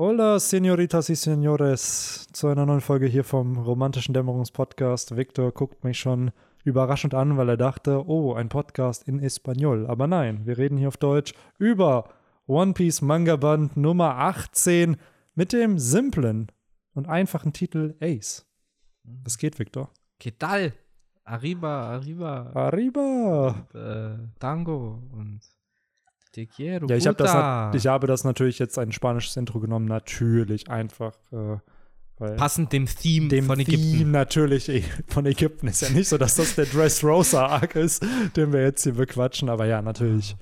Hola, Senoritas y Senores, zu einer neuen Folge hier vom romantischen Dämmerungspodcast. Victor guckt mich schon überraschend an, weil er dachte, oh, ein Podcast in Espanol. Aber nein, wir reden hier auf Deutsch über One Piece Manga Band Nummer 18 mit dem simplen und einfachen Titel Ace. Was geht, Victor? ¿Qué tal? Arriba, arriba. Arriba! Äh, Tango und Te quiero. Ja, ich, hab das, ich habe das natürlich jetzt ein spanisches Intro genommen, natürlich einfach, äh, weil Passend dem Theme dem von Ägypten. Theme natürlich eh, von Ägypten ist ja nicht so, dass das der Dressrosa-Arc ist, den wir jetzt hier bequatschen, aber ja, natürlich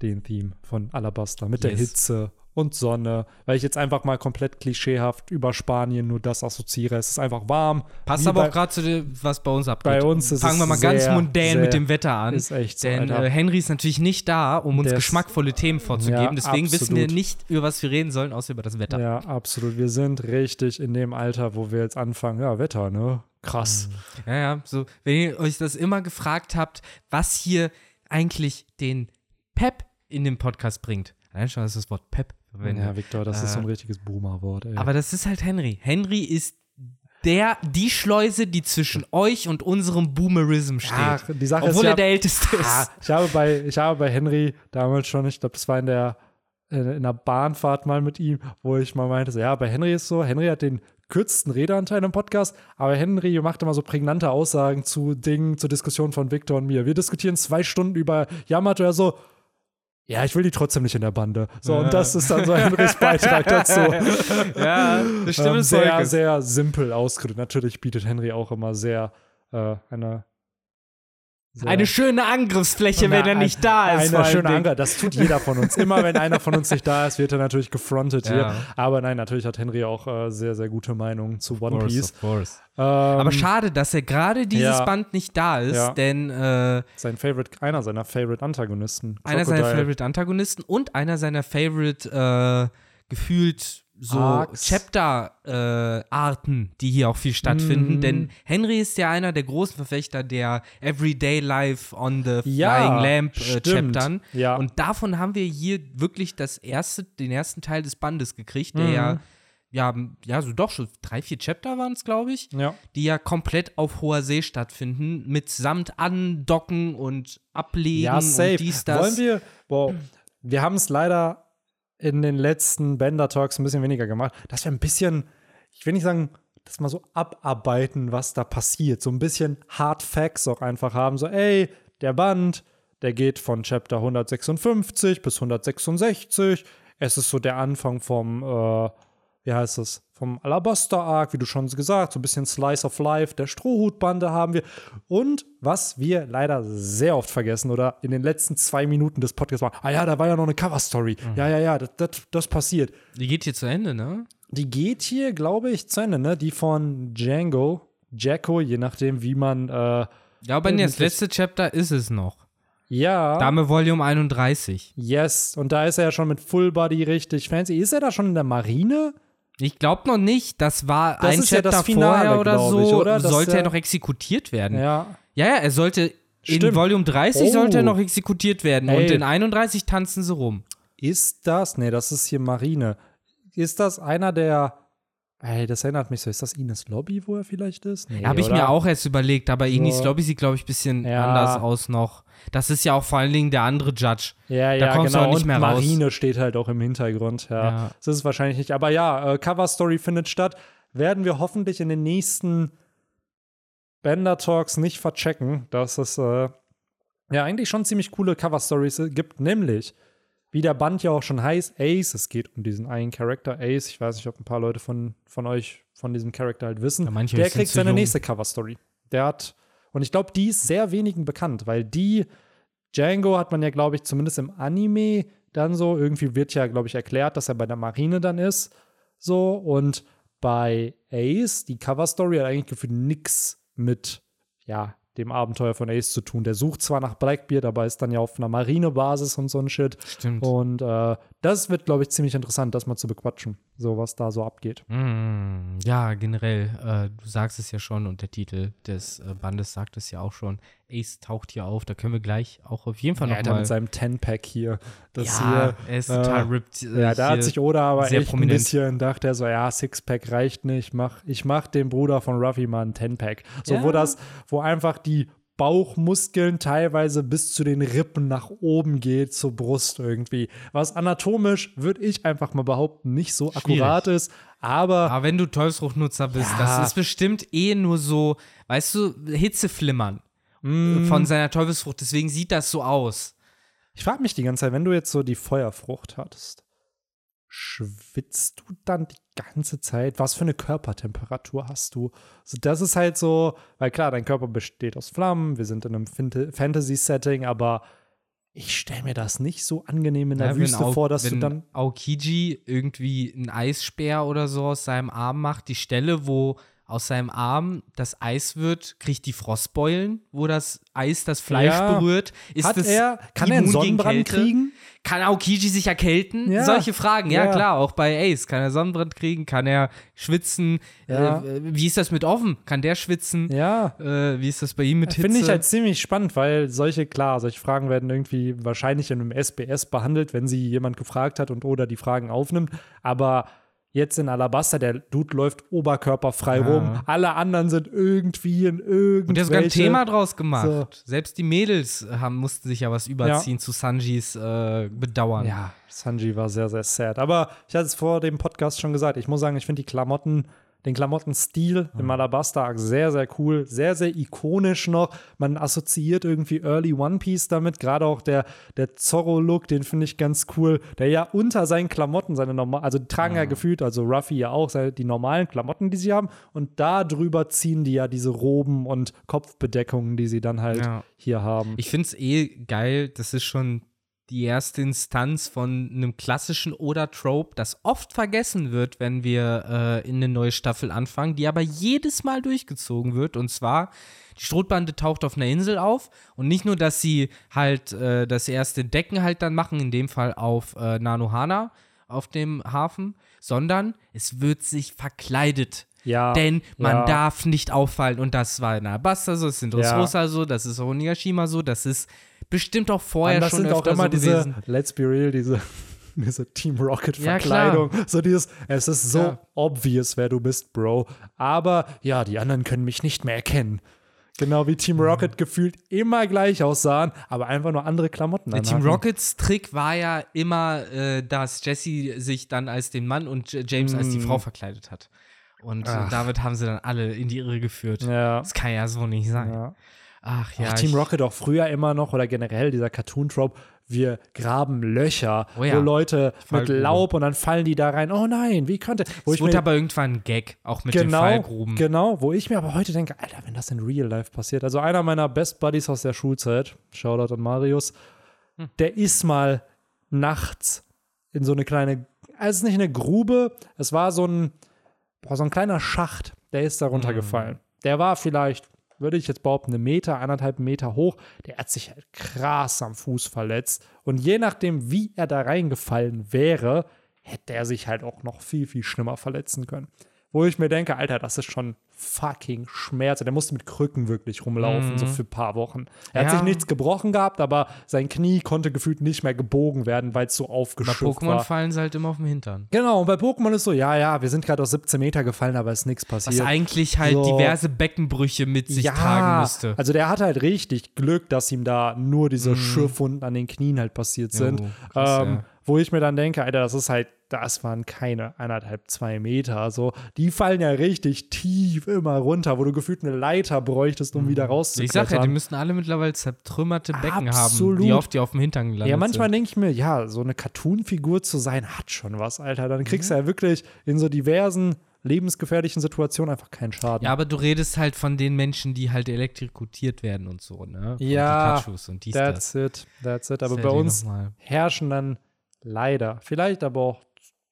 den Theme von Alabaster mit der Yes. Hitze und Sonne, weil ich jetzt einfach mal komplett klischeehaft über Spanien nur das assoziiere. Es ist einfach warm. Passt aber bei- auch gerade zu dem, was bei uns abgeht. Bei uns ist Fangen wir mal ganz sehr, mundän sehr- mit dem Wetter an. Ist echt so, Denn äh, Henry ist natürlich nicht da, um uns ist- geschmackvolle Themen vorzugeben. Ja, Deswegen wissen wir absolut. nicht, über was wir reden sollen, außer über das Wetter. Ja, absolut. Wir sind richtig in dem Alter, wo wir jetzt anfangen. Ja, Wetter, ne? Krass. Ja, ja, so, wenn ihr euch das immer gefragt habt, was hier eigentlich den Pep in den Podcast bringt. Allein schon, dass das Wort Pep verwendet. Ja, Victor, das ist so ein Äh, richtiges Boomer-Wort, ey. Aber das ist halt Henry. Henry ist der, die Schleuse, die zwischen euch und unserem Boomerism steht. Ach, die Sache Obwohl ist er der Älteste Ah, ist. ich, habe bei, ich habe bei Henry damals schon, ich glaube, das war in der, äh, in der Bahnfahrt mal mit ihm, wo ich mal meinte, so, ja, bei Henry ist so, Henry hat den kürzesten Redeanteil im Podcast, aber Henry macht immer so prägnante Aussagen zu Dingen, zur Diskussion von Victor und mir. Wir diskutieren zwei Stunden über Yamato, er so, ja, ich will die trotzdem nicht in der Bande. So, und das ist dann so Henrys Beitrag dazu. ja, das stimmt. ähm, sehr, Volkes. sehr simpel ausgedrückt. Natürlich bietet Henry auch immer sehr äh, eine sehr- Eine schöne Angriffsfläche, wenn Na, er nicht da ist. Eine schöne. Anker. Das tut jeder von uns. Immer wenn einer von uns nicht da ist, wird er natürlich gefrontet hier. Ja. Aber nein, natürlich hat Henry auch äh, sehr, sehr gute Meinungen zu One Of course, Piece. of course. Ähm, Aber schade, dass er gerade dieses ja. Band nicht da ist, Ja. denn äh, Sein Favorite, einer seiner Favorite Antagonisten. einer seiner Crocodile. Favorite Antagonisten und einer seiner Favorite äh, gefühlt so. Chapter-Arten, die hier auch viel stattfinden. Mhm. Denn Henry ist ja einer der großen Verfechter der Everyday Life on the Ja, Flying Lamp äh. Chaptern. Ja. Und davon haben wir hier wirklich das erste, den ersten Teil des Bandes gekriegt, der Mhm. ja, ja, ja, so doch schon drei, vier Chapter waren es, glaube ich Ja. die ja komplett auf hoher See stattfinden, mitsamt Andocken und Ablegen Ja, safe. und dies, das. Wollen wir, wow, wir haben es leider in den letzten Bender Talks ein bisschen weniger gemacht, dass wir ein bisschen, ich will nicht sagen, das mal so abarbeiten, was da passiert. So ein bisschen Hard Facts auch einfach haben. So, ey, der Band, der geht von Chapter 156 bis 166. Es ist so der Anfang vom, äh, wie heißt es, vom Alabaster Arc, wie du schon gesagt, so ein bisschen Slice of Life, der Strohhutbande haben wir. Und was wir leider sehr oft vergessen oder in den letzten zwei Minuten des Podcasts waren, ah ja, da war ja noch eine Cover-Story. Ja, ja, ja, das, das, das passiert. die geht hier zu Ende, ne? Die geht hier, glaube ich, zu Ende, ne? Die von Django, Jacko, je nachdem, wie man, äh, Ja, aber das letzte Chapter ist es noch. ja. Dame Volume 31. Yes, und da ist er ja schon mit Full Body richtig fancy. Ist er da schon in der Marine? Ich glaube noch nicht, das war Das ein ja Chapter das Finale, vorher oder so. ich, oder? Sollte er noch exekutiert werden. Ja, Ja. ja, er sollte in Stimmt. Volume 30 Oh. sollte er noch exekutiert werden Ey. und in 31 tanzen sie rum. Ist das, nee, das ist hier Marine. Ist das einer der, ey, das erinnert mich so, ist das Ines Lobby, wo er vielleicht ist? Nee, Habe ich mir auch erst überlegt, aber So. Lobby sieht, glaube ich, ein bisschen Ja. anders aus noch. Das ist ja auch vor allen Dingen der andere Judge. Ja, ja, kommst du genau. auch nicht und mehr raus. Marine steht halt auch im Hintergrund, ja. Ja. Das ist wahrscheinlich nicht. Aber ja, äh, Cover Story findet statt. Werden wir hoffentlich in den nächsten Bender Talks nicht verchecken, dass es äh, ja eigentlich schon ziemlich coole Cover Stories gibt, nämlich wie der Band ja auch schon heißt, Ace. Es geht um diesen einen Charakter, Ace. Ich weiß nicht, ob ein paar Leute von, von euch von diesem Charakter halt wissen. Ja, der kriegt seine jung. nächste Cover Story. Der hat, und ich glaube, die ist sehr wenigen bekannt, weil die Django hat man ja, glaube ich, zumindest im Anime dann so, irgendwie wird ja, glaube ich, erklärt, dass er bei der Marine dann ist. So, und bei Ace, die Cover-Story hat eigentlich gefühlt nix mit, ja, dem Abenteuer von Ace zu tun. Der sucht zwar nach Blackbeard, aber ist dann ja auf einer Marinebasis und so ein Shit. Stimmt. Und äh, das wird, glaube ich, ziemlich interessant, das mal zu bequatschen, so was da so abgeht. Mm, ja, generell, äh, du sagst es ja schon und der Titel des äh, Bandes sagt es ja auch schon. Ace taucht hier auf, da können wir gleich auch auf jeden Fall Ja, noch mal. mit seinem Ten-Pack hier. Das ja, er ist total äh, ripped. hier. Ja, da hat hier. sich Oda aber echt prominent. ein bisschen, dachte er so, ja, Sixpack reicht nicht. Mach, ich mach dem Bruder von Ruffy mal einen Ten-Pack. So, Ja. wo das, wo einfach die Bauchmuskeln teilweise bis zu den Rippen nach oben geht, zur Brust irgendwie. Was anatomisch, würde ich einfach mal behaupten, nicht so akkurat ist. Aber Aber wenn du Teufelsfruchtnutzer bist, Ja. das ist bestimmt eh nur so, weißt du, Hitzeflimmern Mm. von seiner Teufelsfrucht. Deswegen sieht das so aus. Ich frage mich die ganze Zeit, wenn du jetzt so die Feuerfrucht hattest, schwitzt du dann die ganze Zeit? Was für eine Körpertemperatur hast du? Also das ist halt so, weil klar, dein Körper besteht aus Flammen, wir sind in einem Fant- Fantasy-Setting, aber ich stelle mir das nicht so angenehm in der Ja, Wüste Au- vor, dass du dann. Aokiji irgendwie einen Eisspeer oder so aus seinem Arm macht, die Stelle, wo aus seinem Arm das Eis wird, kriegt die Frostbeulen, wo das Eis das Fleisch Ja. berührt. Ist Hat das er, kann er einen Sonnenbrand kriegen? Kann Aokiji sich erkälten? Ja. Solche Fragen, ja, Ja. klar, auch bei Ace. Kann er Sonnenbrand kriegen? Kann er schwitzen? Äh, wie ist das mit Offen? Kann der schwitzen? Ja. Äh, wie ist das bei ihm mit Hitze? Finde ich halt ziemlich spannend, weil solche, klar, solche Fragen werden irgendwie wahrscheinlich in einem SBS behandelt, wenn sie jemand gefragt hat und oder die Fragen aufnimmt. Aber jetzt in Alabasta, der Dude läuft oberkörperfrei Ja. rum. Alle anderen sind irgendwie in irgendwelche. Und der hat sogar ein Thema draus gemacht. So. Selbst die Mädels haben, mussten sich ja was überziehen zu Sanjis äh, Bedauern. Ja, Sanji war sehr, sehr sad. Aber ich hatte es vor dem Podcast schon gesagt, ich muss sagen, ich finde die Klamotten, den Klamottenstil im Alabasta sehr, sehr cool, sehr, sehr ikonisch noch. Man assoziiert irgendwie Early One Piece damit, gerade auch der, der Zorro-Look, den finde ich ganz cool, der ja unter seinen Klamotten, seine normal, also tragen ja gefühlt, also Ruffy ja auch, die normalen Klamotten, die sie haben, und da drüber ziehen die ja diese Roben und Kopfbedeckungen, die sie dann halt Ja. hier haben. Ich finde es eh geil, das ist schon die erste Instanz von einem klassischen Oder-Trope, das oft vergessen wird, wenn wir äh, in eine neue Staffel anfangen, die aber jedes Mal durchgezogen wird. Und zwar, die Strohbande taucht auf einer Insel auf und nicht nur, dass sie halt äh, das erste Decken halt dann machen, in dem Fall auf äh, Nanohana, auf dem Hafen, sondern es wird sich verkleidet ja, denn man ja. darf nicht auffallen. Und das war in Alabasta so, das ist in Dressrosa so, das ist auch in Nigashima so, das ist bestimmt auch vorher Und das schon sind auch immer so diese, gewesen. let's be real, diese, diese Team Ja, Rocket-Verkleidung. so dieses, es ist so Ja. obvious, wer du bist, Bro. Aber ja, die anderen können mich nicht mehr erkennen. Genau wie Team Rocket gefühlt immer gleich aussahen, aber einfach nur andere Klamotten Der Team. Rockets Trick war ja immer, äh, dass Jesse sich dann als den Mann und James als die Mm. Frau verkleidet hat. Und äh, Ach. damit haben sie dann alle in die Irre geführt. Ja. Das kann ja so nicht sein. ja. Ach ja. Auch Team Rocket auch früher immer noch oder generell dieser Cartoon-Trope, wir graben Löcher, Oh ja. wo Leute mit. Laub und dann fallen die da rein. Oh nein, wie könnte. Wo Es ich wurde mir, aber irgendwann ein Gag, auch mit den genau, Fallgruben. genau, wo ich mir aber heute denke, Alter, wenn das in Real Life passiert. Also einer meiner Best Buddies aus der Schulzeit, Shoutout an Marius, Hm. der ist mal nachts in so eine kleine, also es ist nicht eine Grube, es war so ein, boah, so ein kleiner Schacht, der ist da runtergefallen. Hm. Der war vielleicht, würde ich jetzt behaupten, einen Meter, anderthalb Meter hoch. Der hat sich halt krass am Fuß verletzt. Und je nachdem, wie er da reingefallen wäre, hätte er sich halt auch noch viel, viel schlimmer verletzen können. Wo ich mir denke, Alter, das ist schon fucking Schmerz. Der musste mit Krücken wirklich rumlaufen, so für ein paar Wochen. Er hat Mhm. Ja. sich nichts gebrochen gehabt, aber sein Knie konnte gefühlt nicht mehr gebogen werden, weil es so Bei aufgeschürft Pokémon war. fallen sie halt immer auf den Hintern. Genau, und bei Pokémon ist so, ja, ja, wir sind gerade aus 17 Meter gefallen, aber ist nichts Was passiert. eigentlich halt So. diverse Beckenbrüche mit sich tragen müsste. Also der hatte halt richtig Glück, dass ihm da nur diese Schürfwunden an den Knien halt passiert sind. Jo, krass, ähm, ja. Wo ich mir dann denke, Alter, das ist halt, das waren keine eineinhalb, zwei Meter. So, die fallen ja richtig tief immer runter, wo du gefühlt eine Leiter bräuchtest, um wieder Ich rauszuklettern. sag ja, die müssten alle mittlerweile zertrümmerte Becken haben, Absolut. die oft die auf dem Hintern gelandet ja, manchmal denke ich mir, ja, so eine Cartoon-Figur zu sein, hat schon was, Alter. Dann kriegst du ja wirklich in so diversen lebensgefährlichen Situationen einfach keinen Schaden. Ja, aber du redest halt von den Menschen, die halt elektrikutiert werden und so, ne? Ja, und und dies, das. That's it, that's it. Aber Das bei ich uns herrschen dann leider, vielleicht aber auch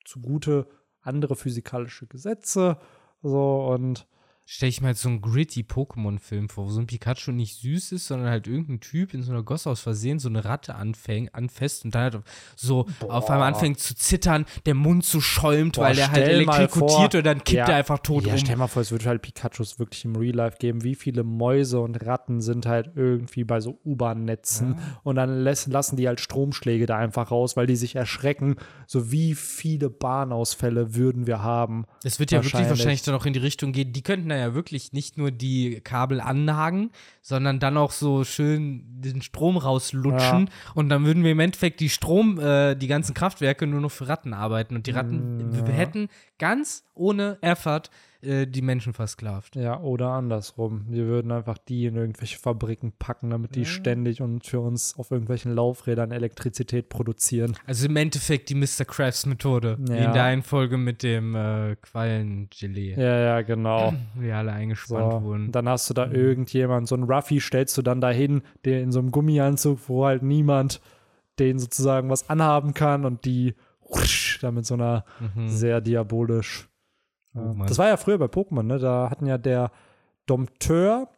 zugute andere physikalische Gesetze. So und Stell ich mir halt so einen gritty Pokémon-Film vor, wo so ein Pikachu nicht süß ist, sondern halt irgendein Typ in so einer Gosse aus Versehen so eine Ratte anfängt, anfasst und dann halt so Boah. auf einmal anfängt zu zittern, der Mund so schäumt, Boah, weil der halt vor- und dann kippt Ja. er einfach tot ja, um. stell mal vor, es würde halt Pikachus wirklich im Real Life geben. Wie viele Mäuse und Ratten sind halt irgendwie bei so U-Bahn-Netzen und dann lässt, lassen die halt Stromschläge da einfach raus, weil die sich erschrecken. So wie viele Bahnausfälle würden wir haben? Das wird ja wirklich Wahrscheinlich. dann auch in die Richtung gehen. Die könnten ja wirklich nicht nur die Kabel anhaken, sondern dann auch so schön den Strom rauslutschen. Und dann würden wir im Endeffekt die Strom, äh, die ganzen Kraftwerke nur noch für Ratten arbeiten. Und die Ratten Mm, wir hätten ganz ohne Effort äh, die Menschen versklavt. Ja, oder andersrum. Wir würden einfach die in irgendwelche Fabriken packen, damit die ständig und für uns auf irgendwelchen Laufrädern Elektrizität produzieren. Also im Endeffekt die Mr. Krabs Methode. Wie Ja. in der einen Folge mit dem äh, Quallengelee, Ja, ja, genau. wir alle So, eingespannt wurden. und dann hast du da irgendjemand, so einen Ruffy stellst du dann dahin, der in so einem Gummianzug, wo halt niemand den sozusagen was anhaben kann und die da mit so einer Mhm. sehr diabolisch. Oh. Mann. das war ja früher bei Pokémon, ne? Da hatten ja der Dompteur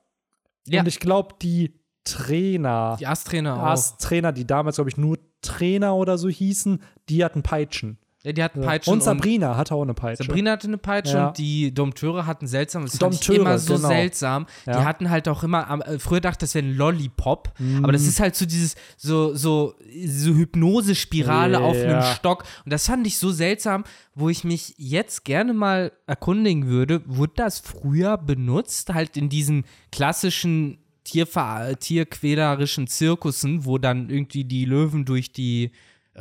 Ja. und ich glaube die Trainer, Die Ast-Trainer auch. Ast-Trainer, die damals, glaube ich, nur Trainer oder so hießen, die hatten Peitschen. Ja, die hatten Peitschen und Sabrina hatte auch eine Peitsche. Sabrina hatte eine Peitsche Ja. und die Dompteure hatten seltsam, das fand ich Dompteure, immer so genau. seltsam. Die Ja. hatten halt auch immer, äh, früher dachte ich, das wäre ein Lollipop, Mhm. aber das ist halt so dieses, so, so, so Hypnose-Spirale auf einem. Stock. Und das fand ich so seltsam, wo ich mich jetzt gerne mal erkundigen würde, wurde das früher benutzt, halt in diesen klassischen tierquälerischen Zirkussen, wo dann irgendwie die Löwen durch die äh,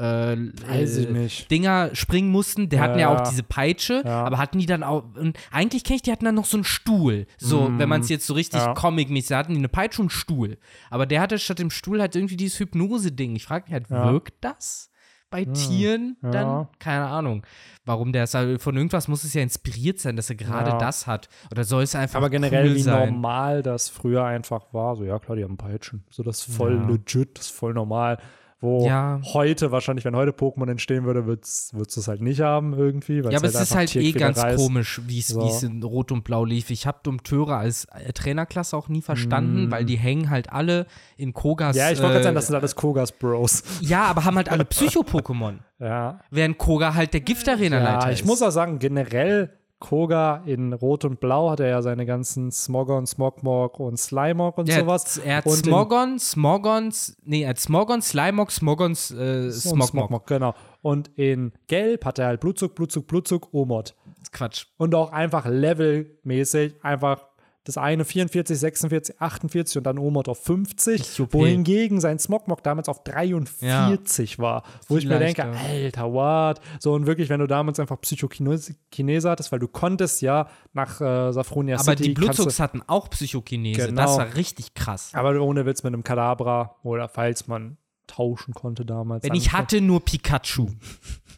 Weiß ich nicht. Dinger springen mussten. Der Ja, hatten ja auch diese Peitsche, Ja. aber hatten die dann auch. Und eigentlich kenne ich, die hatten dann noch so einen Stuhl. So, wenn man es jetzt so richtig. Ja. comic-mäßig hatten, die eine Peitsche und einen Stuhl. Aber der hatte statt dem Stuhl halt irgendwie dieses Hypnose-Ding. Ich frage mich halt, Ja. wirkt das bei Tieren Ja. dann? Keine Ahnung. Warum der ist halt, von irgendwas muss es ja inspiriert sein, dass er gerade das hat. Oder soll es einfach Aber generell, cool wie sein? normal das früher einfach war. So, ja, klar, die haben Peitschen. So, das ist voll legit, das ist voll normal. Wo Ja. heute, wahrscheinlich, wenn heute Pokémon entstehen würde, würdest du es halt nicht haben irgendwie. Ja, aber es ist halt eh ganz ist. komisch, wie es So. es in Rot und Blau lief. Ich habe Dompteure als äh, Trainerklasse auch nie verstanden, weil die hängen halt alle in Kogas. Mm. Ja, ich wollte gerade äh, sagen, das sind alles Kogas Bros. Ja, aber haben halt alle Psycho-Pokémon. ja. Während Koga halt der Giftarena-Leiter ja, ist. ich muss auch sagen, generell Koga in Rot und Blau hat er ja seine ganzen Smogon, Smogmog und Slimog und ja, sowas. Er hat Und Smogon, Smogons, nee, er hat Smogon, Slimog, Smogons, äh, Smogmog. Smogmog, genau. Und in Gelb hat er halt Blutzug, Blutzug, Blutzug, Omod. Quatsch. und auch einfach levelmäßig einfach das eine 44, 46, 48 und dann Omod auf 50, Richtig OP. wohingegen sein Smogmog damals auf 43 war, wo ich mir denke, leichter. alter, what? So und wirklich, wenn du damals einfach Psychokinese hattest, weil du konntest ja nach äh, Safronia Aber City die Blutzugs hatten auch Psychokinese. Genau. Das war richtig krass. aber ohne Witz mit einem Kadabra oder falls man tauschen konnte damals. Wenn ich hatte nur Pikachu.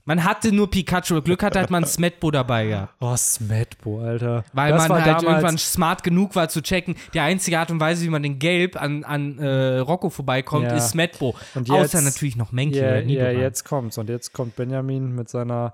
Man hatte nur Pikachu. Glück hatte, hat man Smetbo dabei gehabt. Oh, Smetbo, Alter. Weil das man halt damals, irgendwann smart genug war zu checken, die einzige Art und Weise, wie man den Gelb an, an äh, Rocco vorbeikommt, Ja. ist Smetbo. Und Außer jetzt- natürlich noch Menki Ja, ja, Nidoran. jetzt kommt's. Und jetzt kommt Benjamin mit seiner,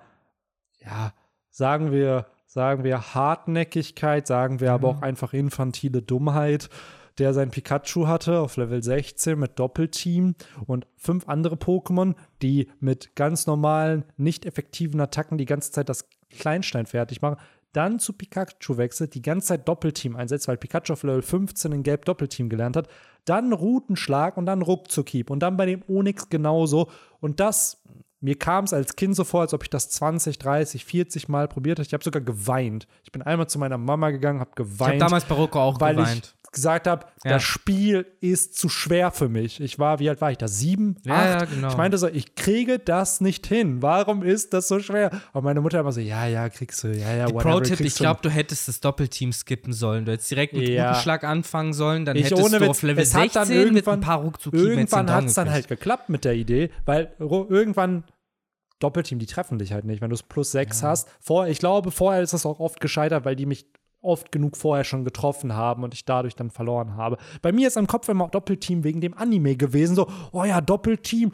ja, sagen wir, sagen wir Hartnäckigkeit, sagen wir aber auch einfach infantile Dummheit, der sein Pikachu hatte auf Level 16 mit Doppelteam und fünf andere Pokémon, die mit ganz normalen, nicht effektiven Attacken die ganze Zeit das Kleinstein fertig machen. Dann zu Pikachu wechselt, die ganze Zeit Doppelteam einsetzt, weil Pikachu auf Level 15 in Gelb Doppelteam gelernt hat. Dann Routenschlag und dann Ruckzuckhieb. Und dann bei dem Onyx genauso. Und das, mir kam es als Kind so vor, als ob ich das 20, 30, 40 Mal probiert hätte. Ich habe sogar geweint. Ich bin einmal zu meiner Mama gegangen, habe ich habe geweint damals bei Rocco auch geweint. Gesagt habe, Ja. das Spiel ist zu schwer für mich. Ich war, wie alt war ich da? Sieben, Ja, acht? ja, genau. Ich meinte so, ich kriege das nicht hin. Warum ist das so schwer? Und meine Mutter immer so, ja, ja, kriegst du, ja, ja, Pro-Tipp, ich glaube, du hättest das Doppelteam skippen sollen. Du hättest direkt mit Ja. Routenschlag anfangen sollen, dann Ich hättest ohne du auf Level es hat dann 16 mit ein irgendwann- paar Irgendwann hat es dann halt geklappt mit der Idee, weil irgendwann Doppelteam, die treffen dich halt nicht, wenn du es plus sechs hast. Vor, ich glaube, vorher ist das auch oft gescheitert, weil die mich oft genug vorher schon getroffen haben und ich dadurch dann verloren habe. Bei mir ist im Kopf immer Doppelteam wegen dem Anime gewesen, so, oh ja, Doppelteam,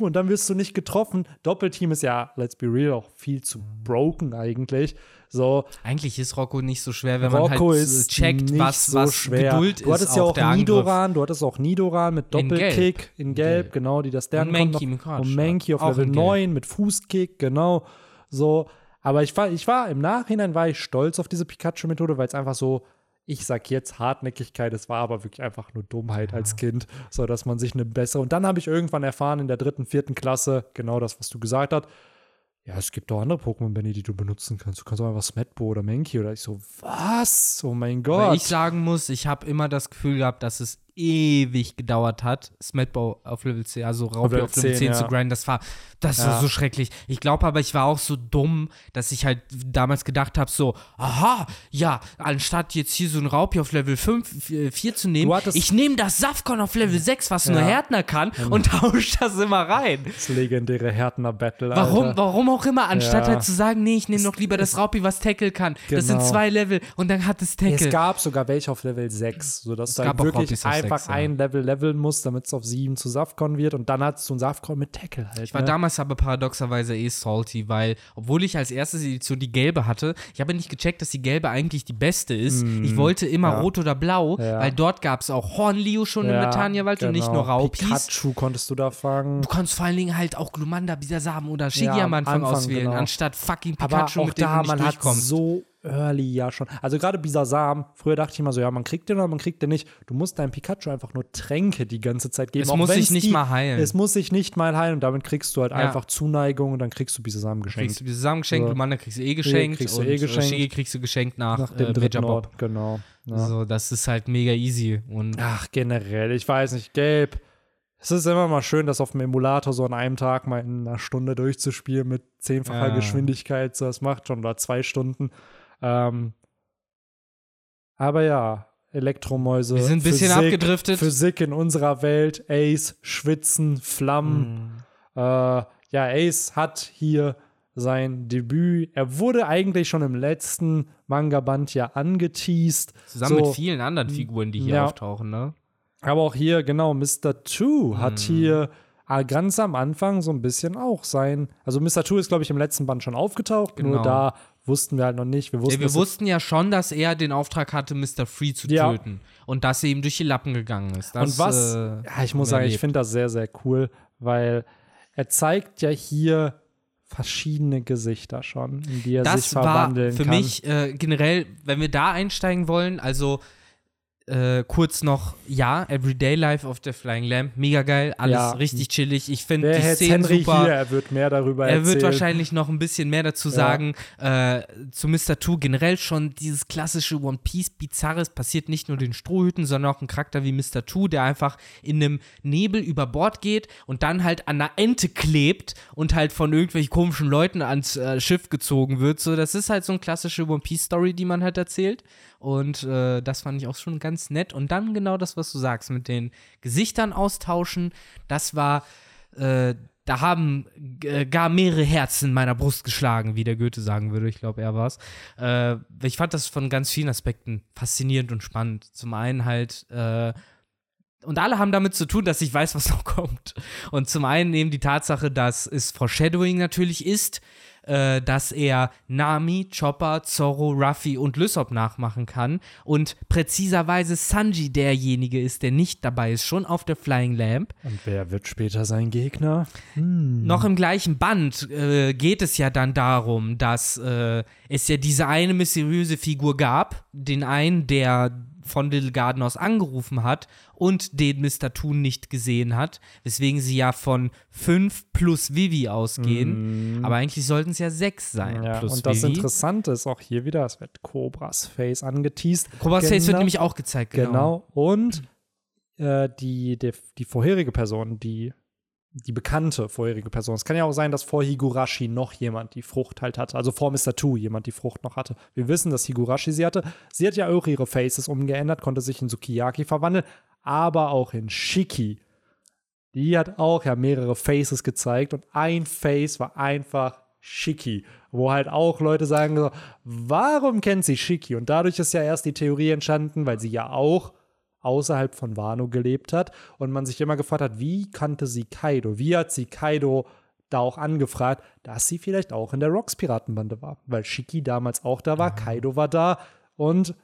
und dann wirst du nicht getroffen. Doppelteam ist ja, let's be real, auch viel zu broken eigentlich. So, Eigentlich ist Rocco nicht so schwer, wenn Rocco man halt ist checkt, nicht was, so was schwer. Geduld du hattest ist ja auch der Angriff. Nidoran, du hattest auch Nidoran mit In Doppelkick in Gelb, Gelb. genau, die das Stern Und Mankey Card Und Mankey auf Level in Gelb. 9 mit Fußkick, genau. So, aber ich war, ich war im Nachhinein war ich stolz auf diese Pikachu-Methode, weil es einfach so, ich sag jetzt Hartnäckigkeit, es war aber wirklich einfach nur Dummheit als Kind, so dass man sich eine bessere. Und dann habe ich irgendwann erfahren in der dritten, vierten Klasse, genau das, was du gesagt hast. Ja, es gibt auch andere Pokémon, Benny, die du benutzen kannst. Du kannst auch einfach Smetbo oder Mankey oder ich so, was? Oh mein Gott. Weil ich sagen muss, ich habe immer das Gefühl gehabt, dass es ewig gedauert hat, Smetbau auf Level 10, also Raupi auf Level 10, 10, zu ja. grinden. Das war, das Ja. war so schrecklich. Ich glaube aber, ich war auch so dumm, dass ich halt damals gedacht habe, so, aha, ja, anstatt jetzt hier so ein Raupi auf Level 5, 4 zu nehmen, Du ich nehme das Safkon auf Level 6, was nur Ja. Härtner kann, und tausche das immer rein. das legendäre Härtner-Battle. Warum, warum auch immer, anstatt halt zu sagen, nee, ich nehme doch lieber das Raupi, was Tackle kann. Das sind Genau. zwei Level und dann hat es Tackle. Es gab sogar welche auf Level 6, sodass du gab halt auch wirklich Raupis auf einfach 6, ja. ein Level leveln musst, damit es auf 7 zu Safcon wird. Und dann hattest du einen Safcon mit Tackle halt. Ich war ne? damals aber paradoxerweise eh salty, weil, obwohl ich als erstes Edition die gelbe hatte, ich habe nicht gecheckt, dass die gelbe eigentlich die beste ist. ich wollte immer Mm, ja. rot oder blau, Ja. weil dort gab es auch Hornlio schon im Ja, Letaniawald und nicht genau. nur Raupis. Pikachu konntest du da fangen. Du konntest vor allen Dingen halt auch Glumanda, Bisasam oder Shiggy Ja, am Anfang, Anfang, auswählen, genau. anstatt fucking Aber Pikachu, auch mit dem da, du nicht man hat so early ja schon. Also gerade Bisasam, früher dachte ich immer so, ja, man kriegt den oder man kriegt den nicht. Du musst deinem Pikachu einfach nur Tränke die ganze Zeit geben. Es muss sich nicht die, mal heilen. Es muss sich nicht mal heilen und damit kriegst du halt Ja. einfach Zuneigung und dann kriegst du Bisasam geschenkt. kriegst du Bisasam geschenkt, So. Glumanda kriegst du eh geschenkt kriegst du und eh äh, geschenkt. Shiggy kriegst du geschenkt nach, Nach dem äh, dritten Bob. Ort, genau. Ja. So, das ist halt mega easy und Ach, generell, ich weiß nicht, gelb. Es ist immer mal schön, das auf dem Emulator so an einem Tag mal in einer Stunde durchzuspielen mit zehnfacher Ja. Geschwindigkeit. So, das macht schon, oder zwei Stunden. Ähm, aber ja, Elektromäuse. Wir sind ein bisschen Physik, abgedriftet. Physik in unserer Welt, Ace, Schwitzen, Flammen. Mhm. Äh, ja, Ace hat hier sein Debüt. Er wurde eigentlich schon im letzten Manga-Band ja angeteased. zusammen so, mit vielen anderen Figuren, die hier Ja. auftauchen, ne? aber auch hier, genau, Mr. Two hat Mhm. hier ah, ganz am Anfang so ein bisschen auch sein. Also Mr. Two ist, glaube ich, im letzten Band schon aufgetaucht, nur Genau. da wussten wir halt noch nicht. Wir Ja, wussten, wir dass- wussten ja schon, dass er den Auftrag hatte, Mr. Free zu Ja. töten. Und dass er ihm durch die Lappen gegangen ist. Das, und was, äh, ja, ich muss sagen, wir ich erlebt. finde das sehr, sehr cool, weil er zeigt ja hier verschiedene Gesichter schon, in die er sich das war verwandeln für kann. mich äh, generell, wenn wir da einsteigen wollen, also äh, kurz noch, ja, Everyday Life of the Flying Lamp, mega geil, alles Ja. richtig chillig. Ich finde die Szenen Henry super. hier? Er wird mehr darüber Er erzählen. wird wahrscheinlich noch ein bisschen mehr dazu sagen. Äh, zu Mr. Two generell schon dieses klassische One Piece Bizarres passiert nicht nur den Strohhüten, sondern auch ein Charakter wie Mr. Two, der einfach in einem Nebel über Bord geht und dann halt an einer Ente klebt und halt von irgendwelchen komischen Leuten ans äh, Schiff gezogen wird. So, das ist halt so eine klassische One Piece Story, die man halt erzählt. Und äh, das fand ich auch schon ganz nett. Und dann genau das, was du sagst, mit den Gesichtern austauschen, das war äh, da haben äh, gar mehrere Herzen in meiner Brust geschlagen, wie der Goethe sagen würde. Ich glaube, er war es. Äh, ich fand das von ganz vielen Aspekten faszinierend und spannend. Zum einen halt, äh, und alle haben damit zu tun, dass ich weiß, was noch kommt. Und zum einen eben die Tatsache, dass es Foreshadowing natürlich ist, äh, dass er Nami, Chopper, Zorro, Ruffy und Lysop nachmachen kann und präziserweise Sanji derjenige ist, der nicht dabei ist, schon auf der Flying Lamp. Und wer wird später sein Gegner? Hm. Noch im gleichen Band äh, geht es ja dann darum, dass äh, es ja diese eine mysteriöse Figur gab, den einen, der von Little Garden aus angerufen hat und den Mr. Toon nicht gesehen hat, weswegen sie ja von 5 plus Vivi ausgehen. Aber eigentlich sollten es ja 6 sein. Ja, plus und das Vivi. Interessante ist auch hier wieder, es wird Cobras Face angeteased. Cobras Face wird Genau. nämlich auch gezeigt, genau. Genau. Und äh, die, die, die vorherige Person, die, die bekannte vorherige Person. Es kann ja auch sein, dass vor Higurashi noch jemand die Frucht halt hatte. Also vor Mr. Two jemand die Frucht noch hatte. Wir wissen, dass Higurashi sie hatte. Sie hat ja auch ihre Faces umgeändert, konnte sich in Sukiyaki verwandeln, aber auch in Shiki. Die hat auch ja mehrere Faces gezeigt und ein Face war einfach Shiki. Wo halt auch Leute sagen warum kennt sie Shiki? Und dadurch ist ja erst die Theorie entstanden, weil sie ja auch außerhalb von Wano gelebt hat und man sich immer gefragt hat, wie kannte sie Kaido? Wie hat sie Kaido da auch angefragt, dass sie vielleicht auch in der Rocks Piratenbande war? Weil Shiki damals auch da war, Kaido war da und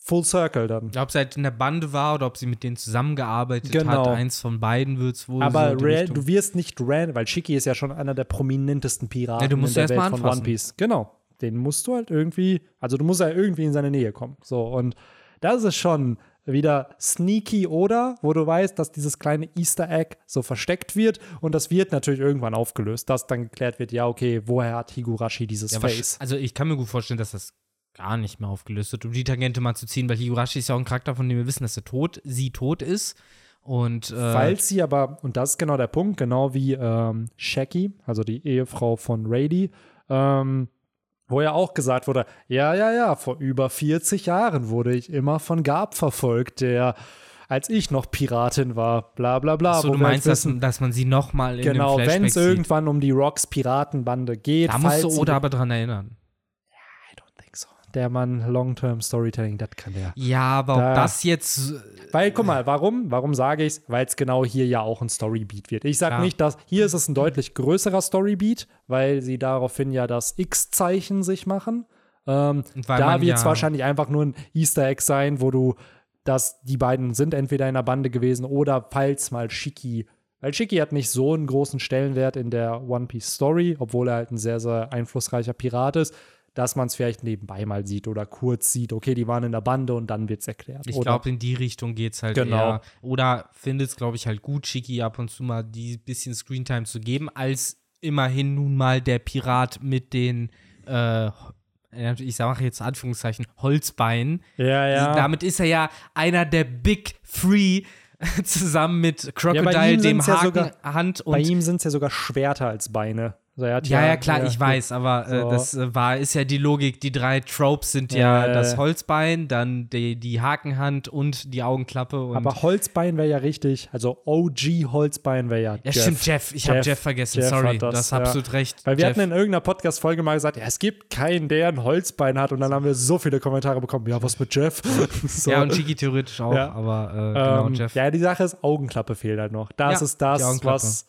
Full Circle dann. Ob sie halt in der Bande war oder ob sie mit denen zusammengearbeitet Genau. hat. Eins von beiden wird es wohl Aber so Richtung. du wirst nicht Ran, weil Shiki ist ja schon einer der prominentesten Piraten Ja, du musst in der Welt mal von One anfassen. Piece. Genau. Den musst du halt irgendwie, also du musst ja irgendwie in seine Nähe kommen. So, und das ist schon wieder sneaky oder, wo du weißt, dass dieses kleine Easter Egg so versteckt wird und das wird natürlich irgendwann aufgelöst, dass dann geklärt wird, ja, okay, woher hat Higurashi dieses Ja, Face? Also ich kann mir gut vorstellen, dass das gar nicht mehr aufgelöst wird, um die Tangente mal zu ziehen, weil Higurashi ist ja auch ein Charakter, von dem wir wissen, dass er tot, sie tot ist. Und äh, Falls sie aber, und das ist genau der Punkt, genau wie ähm, Shaggy, also die Ehefrau von Rady, ähm, wo ja auch gesagt wurde, ja, ja, ja, vor über 40 Jahren wurde ich immer von Gab verfolgt, der, als ich noch Piratin war, bla bla bla. so, du halt meinst, dass, wissen, dass man sie nochmal in genau, dem Flashback wenn es irgendwann um die Rocks Piratenbande geht, Da musst du Oda aber dran erinnern. I don't think so. Der Mann Long-Term Storytelling, das kann der. Ja, aber Da- ob das jetzt Weil, guck mal, warum? Warum sage ich es? Weil es genau hier ja auch ein Storybeat wird. Ich sage Klar. nicht, dass hier ist es ein deutlich größerer Storybeat, weil sie daraufhin ja das X-Zeichen sich machen. Ähm, da wird es ja- wahrscheinlich einfach nur ein Easter Egg sein, wo du, dass die beiden sind entweder in der Bande gewesen oder falls mal Shiki. Weil Shiki hat nicht so einen großen Stellenwert in der One Piece Story, obwohl er halt ein sehr, sehr einflussreicher Pirat ist, dass man es vielleicht nebenbei mal sieht oder kurz sieht, okay, die waren in der Bande und dann wird es erklärt. Ich Oder- glaube, in die Richtung geht es halt Genau. eher. Oder findet es, glaube ich, halt gut, Shiki ab und zu mal die bisschen Screentime zu geben, als immerhin nun mal der Pirat mit den, äh, ich sage jetzt Anführungszeichen, Holzbeinen. Ja, ja. Damit ist er ja einer der Big Three zusammen mit Crocodile, ihm dem sind's ja sogar- Hand und Bei ihm sind es ja sogar Schwerter als Beine. Also Ja, ja, klar, ich ja, weiß, aber äh, So. das äh, war, ist ja die Logik. Die drei Tropes sind Ja, ja, das. Holzbein, dann die, die Hakenhand und die Augenklappe. Und Aber Holzbein wäre ja richtig. Also OG Holzbein wäre ja. ja, Jeff. stimmt, Jeff. Ich habe Jeff- vergessen, Jeff sorry. Das, das, absolut recht. Weil wir Jeff. hatten in irgendeiner Podcast-Folge mal gesagt, ja, es gibt keinen, der ein Holzbein hat. Und dann haben wir so viele Kommentare bekommen. Ja, was mit Jeff? so. ja, und Chiki theoretisch auch, Ja. aber äh, genau, ähm, Jeff. Ja, die Sache ist, Augenklappe fehlt halt noch. Das ist das, was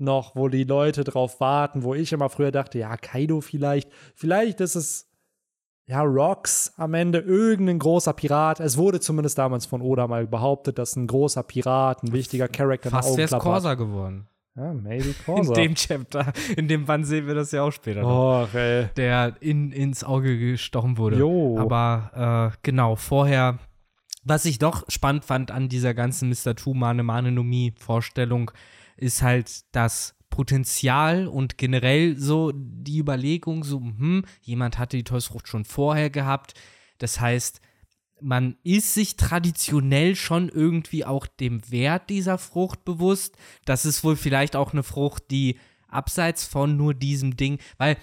noch, wo die Leute drauf warten, wo ich immer früher dachte, ja, Kaido vielleicht. Vielleicht ist es, ja, Rocks am Ende irgendein großer Pirat. Es wurde zumindest damals von Oda mal behauptet, dass ein großer Pirat, ein wichtiger Charakter Fast wäre es. Corsa geworden. Ja, maybe In Corsa. dem Chapter, in dem Band sehen wir das ja auch später noch. Och, ey. der in, ins Auge gestochen wurde. Jo. Aber äh, genau, vorher, was ich doch spannend fand an dieser ganzen Mr. Two Mane Mane no Mi Vorstellung, ist halt das Potenzial und generell so die Überlegung, so, hm, jemand hatte die Teufelsfrucht schon vorher gehabt. Das heißt, man ist sich traditionell schon irgendwie auch dem Wert dieser Frucht bewusst. Das ist wohl vielleicht auch eine Frucht, die abseits von nur diesem Ding, weil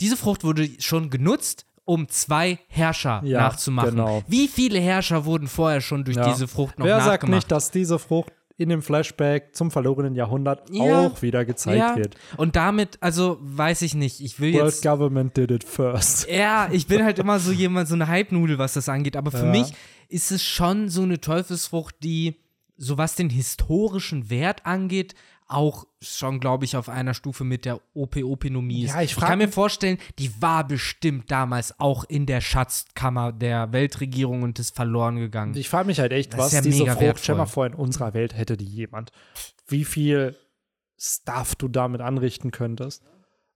diese Frucht wurde schon genutzt, um zwei Herrscher Ja, nachzumachen. genau. Wie viele Herrscher wurden vorher schon durch Ja. diese Frucht noch Wer nachgemacht? sagt nicht, dass diese Frucht in dem Flashback zum verlorenen Jahrhundert Ja. auch wieder gezeigt ja, wird? und damit, also weiß ich nicht, ich will World jetzt Government did it first. Ja, ich bin halt immer so jemand, so eine Hype-Nudel, was das angeht. Aber für Ja. mich ist es schon so eine Teufelsfrucht, die, so was den historischen Wert angeht, auch schon, glaube ich, auf einer Stufe mit der OP-Opinomie ist. Ja, ich frag kann mir mich- vorstellen, die war bestimmt damals auch in der Schatzkammer der Weltregierung und ist verloren gegangen. Ich frage mich halt echt, Das was ja diese Frucht, stell mal vor, in unserer Welt hätte die jemand. Wie viel Stuff du damit anrichten könntest.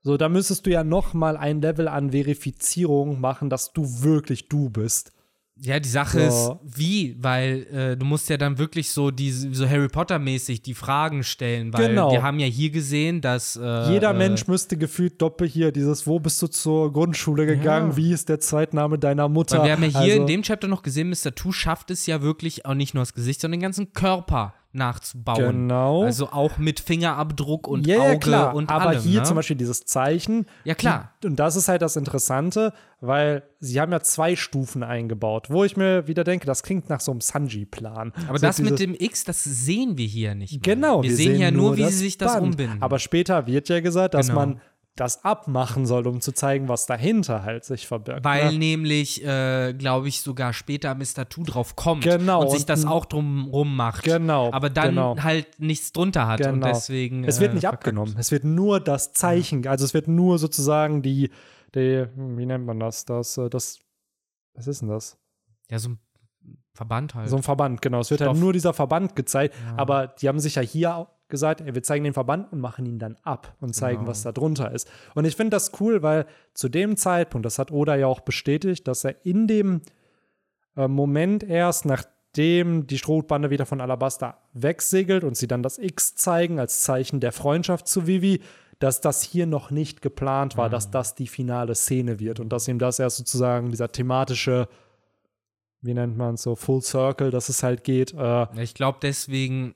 So, da müsstest du ja noch mal ein Level an Verifizierung machen, dass du wirklich du bist. Ja, die Sache So. ist, wie, weil äh, du musst ja dann wirklich so diese, so Harry Potter-mäßig die Fragen stellen, weil Genau. wir haben ja hier gesehen, dass äh, Jeder äh, Mensch müsste gefühlt doppel hier dieses, wo bist du zur Grundschule gegangen, Ja. wie ist der Zweitname deiner Mutter? Weil wir haben ja hier Also- in dem Chapter noch gesehen, Mr. Two schafft es ja wirklich auch nicht nur das Gesicht, sondern den ganzen Körper nachzubauen. Genau. Also auch mit Fingerabdruck und ja, Auge ja, klar. und Aber allem. hier ne? zum Beispiel dieses Zeichen. Ja, klar. Und das ist halt das Interessante, weil sie haben ja zwei Stufen eingebaut, wo ich mir wieder denke, das klingt nach so einem Sanji-Plan. Aber so das mit dem X, das sehen wir hier nicht. Mal. Genau, wir, sehen, ja nur, wie sie sich das Band. umbinden. Aber später wird ja gesagt, dass Genau. man das abmachen soll, um zu zeigen, was dahinter halt sich verbirgt. Weil ne? nämlich, äh, glaube ich, sogar später Mr. Two drauf kommt Genau, und sich und- das auch drum rum macht. Genau, Aber dann genau. halt nichts drunter hat und Genau. deswegen. Es wird äh, nicht verkackt. abgenommen. Es wird nur das Zeichen, also es wird nur sozusagen die, die wie nennt man das? Das, äh, das, was ist denn das? Ja, so ein Verband halt. So ein Verband, genau. Es wird Stoff. halt nur dieser Verband gezeigt, aber die haben sich ja hier auch gesagt, ey, wir zeigen den Verband und machen ihn dann ab und zeigen, Genau. was da drunter ist. Und ich finde das cool, weil zu dem Zeitpunkt, das hat Oda ja auch bestätigt, dass er in dem äh, Moment erst, nachdem die Strohbande wieder von Alabasta wegsegelt und sie dann das X zeigen als Zeichen der Freundschaft zu Vivi, dass das hier noch nicht geplant war, dass das die finale Szene wird und dass ihm das erst sozusagen dieser thematische, wie nennt man es so, Full Circle, dass es halt geht. Äh, Ich glaube, deswegen,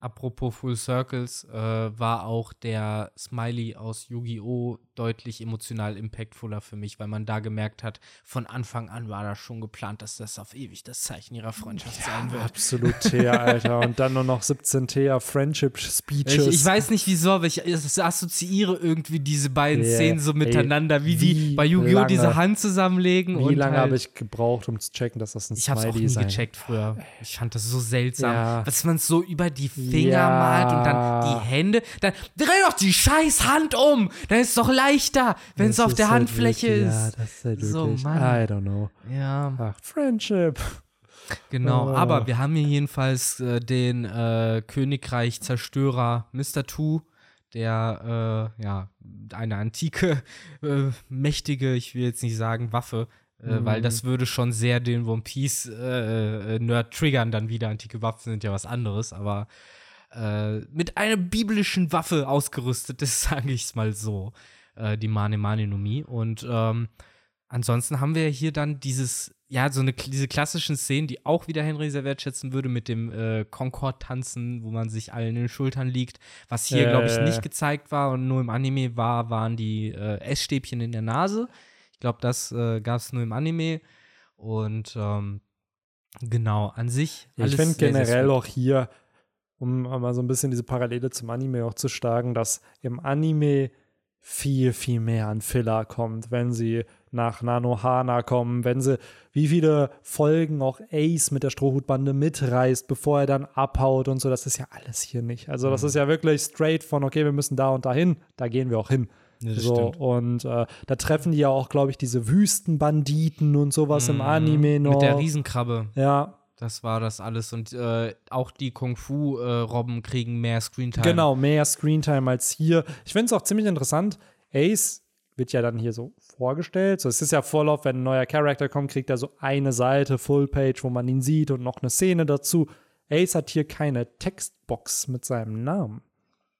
apropos Full Circles, äh, war auch der Smiley aus Yu-Gi-Oh! deutlich emotional impactvoller für mich, weil man da gemerkt hat, von Anfang an war das schon geplant, dass das auf ewig das Zeichen ihrer Freundschaft sein wird. absolut Thea, Alter. Und dann nur noch 17 Thea Friendship Speeches. Ich, ich weiß nicht wieso, aber ich assoziiere irgendwie diese beiden Yeah. Szenen so Ey, miteinander, wie, wie die bei Yu-Gi-Oh! diese Hand zusammenlegen. Wie lange halt, habe ich gebraucht, um zu checken, dass das ein Ich habe es auch Smiley nie sein gecheckt früher. Ich fand das so seltsam, Ja. dass man es so über die Finger Ja. malt und dann die Hände. Dann dreh doch die scheiß Hand um. Dann ist es doch leichter, wenn es auf der halt Handfläche wirklich, ist. Ja, das ist halt So, wirklich, Mann. I don't know. Ja, Ach, Friendship. genau. Oh. Aber wir haben hier jedenfalls äh, den äh, Königreich-Zerstörer Mr. Two, der äh, ja eine antike, äh, mächtige, ich will jetzt nicht sagen Waffe, äh, Mhm. weil das würde schon sehr den One Piece äh, Nerd triggern dann wieder. Antike Waffen sind ja was anderes, aber äh, mit einer biblischen Waffe ausgerüstet ist, sage ich es mal so, äh, die Mane Mane no Mi. Und ähm, ansonsten haben wir hier dann dieses, ja, so eine, diese klassischen Szenen, die auch wieder Henry sehr wertschätzen würde, mit dem äh, Concord-Tanzen, wo man sich allen in den Schultern liegt, was hier, glaube ich, nicht gezeigt war und nur im Anime war, waren die äh, Essstäbchen in der Nase. Ich glaube, das äh, gab es nur im Anime. Und ähm, genau, an sich. Ich finde sehr, sehr generell sweet. auch hier, um mal so ein bisschen diese Parallele zum Anime auch zu schlagen, dass im Anime viel, viel mehr an Filler kommt, wenn sie nach Nanohana kommen, wenn sie, wie viele Folgen auch Ace mit der Strohhutbande mitreißt, bevor er dann abhaut und so, das ist ja alles hier nicht. Also Mhm. das ist ja wirklich straight von, okay, wir müssen da und dahin, da gehen wir auch hin. Ja, so, stimmt. und äh, da treffen die ja auch, glaube ich, diese Wüstenbanditen und sowas im Mhm. Anime noch. Mit der Riesenkrabbe. ja, Das war das alles. Und äh, auch die Kung-Fu-Robben kriegen mehr Screentime. Genau, mehr Screentime als hier. Ich finde es auch ziemlich interessant. Ace wird ja dann hier so vorgestellt. So, es ist ja Vorlauf, wenn ein neuer Charakter kommt, kriegt er so eine Seite, Fullpage, wo man ihn sieht und noch eine Szene dazu. Ace hat hier keine Textbox mit seinem Namen.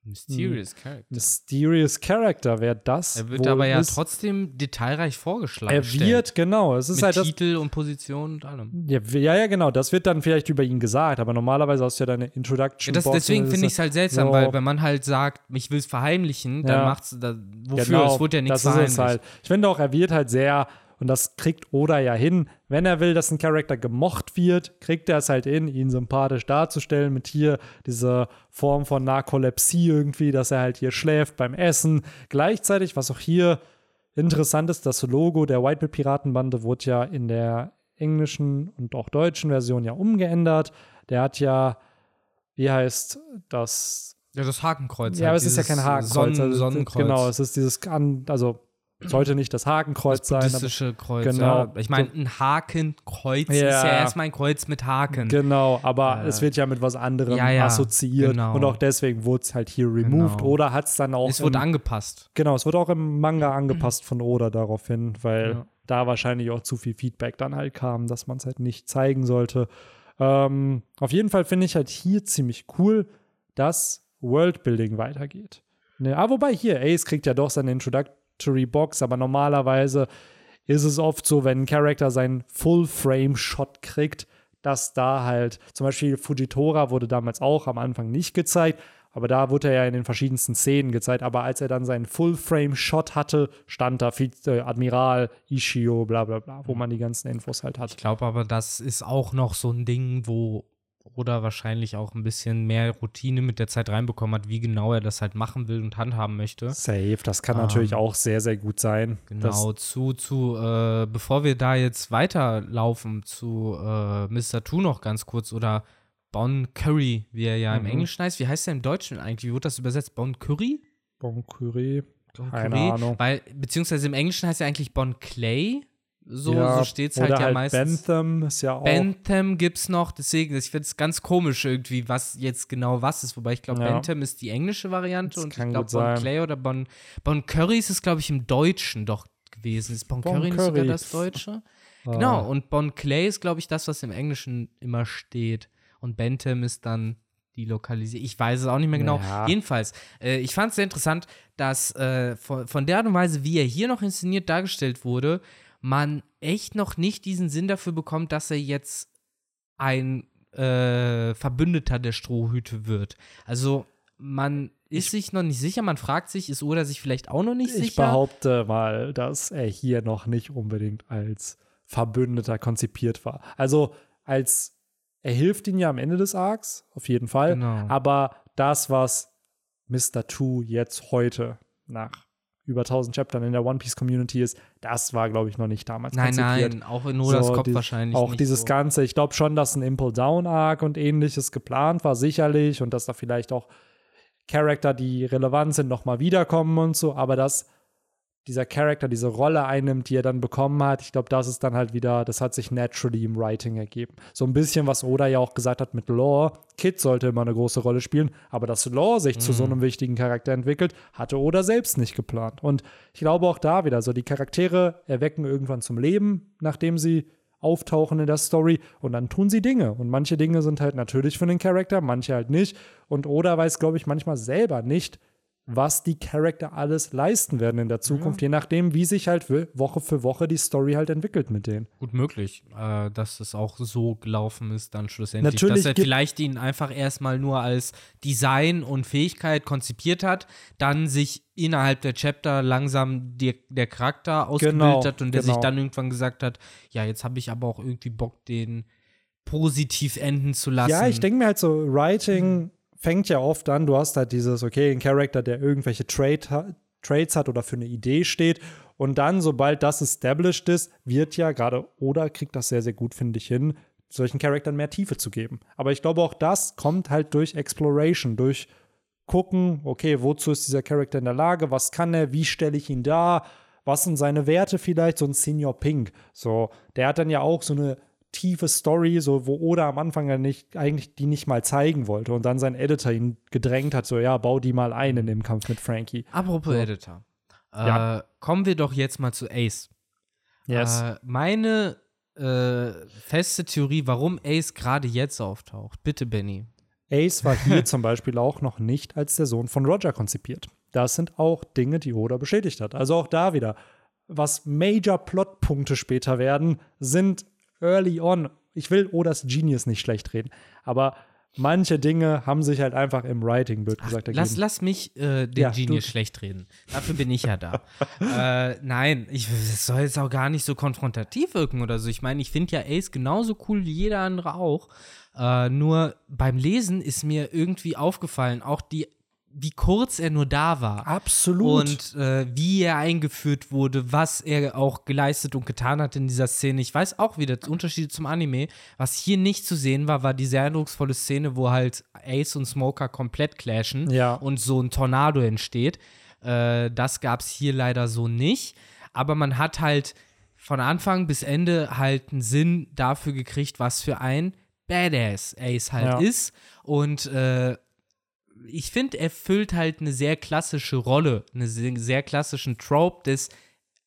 Mysterious Character. Mysterious Character wäre das. Er wird aber ja trotzdem detailreich vorgeschlagen. Er wird, genau. Es ist Mit halt das. Titel und Position und allem. Ja, ja, ja, genau. Das wird dann vielleicht über ihn gesagt, aber normalerweise hast du ja deine Introduction. Das, Box deswegen finde das ich es halt seltsam, so. weil wenn man halt sagt, ich will es verheimlichen, dann Ja. macht's da, wofür? es wurde ja nichts Genau, das ist verheimlicht. es halt. Ich finde auch, er wird halt sehr, und das kriegt Oda ja hin, wenn er will, dass ein Charakter gemocht wird, kriegt er es halt hin, ihn sympathisch darzustellen, mit hier dieser Form von Narkolepsie irgendwie, dass er halt hier schläft beim Essen. Gleichzeitig, was auch hier interessant ist, das Logo der Whitebeard Piratenbande wurde ja in der englischen und auch deutschen Version ja umgeändert. Der hat ja, wie heißt das, Ja, das Hakenkreuz. ja, aber halt, es ist ja kein Hakenkreuz. Sonnen, also, Sonnenkreuz. Genau, es ist dieses, also sollte nicht das Hakenkreuz das sein. Aber, buddhistische Kreuz. genau. Ja. Ich meine, ein Hakenkreuz ist Ja. ja erstmal ein Kreuz mit Haken. genau, aber Äh, es wird ja mit was anderem ja, ja, assoziiert. genau. Und auch deswegen wurde es halt hier removed. Genau. Oder hat es dann auch. es wurde im, angepasst. genau, es wurde auch im Manga angepasst von Oda daraufhin, weil Ja. da wahrscheinlich auch zu viel Feedback dann halt kam, dass man es halt nicht zeigen sollte. Ähm, auf jeden Fall finde ich halt hier ziemlich cool, dass Worldbuilding weitergeht. Ne, ah, wobei hier, Ace kriegt ja doch seine Introductory Box, aber normalerweise ist es oft so, wenn ein Charakter seinen Full-Frame-Shot kriegt, dass da halt, zum Beispiel Fujitora wurde damals auch am Anfang nicht gezeigt, aber da wurde er ja in den verschiedensten Szenen gezeigt. Aber als er dann seinen Full-Frame-Shot hatte, stand da Vize Admiral Ishio, bla bla bla, wo man die ganzen Infos halt Ich hat. glaube aber, das ist auch noch so ein Ding, wo oder wahrscheinlich auch ein bisschen mehr Routine mit der Zeit reinbekommen hat, wie genau er das halt machen will und handhaben möchte. Safe, das kann natürlich Ähm, auch sehr, sehr gut sein. Genau, zu, zu, äh, bevor wir da jetzt weiterlaufen, zu äh, Mr. Two noch ganz kurz oder Bon Curry, wie er ja im Mhm. Englischen heißt. Wie heißt er im Deutschen eigentlich? Wie wird das übersetzt? Bon Curry? Bon Curry. Bon Keine Curry? Ahnung. Weil, beziehungsweise im Englischen heißt er eigentlich Bon Clay. So, ja, so steht es halt ja halt meistens. Bentham ist ja auch. Bentham gibt's noch, deswegen, ich finde es ganz komisch irgendwie, was jetzt genau was ist. Wobei ich glaube, Ja. Bentham ist die englische Variante Das und ich glaube, Bon. Clay oder Bon, bon Curry ist es, glaube ich, im Deutschen doch gewesen. Ist Bon, Bon Curry nicht sogar das Deutsche? Ah. Genau, und Bon Clay ist, glaube ich, das, was im Englischen immer steht. Und Bentham ist dann die Lokalisierung. Ich weiß es auch nicht mehr genau. Ja. Jedenfalls, äh, ich fand es sehr interessant, dass äh, von, von der Art und Weise, wie er hier noch inszeniert dargestellt wurde, man echt noch nicht diesen Sinn dafür bekommt, dass er jetzt ein äh, Verbündeter der Strohhüte wird. Also man ist sich noch nicht sicher, man fragt sich, ist Oda sich vielleicht auch noch nicht Ich sicher? behaupte mal, dass er hier noch nicht unbedingt als Verbündeter konzipiert war. Also als er hilft ihm ja am Ende des Arcs, auf jeden Fall. Genau. Aber das, was Mr. Two jetzt heute nach über 1000 Chaptern in der One Piece Community ist, das war, glaube ich, noch nicht damals Nein, konzipiert. nein, auch in Odas So, Kopf die- wahrscheinlich Auch dieses so. Ganze, ich glaube schon, dass ein Impel Down Arc und ähnliches geplant war, sicherlich, und dass da vielleicht auch Charakter, die relevant sind, nochmal wiederkommen und so, aber dass dieser Charakter diese Rolle einnimmt, die er dann bekommen hat, ich glaube, das ist dann halt wieder, das hat sich naturally im Writing ergeben. So ein bisschen, was Oda ja auch gesagt hat mit Lore, Kid sollte immer eine große Rolle spielen, aber dass Lore sich zu so Mhm. einem wichtigen Charakter entwickelt, hatte Oda selbst nicht geplant. Und ich glaube auch da wieder, so die Charaktere erwecken irgendwann zum Leben, nachdem sie auftauchen in der Story und dann tun sie Dinge. Und manche Dinge sind halt natürlich für den Charakter, manche halt nicht. Und Oda weiß, glaube ich, manchmal selber nicht, was die Charakter alles leisten werden in der Zukunft, je nachdem, wie sich halt Woche für Woche die Story halt entwickelt mit denen. Gut möglich, äh, dass es auch so gelaufen ist, dann schlussendlich. Natürlich dass er vielleicht ihn einfach erstmal nur als Design und Fähigkeit konzipiert hat, dann sich innerhalb der Chapter langsam die, der Charakter ausgebildet Genau, hat und der sich genau. dann irgendwann gesagt hat, ja, jetzt habe ich aber auch irgendwie Bock, den positiv enden zu lassen. Ja, ich denke mir halt so, Writing fängt ja oft an, du hast halt dieses, okay, ein Charakter, der irgendwelche Trade ha Traits hat oder für eine Idee steht. Und dann, sobald das established ist, wird ja gerade Oda kriegt das sehr, sehr gut, finde ich, hin, solchen Charakteren mehr Tiefe zu geben. Aber ich glaube, auch das kommt halt durch Exploration, durch gucken, okay, wozu ist dieser Charakter in der Lage, was kann er, wie stelle ich ihn dar, was sind seine Werte vielleicht, so ein Senior Pink. So, der hat dann ja auch so eine tiefe Story, so wo Oda am Anfang ja nicht, eigentlich die nicht mal zeigen wollte und dann sein Editor ihn gedrängt hat, so ja, bau die mal ein in dem Kampf mit Frankie. Apropos Editor. Äh, Ja. Kommen wir doch jetzt mal zu Ace. Äh, meine äh, feste Theorie, warum Ace gerade jetzt auftaucht. Bitte, Benny. Ace war hier zum Beispiel auch noch nicht als der Sohn von Roger konzipiert. Das sind auch Dinge, die Oda beschädigt hat. Also auch da wieder, was Major Plotpunkte später werden, sind early on. Ich will Odas Genius nicht schlecht reden, aber manche Dinge haben sich halt einfach im Writing, wird gesagt, ergeben. Lass, lass mich äh, den Ja, Genius du- schlecht reden. Dafür bin ich ja da. äh, nein, ich, es soll jetzt auch gar nicht so konfrontativ wirken oder so. Ich meine, ich finde ja Ace genauso cool wie jeder andere auch. Äh, nur beim Lesen ist mir irgendwie aufgefallen, auch die, wie kurz er nur da war. Absolut. Und äh, wie er eingeführt wurde, was er auch geleistet und getan hat in dieser Szene. Ich weiß auch wieder Unterschiede zum Anime. Was hier nicht zu sehen war, war die sehr eindrucksvolle Szene, wo halt Ace und Smoker komplett clashen Ja. und so ein Tornado entsteht. Äh, das gab es hier leider so nicht. Aber man hat halt von Anfang bis Ende halt einen Sinn dafür gekriegt, was für ein Badass Ace halt Ja. ist. Und äh, ich finde, er füllt halt eine sehr klassische Rolle, einen sehr, klassischen Trope des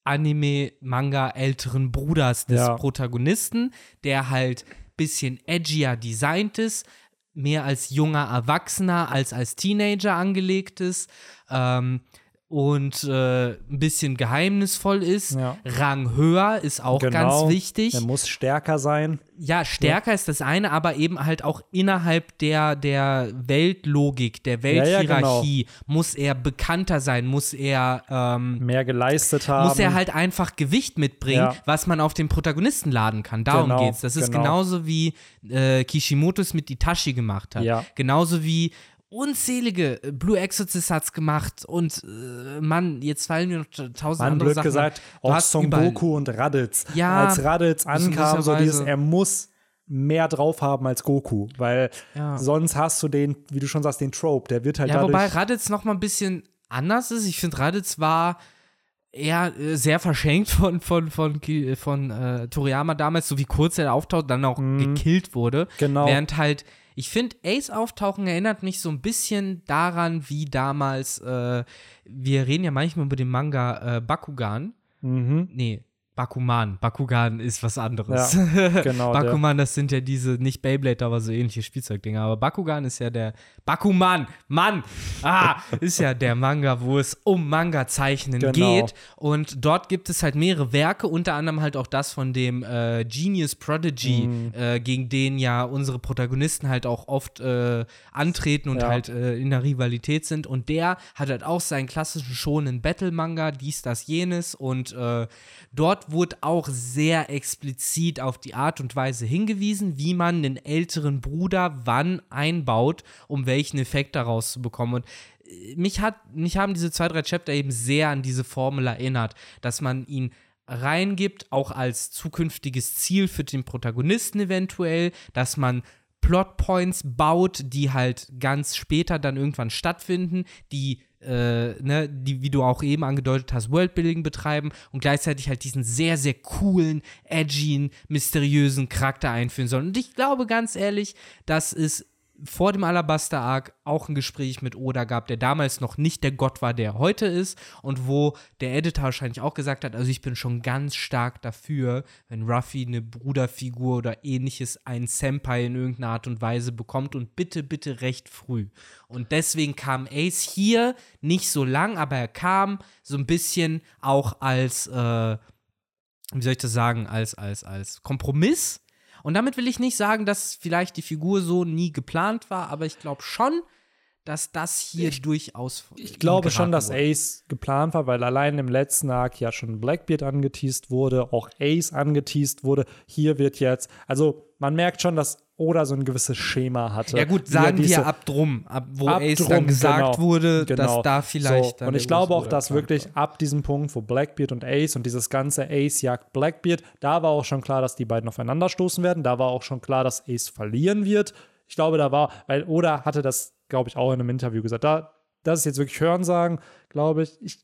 Anime-Manga älteren Bruders des Ja. Protagonisten, der halt bisschen edgier designt ist, mehr als junger Erwachsener als als Teenager angelegt ist. Ähm, und äh, ein bisschen geheimnisvoll ist. Ja. Rang höher ist auch Genau. ganz wichtig. Er muss stärker sein. Ja, stärker ist das eine, aber eben halt auch innerhalb der, der Weltlogik, der ja, genau. Welthierarchie muss er bekannter sein, muss er, ähm, Mehr geleistet haben. muss er halt einfach Gewicht mitbringen, Ja. was man auf den Protagonisten laden kann. Darum Genau, geht's. Das ist genau. genauso wie äh, Kishimoto es mit Itachi gemacht hat. Ja. Genauso wie unzählige äh, Blue Exorcist hat's gemacht und äh, Mann, jetzt fallen mir noch tausend Man andere blöd Sachen. gesagt, auch Son Goku und Raditz. Ja, als Raditz ankam, so dieses, er muss mehr drauf haben als Goku, weil Ja. sonst hast du den, wie du schon sagst, den Trope, der wird halt Ja, dadurch wobei Raditz noch mal ein bisschen anders ist. Ich finde, Raditz war eher äh, sehr verschenkt von, von, von, Ki- von äh, Toriyama damals, so wie kurz er auftaucht, dann auch gekillt wurde. Mhm. Genau. Während halt, ich finde, Ace Auftauchen erinnert mich so ein bisschen daran, wie damals, äh, wir reden ja manchmal über den Manga äh, Bakugan. Mhm. Nee, Bakuman. Bakugan ist was anderes. genau, der. Bakuman, das sind ja diese, nicht Beyblade, aber so ähnliche Spielzeugdinger. Aber Bakugan ist ja der. Bakuman! Mann! Ah! Ist ja der Manga, wo es um Manga-Zeichnen Genau. geht. Und dort gibt es halt mehrere Werke, unter anderem halt auch das von dem äh, Genius Prodigy, Mhm. äh, gegen den ja unsere Protagonisten halt auch oft äh, antreten und Ja. halt äh, in der Rivalität sind. Und der hat halt auch seinen klassischen schonen Battle-Manga, dies, das, jenes. Und äh, wurde auch sehr explizit auf die Art und Weise hingewiesen, wie man einen älteren Bruder wann einbaut, um welchen Effekt daraus zu bekommen. Und äh, mich, hat, mich haben diese zwei, drei Chapter eben sehr an diese Formel erinnert, dass man ihn reingibt, auch als zukünftiges Ziel für den Protagonisten eventuell, dass man Plotpoints baut, die halt ganz später dann irgendwann stattfinden, die, äh, ne, die, wie du auch eben angedeutet hast, Worldbuilding betreiben und gleichzeitig halt diesen sehr, sehr coolen, edgyen, mysteriösen Charakter einführen sollen. Und ich glaube ganz ehrlich, dass es vor dem Alabaster Arc auch ein Gespräch mit Oda gab, der damals noch nicht der Gott war, der er heute ist und wo der Editor wahrscheinlich auch gesagt hat, also ich bin schon ganz stark dafür, wenn Ruffy eine Bruderfigur oder ähnliches einen Senpai in irgendeiner Art und Weise bekommt und bitte, bitte recht früh. Und deswegen kam Ace hier nicht so lang, aber er kam so ein bisschen auch als, äh, wie soll ich das sagen, als, als, als Kompromiss und damit will ich nicht sagen, dass vielleicht die Figur so nie geplant war, aber ich glaube schon, dass das hier durchaus. Ich glaube schon, dass Ace geplant war, weil allein im letzten Arc ja schon Blackbeard angeteased wurde, auch Ace angeteased wurde. Hier wird jetzt, also man merkt schon, dass Oda so ein gewisses Schema hatte. Ja, gut, sagen diese- wir ab drum, ab wo ab Ace drum, dann gesagt genau, wurde, genau. dass da vielleicht. So, und ich glaube auch, dass wirklich war. ab diesem Punkt, wo Blackbeard und Ace und dieses ganze Ace jagt Blackbeard, da war auch schon klar, dass die beiden aufeinander stoßen werden. Da war auch schon klar, dass Ace verlieren wird. Ich glaube, da war, weil Oda hatte das, glaube ich, auch in einem Interview gesagt. Da, das ist jetzt wirklich Hörensagen, glaube ich. ich.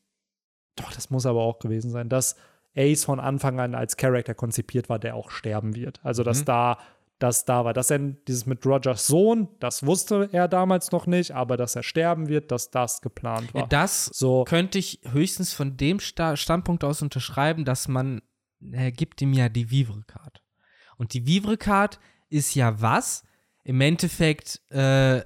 Doch, das muss aber auch gewesen sein, dass Ace von Anfang an als Charakter konzipiert war, der auch sterben wird. Also, Mhm. dass da das da war. Dass er dieses mit Rogers Sohn, das wusste er damals noch nicht, aber dass er sterben wird, dass das geplant war. Das so, könnte ich höchstens von dem Sta Standpunkt aus unterschreiben, dass man er gibt ihm ja die Vivre-Card. Und die Vivre-Card ist ja was? Im Endeffekt, äh,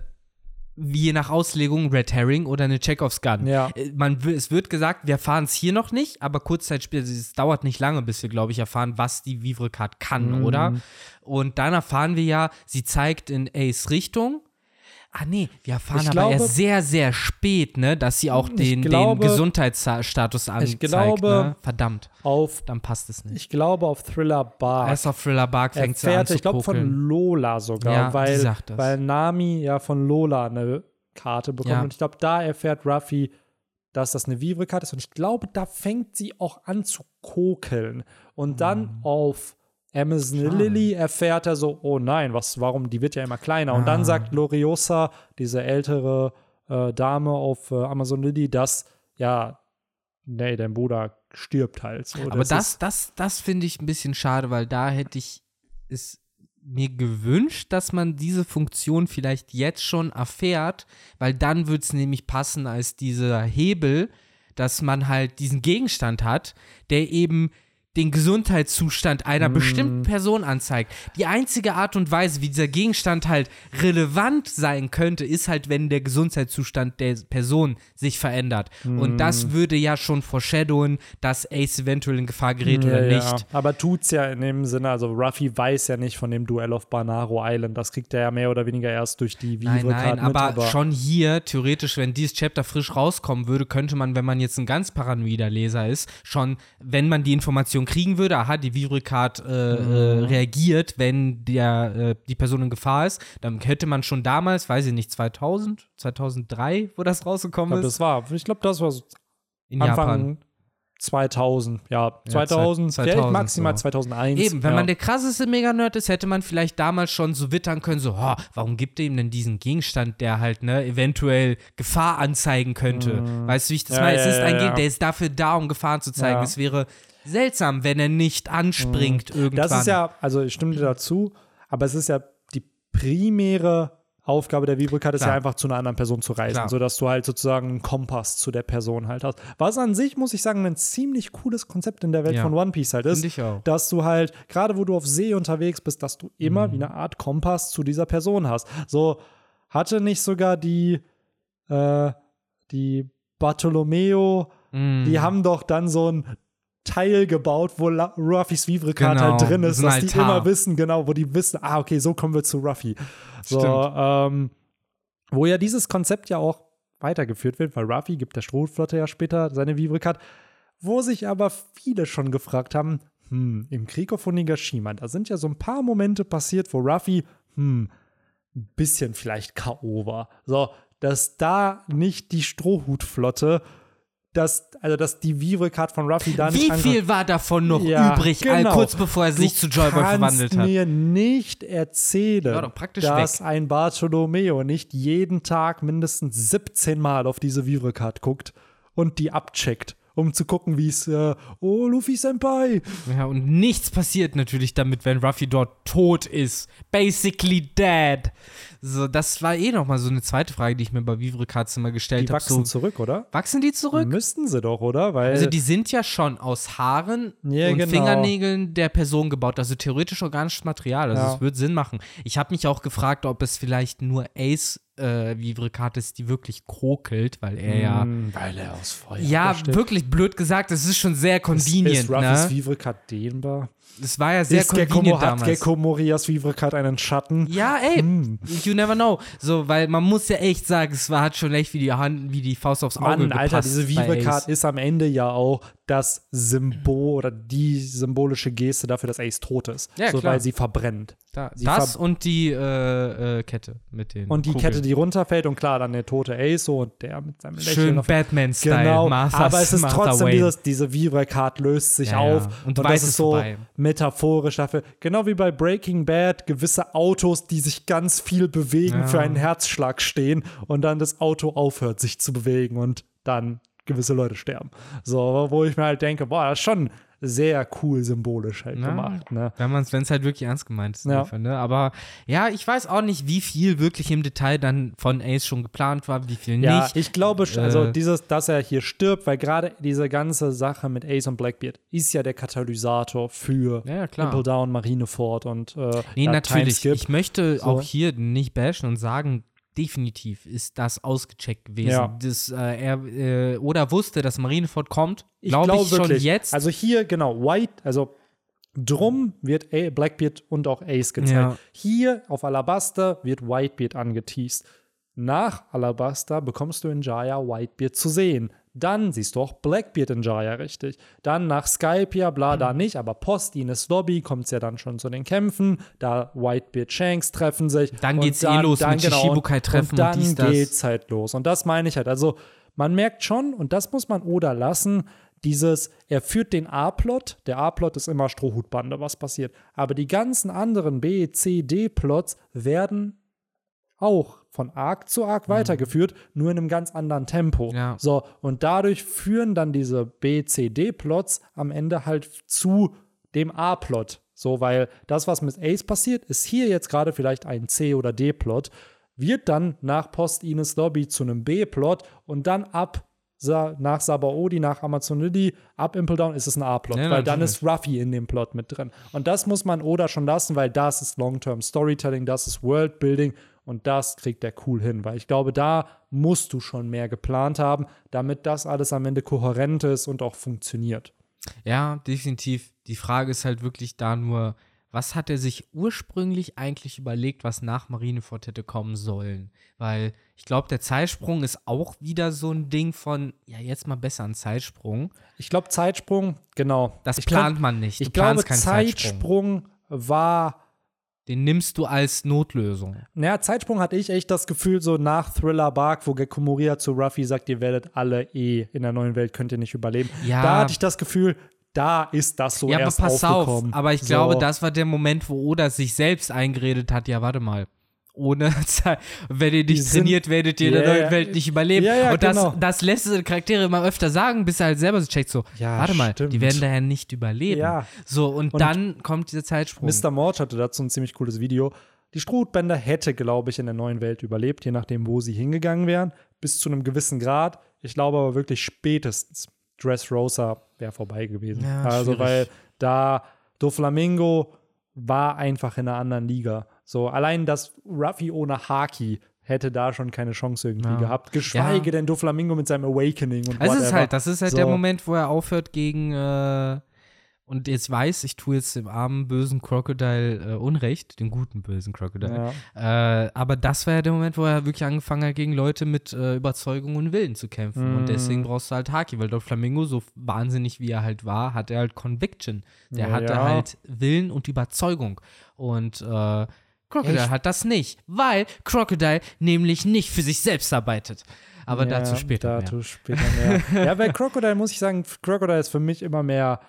wie je nach Auslegung Red Herring oder eine Chekhovs Gun. Ja. Äh, Man, es wird gesagt, wir erfahren es hier noch nicht, aber kurz Zeit später, es dauert nicht lange, bis wir, glaube ich, erfahren, was die Vivre-Card kann, Mhm. oder? Und dann erfahren wir ja, sie zeigt in Ace Richtung. Ah nee, wir erfahren Ich aber glaube- erst sehr, sehr spät, ne, dass sie auch den, glaube- den Gesundheitsstatus anzeigt. glaube- ne? Verdammt, auf, dann passt es nicht. ich glaube, auf Thriller Bar. Erst auf Thriller Bark fängt sie an zu ich glaube von. Lola sogar, Ja, weil, weil Nami ja von Lola eine Karte bekommt. Ja. Und ich glaube, da erfährt Ruffy, dass das eine Vivre-Karte ist. Und ich glaube, da fängt sie auch an zu kokeln. Und dann auf Amazon. Schade. Lily erfährt er so, oh nein, was, warum, die wird ja immer kleiner. Und Ah. dann sagt Loriosa, diese ältere äh, Dame auf äh, Amazon Lily, dass, ja, nee, dein Bruder stirbt halt. So, Aber das, das, das finde ich ein bisschen schade, weil da hätte ich es mir gewünscht, dass man diese Funktion vielleicht jetzt schon erfährt, weil dann würde es nämlich passen als dieser Hebel, dass man halt diesen Gegenstand hat, der eben den Gesundheitszustand einer Mm. bestimmten Person anzeigt. Die einzige Art und Weise, wie dieser Gegenstand halt relevant sein könnte, ist halt, wenn der Gesundheitszustand der Person sich verändert. Und Mm. das würde ja schon foreshadowen, dass Ace eventuell in Gefahr gerät oder Ja, nicht. Ja. Aber tut's ja in dem Sinne, also Ruffy weiß ja nicht von dem Duell auf Banaro Island. Das kriegt er ja mehr oder weniger erst durch die Nein, Vivre-Card nein, mit. aber, schon hier, theoretisch, wenn dieses Chapter frisch rauskommen würde, könnte man, wenn man jetzt ein ganz paranoider Leser ist, schon, wenn man die Information kriegen würde, aha, die Vivre-Card äh, äh, Mhm. reagiert, wenn der, äh, die Person in Gefahr ist, dann hätte man schon damals, weiß ich nicht, 2000, 2003, wo das ich rausgekommen glaube, ist, das war, ich glaube, das war so in Anfang Japan. 2000, ja, 2000, 2000 vielleicht maximal so. 2001. Eben, wenn ja. man der krasseste Mega-Nerd ist, hätte man vielleicht damals schon so wittern können, so, oh, warum gibt er ihm denn diesen Gegenstand, der halt, ne, eventuell Gefahr anzeigen könnte? Weißt du, wie ich das Mhm. Ja, meine? Es ja, ist ja, ein ja. Gegenstand, der ist dafür da, um Gefahren zu zeigen. Ja. Es wäre seltsam, wenn er nicht anspringt irgendwann. Mhm. Das ist ja, also ich stimme dir dazu, aber es ist ja die primäre Aufgabe der Vibro-Card ist ja einfach zu einer anderen Person zu reisen, Klar. sodass du halt sozusagen einen Kompass zu der Person halt hast. Was an sich, muss ich sagen, ein ziemlich cooles Konzept in der Welt Ja. von One Piece halt ist. Dass du halt, gerade wo du auf See unterwegs bist, dass du immer wie eine Art Kompass zu dieser Person hast. So hatte nicht sogar die, äh, die Bartolomeo, Mm. die haben doch dann so ein Teil gebaut, wo La Ruffys Vivre-Card Genau, halt drin ist, dass die Altar. immer wissen, genau, wo die wissen, ah, okay, so kommen wir zu Ruffy. So, ähm, wo ja dieses Konzept ja auch weitergeführt wird, weil Ruffy gibt der Strohflotte ja später seine Vivre-Card, wo sich aber viele schon gefragt haben, hm, im Krieg auf Onigashima, da sind ja so ein paar Momente passiert, wo Ruffy, hm, ein bisschen vielleicht K.O. war. So, dass da nicht die Strohhutflotte, dass, also dass die Vivre-Card von Ruffy da nicht Wie viel war davon noch Ja, übrig, genau. kurz bevor er sich zu Joyboy verwandelt Du hat? mir nicht erzählen, dass weg. ein Bartolomeo nicht jeden Tag mindestens 17 Mal auf diese Vivre-Card guckt und die abcheckt, um zu gucken, wie es, äh, oh, Luffy Senpai. Ja, und nichts passiert natürlich damit, wenn Ruffy dort tot ist. Basically dead. So, das war eh noch mal so eine zweite Frage, die ich mir bei Vivre Cards immer gestellt Die habe. wachsen So, zurück, oder? wachsen die zurück? Müssten sie doch, oder? Weil Also die sind ja schon aus Haaren Ja, und genau. Fingernägeln der Person gebaut, also theoretisch organisches Material. Also Ja. es wird Sinn machen. Ich habe mich auch gefragt, ob es vielleicht nur Ace äh, Vivre-Card ist, die wirklich krokelt, weil er ja. Hm, weil er aus Feuer Ja, besteht. wirklich blöd gesagt, es ist schon sehr Ist, convenient, ist Ruffys ne? Vivre-Card dehnbar? Es war ja sehr ist Gecko, convenient hat damals. Gecko Morias Vivre-Card einen Schatten? Ja, ey, Hm. you never know. So, weil man muss ja echt sagen, es war hat schon echt wie die Hand, wie die Faust aufs Auge Mann, Alter, diese Ace. ist am Ende ja auch das Symbol oder die symbolische Geste dafür, dass Ace tot ist. Ja, so, klar. weil sie verbrennt. Da, sie das ver- und die äh, äh, Kette mit den Und die Kugeln. Kette, die runterfällt und klar, dann der tote Ace so und der mit seinem Lächeln Schön Batman-Style. Genau, Martha's- aber es ist Martha trotzdem Wayne. dieses, diese Vivre-Card löst sich Ja, ja. auf Und und, du das ist es so vorbei. Metaphorisch dafür. Genau wie bei Breaking Bad, gewisse Autos, die sich ganz viel bewegen, Ja. für einen Herzschlag stehen und dann das Auto aufhört, sich zu bewegen und dann gewisse Leute sterben. So, wo ich mir halt denke, boah, das ist schon sehr cool symbolisch halt Ja. gemacht. Ne? Wenn es halt wirklich ernst gemeint ist. Ja. Fall, ne? Aber ja, ich weiß auch nicht, wie viel wirklich im Detail dann von Ace schon geplant war, wie viel Ja, nicht. ich glaube, also Äh, dieses, dass er hier stirbt, weil gerade diese ganze Sache mit Ace und Blackbeard ist ja der Katalysator für Ja. Impel Down, Marineford und äh, Nee, natürlich. Timeskip. Ich möchte So. auch hier nicht bashen und sagen, definitiv ist das ausgecheckt gewesen. Ja. Das, äh, er äh, oder wusste, dass Marineford kommt. Ich Glaube glaube ich schon jetzt. Also hier, genau, White, also drum wird A Blackbeard und auch Ace gezeigt. Ja. Hier auf Alabaster wird Whitebeard angeteased. Nach Alabaster bekommst du in Jaya Whitebeard zu sehen. Dann siehst du auch Blackbeard in Jaya richtig. Dann nach Skypia, bla, da nicht, aber post Ines Lobby kommt es ja dann schon zu den Kämpfen. Da Whitebeard Shanks treffen sich. Dann Und geht's eh los mit Shishibukai treffen und und dann dies, das. geht's halt los. Und das meine ich halt. Also man merkt schon, und das muss man Oda lassen, dieses, er führt den A-Plot, der A-Plot ist immer Strohhutbande, was passiert. Aber die ganzen anderen B, C, D-Plots werden auch von Arc zu Arc weitergeführt, nur in einem ganz anderen Tempo. Mhm. Ja. So, und dadurch führen dann diese B, C, D-Plots am Ende halt zu dem A-Plot. So, weil das, was mit Ace passiert, ist hier jetzt gerade vielleicht ein C- oder D-Plot, wird dann nach Post Ines Lobby zu einem B-Plot und dann ab Sa nach Sabaody, nach Amazonidi, ab Impel Down ist es ein A-Plot, Ja, weil dann ist Ruffy in dem Plot mit drin. Und das muss man Oda schon lassen, weil das ist Long-Term Storytelling, das ist Worldbuilding und das kriegt er cool hin, weil ich glaube, da musst du schon mehr geplant haben, damit das alles am Ende kohärent ist und auch funktioniert. Ja, definitiv. Die Frage ist halt wirklich da nur, was hat er sich ursprünglich eigentlich überlegt, was nach Marineford hätte kommen sollen? Weil ich glaube, der Zeitsprung ist auch wieder so ein Ding von, ja, jetzt mal besser ein Zeitsprung. Ich glaube, Zeitsprung, genau. Das ich plant glaub, man nicht. Du Ich glaube, Zeitsprung. Zeitsprung war Den nimmst du als Notlösung. Naja, Zeitsprung hatte ich echt das Gefühl, so nach Thriller Bark, wo Gekko Moria zu Ruffy sagt, ihr werdet alle eh in der neuen Welt, könnt ihr nicht überleben. Ja. Da hatte ich das Gefühl, da ist das so ja, aber erst pass auf. aufgekommen. Aber ich so. glaube, das war der Moment, wo Oda sich selbst eingeredet hat, ja, warte mal. Ohne Zeit, wenn ihr nicht sind- trainiert, werdet ihr in der neuen. Welt nicht überleben. Ja, ja, Und das, genau. das lässt Charaktere immer öfter sagen, bis er halt selber so checkt, so, Ja, warte mal, stimmt. die werden daher nicht überleben. Ja. So, und, Und dann kommt dieser Zeitsprung. Mr. Morge hatte dazu ein ziemlich cooles Video. Die Strohbänder hätte, glaube ich, in der neuen Welt überlebt, je nachdem, wo sie hingegangen wären, bis zu einem gewissen Grad. Ich glaube aber wirklich spätestens Dressrosa wäre vorbei gewesen. Ja, also, schwierig. weil da Doflamingo war einfach in einer anderen Liga. So, allein das Ruffy ohne Haki hätte da schon keine Chance irgendwie Ja. gehabt. Geschweige Ja. denn Doflamingo mit seinem Awakening und Das whatever. ist halt, das ist halt So. der Moment, wo er aufhört gegen äh, und jetzt weiß, ich tue jetzt dem armen bösen Crocodile äh, Unrecht, dem guten bösen Crocodile. Ja. Äh, aber das war ja der Moment, wo er wirklich angefangen hat, gegen Leute mit äh, Überzeugung und Willen zu kämpfen. Und Mm. deswegen brauchst du halt Haki, weil dort Flamingo, so wahnsinnig wie er halt war, hat er halt Conviction. Der hatte halt Willen und Überzeugung. Und äh, Crocodile Echt? hat das nicht, weil Crocodile nämlich nicht für sich selbst arbeitet. Aber Ja, dazu später Dazu mehr. später mehr. ja, bei Crocodile muss ich sagen, Crocodile ist für mich immer mehr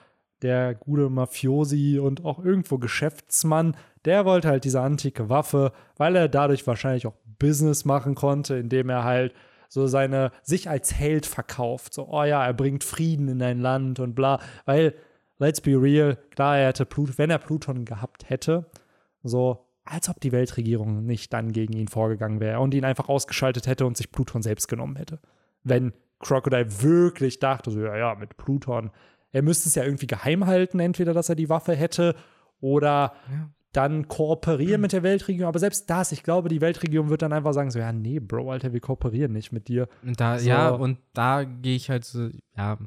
der gute Mafiosi und auch irgendwo Geschäftsmann. Der wollte halt diese antike Waffe, weil er dadurch wahrscheinlich auch Business machen konnte, indem er halt so seine sich als Held verkauft. So, oh ja, er bringt Frieden in ein Land und bla. Weil, let's be real, klar, er hätte Plut wenn er Pluton gehabt hätte, so als ob die Weltregierung nicht dann gegen ihn vorgegangen wäre und ihn einfach ausgeschaltet hätte und sich Pluton selbst genommen hätte. Wenn Crocodile wirklich dachte, so, ja, ja, mit Pluton, er müsste es ja irgendwie geheim halten, entweder, dass er die Waffe hätte oder Ja. dann kooperieren mit der Weltregierung. Aber selbst das, ich glaube, die Weltregierung wird dann einfach sagen, so, ja, nee, Bro, Alter, wir kooperieren nicht mit dir. Und da, So. ja, und da gehe ich halt so, ja,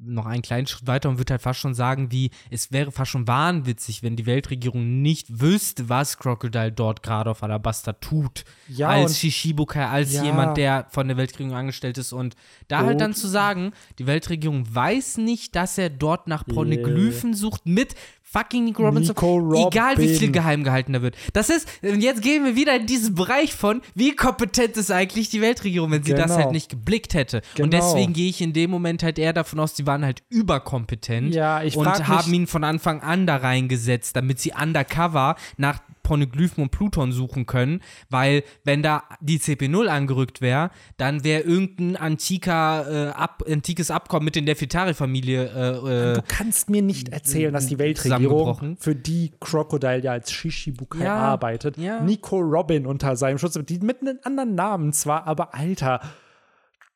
noch einen kleinen Schritt weiter und würde halt fast schon sagen, wie es wäre fast schon wahnwitzig, wenn die Weltregierung nicht wüsste, was Crocodile dort gerade auf Alabasta tut. Ja, als Shishibukai, als Ja. jemand, der von der Weltregierung angestellt ist. Und da halt Und- dann zu sagen, die Weltregierung weiß nicht, dass er dort nach Pornoglyphen sucht mit fucking Nico Robinson. Nico Egal wie viel Robin. geheim gehalten da wird. Das ist, und jetzt gehen wir wieder in diesen Bereich von, wie kompetent ist eigentlich die Weltregierung, wenn sie das Genau. halt nicht geblickt hätte. Und Genau. deswegen gehe ich in dem Moment halt eher davon aus, die waren halt überkompetent Ja, ich und haben ihn von Anfang an da reingesetzt, damit sie undercover nach Pornoglyphen und Pluton suchen können, weil wenn da die CP0 angerückt wäre, dann wäre irgendein antiker, äh, ab, antikes Abkommen mit den Nefertari-Familie äh, äh, Du kannst mir nicht erzählen, dass die Weltregierung, Zusammengebrochen. für die Crocodile ja als Shishibukai Ja, arbeitet, ja. Nico Robin unter seinem Schutz, die mit einem anderen Namen zwar, aber Alter,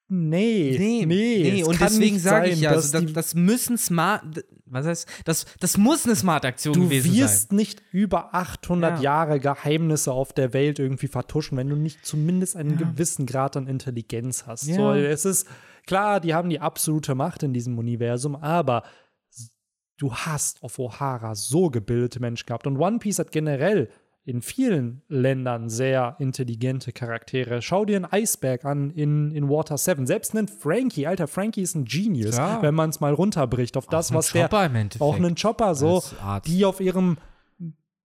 nee, nee, nee, es und deswegen sage ich ja, also das, das müssen smart, was heißt, das, das muss eine Smart-Aktion du gewesen wirst sein. nicht über 800 Ja. Jahre Geheimnisse auf der Welt irgendwie vertuschen, wenn du nicht zumindest einen gewissen Grad an Intelligenz hast. Ja. So, es ist klar, die haben die absolute Macht in diesem Universum, aber du hast auf O'Hara so gebildete Menschen gehabt. Und One Piece hat generell in vielen Ländern sehr intelligente Charaktere. Schau dir einen Eisberg an in, in Water 7. Selbst einen Frankie, Alter, Frankie ist ein Genius, Klar. wenn man es mal runterbricht auf das, ein was der. Chopper im Endeffekt. Auch einen Chopper, so, die auf ihrem,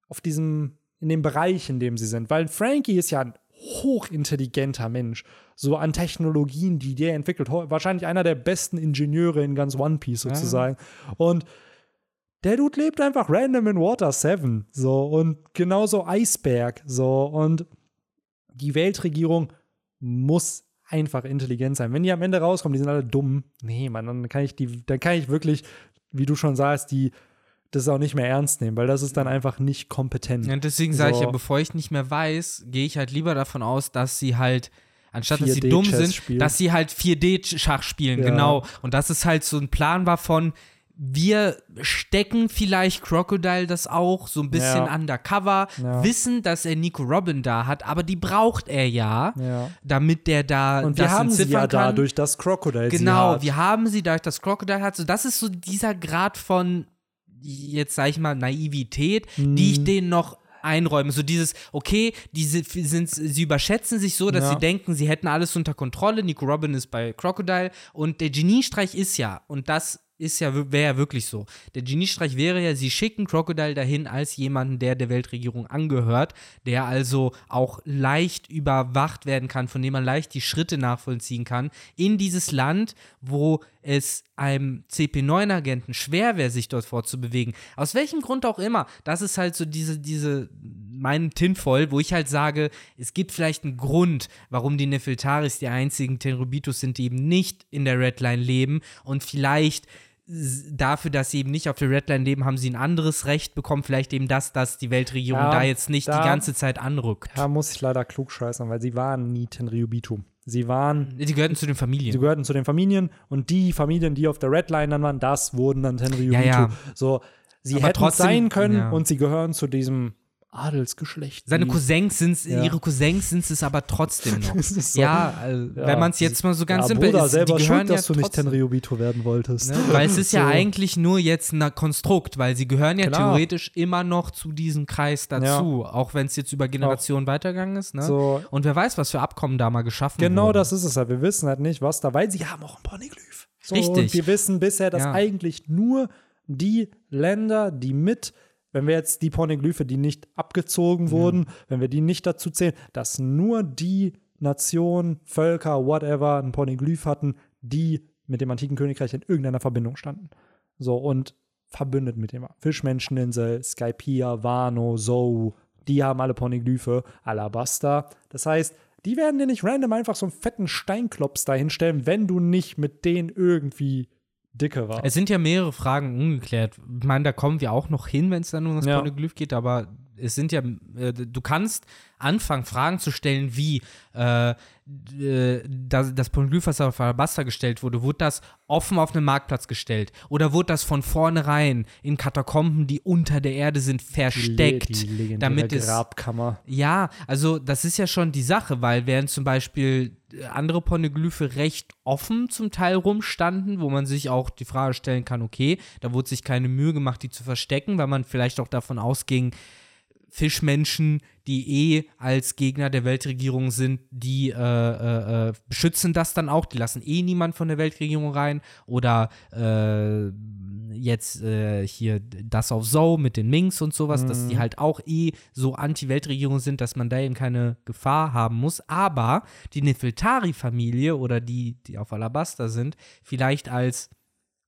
auf diesem, in dem Bereich, in dem sie sind. Weil Frankie ist ja ein hochintelligenter Mensch. So an Technologien, die der entwickelt. Wahrscheinlich einer der besten Ingenieure in ganz One Piece sozusagen. Und der Dude lebt einfach random in Water 7. So, und genauso Eisberg. So, und die Weltregierung muss einfach intelligent sein. Wenn die am Ende rauskommen, die sind alle dumm. Nee, Mann, dann kann ich die, dann kann ich wirklich, wie du schon sagst, die das auch nicht mehr ernst nehmen, weil das ist dann einfach nicht kompetent. Und deswegen sage ich ja, bevor ich nicht mehr weiß, gehe ich halt lieber davon aus, dass sie halt Anstatt dass sie 4D dumm Chess sind, spielen. dass sie halt 4D-Schach spielen, Ja. genau. Und dass es halt so ein Plan war von, wir stecken vielleicht Crocodile das auch so ein bisschen Ja. undercover, Ja. wissen, dass er Nico Robin da hat, aber die braucht er ja, Ja. damit der da Und wir haben sie ja kann. dadurch, dass Crocodile Genau, hat. wir haben sie dadurch, dass Crocodile hat. So, das ist so dieser Grad von, jetzt sag ich mal, Naivität, die ich Mhm. denen noch einräume. So dieses, okay, diese sind, sie überschätzen sich so, dass Ja. sie denken, sie hätten alles unter Kontrolle. Nico Robin ist bei Crocodile und der Geniestreich ist ja, und das ist ja, wäre ja wirklich so. Der Geniestreich wäre ja, sie schicken Crocodile dahin als jemanden, der der Weltregierung angehört, der also auch leicht überwacht werden kann, von dem man leicht die Schritte nachvollziehen kann, in dieses Land, wo es einem CP9-Agenten schwer wäre, sich dort fortzubewegen. Aus welchem Grund auch immer. Das ist halt so diese, diese, mein Tinfoil, wo ich halt sage, es gibt vielleicht einen Grund, warum die Nefeltaris die einzigen Tenrybitus sind, die eben nicht in der Redline leben und vielleicht dafür, dass sie eben nicht auf der Redline leben, haben sie ein anderes Recht bekommen, vielleicht eben das, dass die Weltregierung Ja, da jetzt nicht da- die ganze Zeit anrückt. Da muss ich leider klug scheißen, weil sie waren nie Tenryubitu. Sie waren, Die gehörten zu den sie Familien. gehörten zu den Familien und die Familien, die auf der Redline dann waren, das wurden dann Tenryubitu. Ja, ja. So, sie Aber hätten trotzdem- sein können und sie gehören zu diesem Adelsgeschlecht. Seine Cousins sind Ja. ihre Cousins sind es aber trotzdem noch. So- Ja, also, Ja. wenn man es jetzt mal so ganz ja, simpel Bruder, ist, selber die schuld, dass ja du nicht. Tenryubito werden wolltest. Ne? Weil es ist ja So. eigentlich nur jetzt ein Konstrukt, weil sie gehören ja Klar. theoretisch immer noch zu diesem Kreis dazu, auch wenn es jetzt über Generationen weitergegangen ist. Ne? So, Und wer weiß, was für Abkommen da mal geschaffen Genau wurden. das ist es halt. Wir wissen halt nicht, was da, weil sie haben auch ein Ponyglyph. So, Richtig. Und wir wissen bisher, dass Ja. eigentlich nur die Länder, die mit, wenn wir jetzt die Ponyglyphe, die nicht abgezogen wurden, wenn wir die nicht dazu zählen, dass nur die Nationen, Völker, whatever, ein Ponyglyph hatten, die mit dem antiken Königreich in irgendeiner Verbindung standen. So, und verbündet mit dem Fischmenscheninsel, Skypia, Wano, Zou, die haben alle Ponyglyphe, Alabasta. Das heißt, die werden dir nicht random einfach so einen fetten Steinklops dahinstellen, wenn du nicht mit denen irgendwie dicke warst. Es sind ja mehrere Fragen ungeklärt. Ich meine, da kommen wir auch noch hin, wenn es dann um das Ja. Poneglyph geht, aber es sind ja, äh, du kannst anfangen, Fragen zu stellen, wie äh, äh, das, das Poneglyph, was auf Alabaster gestellt wurde, wurde das offen auf einem Marktplatz gestellt? Oder wurde das von vornherein in Katakomben, die unter der Erde sind, versteckt? Die legendäre damit es Grabkammer. Ja, also das ist ja schon die Sache, weil während zum Beispiel äh, andere Poneglyphe recht offen zum Teil rumstanden, wo man sich auch die Frage stellen kann, okay, da wurde sich keine Mühe gemacht, die zu verstecken, weil man vielleicht auch davon ausging, Fischmenschen, die eh als Gegner der Weltregierung sind, die äh, äh, äh, beschützen das dann auch, die lassen eh niemand von der Weltregierung rein. Oder äh, jetzt äh, hier das auf Zou mit den Minks und sowas, dass die halt auch eh so Anti-Weltregierung sind, dass man da eben keine Gefahr haben muss, aber die Nefeltari-Familie oder die, die auf Alabaster sind, vielleicht als,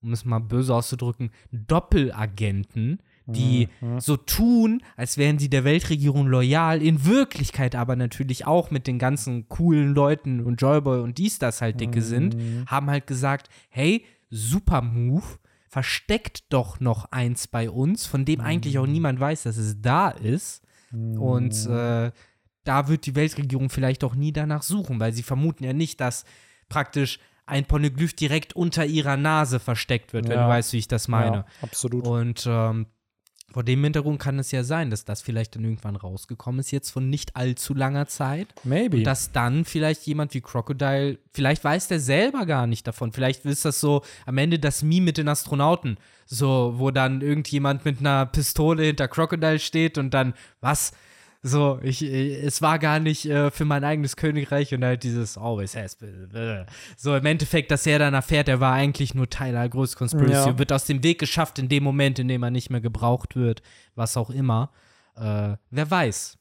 um es mal böse auszudrücken, Doppelagenten, die so tun, als wären sie der Weltregierung loyal, in Wirklichkeit aber natürlich auch mit den ganzen coolen Leuten und Joyboy und dies, das halt dicke sind, haben halt gesagt, hey, super Move, versteckt doch noch eins bei uns, von dem eigentlich auch niemand weiß, dass es da ist. Und äh, da wird die Weltregierung vielleicht auch nie danach suchen, weil sie vermuten ja nicht, dass praktisch ein Poneglyph direkt unter ihrer Nase versteckt wird, wenn Ja. du weißt, wie ich das meine. Ja, absolut. Und ähm, vor dem Hintergrund kann es ja sein, dass das vielleicht dann irgendwann rausgekommen ist, jetzt von nicht allzu langer Zeit. Maybe. Und dass dann vielleicht jemand wie Crocodile, vielleicht weiß der selber gar nicht davon. Vielleicht ist das so am Ende das Meme mit den Astronauten. So, wo dann irgendjemand mit einer Pistole hinter Crocodile steht und dann, was? So, ich, äh, es war gar nicht äh, für mein eigenes Königreich und halt dieses always has been. So im Endeffekt, dass er dann erfährt, er war eigentlich nur Teil einer größeren Conspiracy Ja. und wird aus dem Weg geschafft in dem Moment, in dem er nicht mehr gebraucht wird, was auch immer. Äh, wer weiß.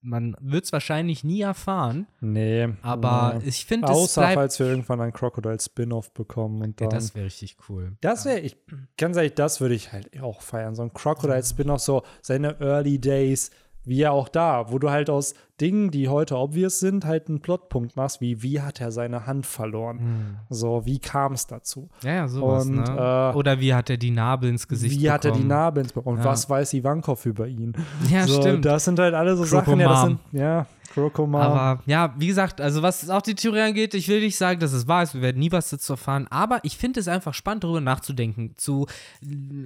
Man wird es wahrscheinlich nie erfahren, nee. aber nee. ich finde, es Außer bleibt. falls wir irgendwann einen Crocodile-Spin-Off bekommen und Ja, dann. das wäre richtig cool. Das wäre, ich ganz ehrlich, das würde ich halt auch feiern. So ein Crocodile-Spin-off, so seine Early Days, wie ja auch da, wo du halt aus Dingen, die heute obvious sind, halt einen Plotpunkt machst, wie wie hat er seine Hand verloren? Hm. So, wie kam es dazu? Ja, ja, sowas, Und, ne? äh, Oder wie hat er die Narbe ins Gesicht wie hat er die bekommen? Narbe ins Und Ja. was weiß Ivankov über ihn? Ja, so, stimmt. Das sind halt alle so Sachen, ja, sind, ja, Krokomam. Aber ja, wie gesagt, also was auch die Theorie angeht, ich will nicht sagen, dass es wahr ist, wir werden nie was dazu erfahren, aber ich finde es einfach spannend, darüber nachzudenken, zu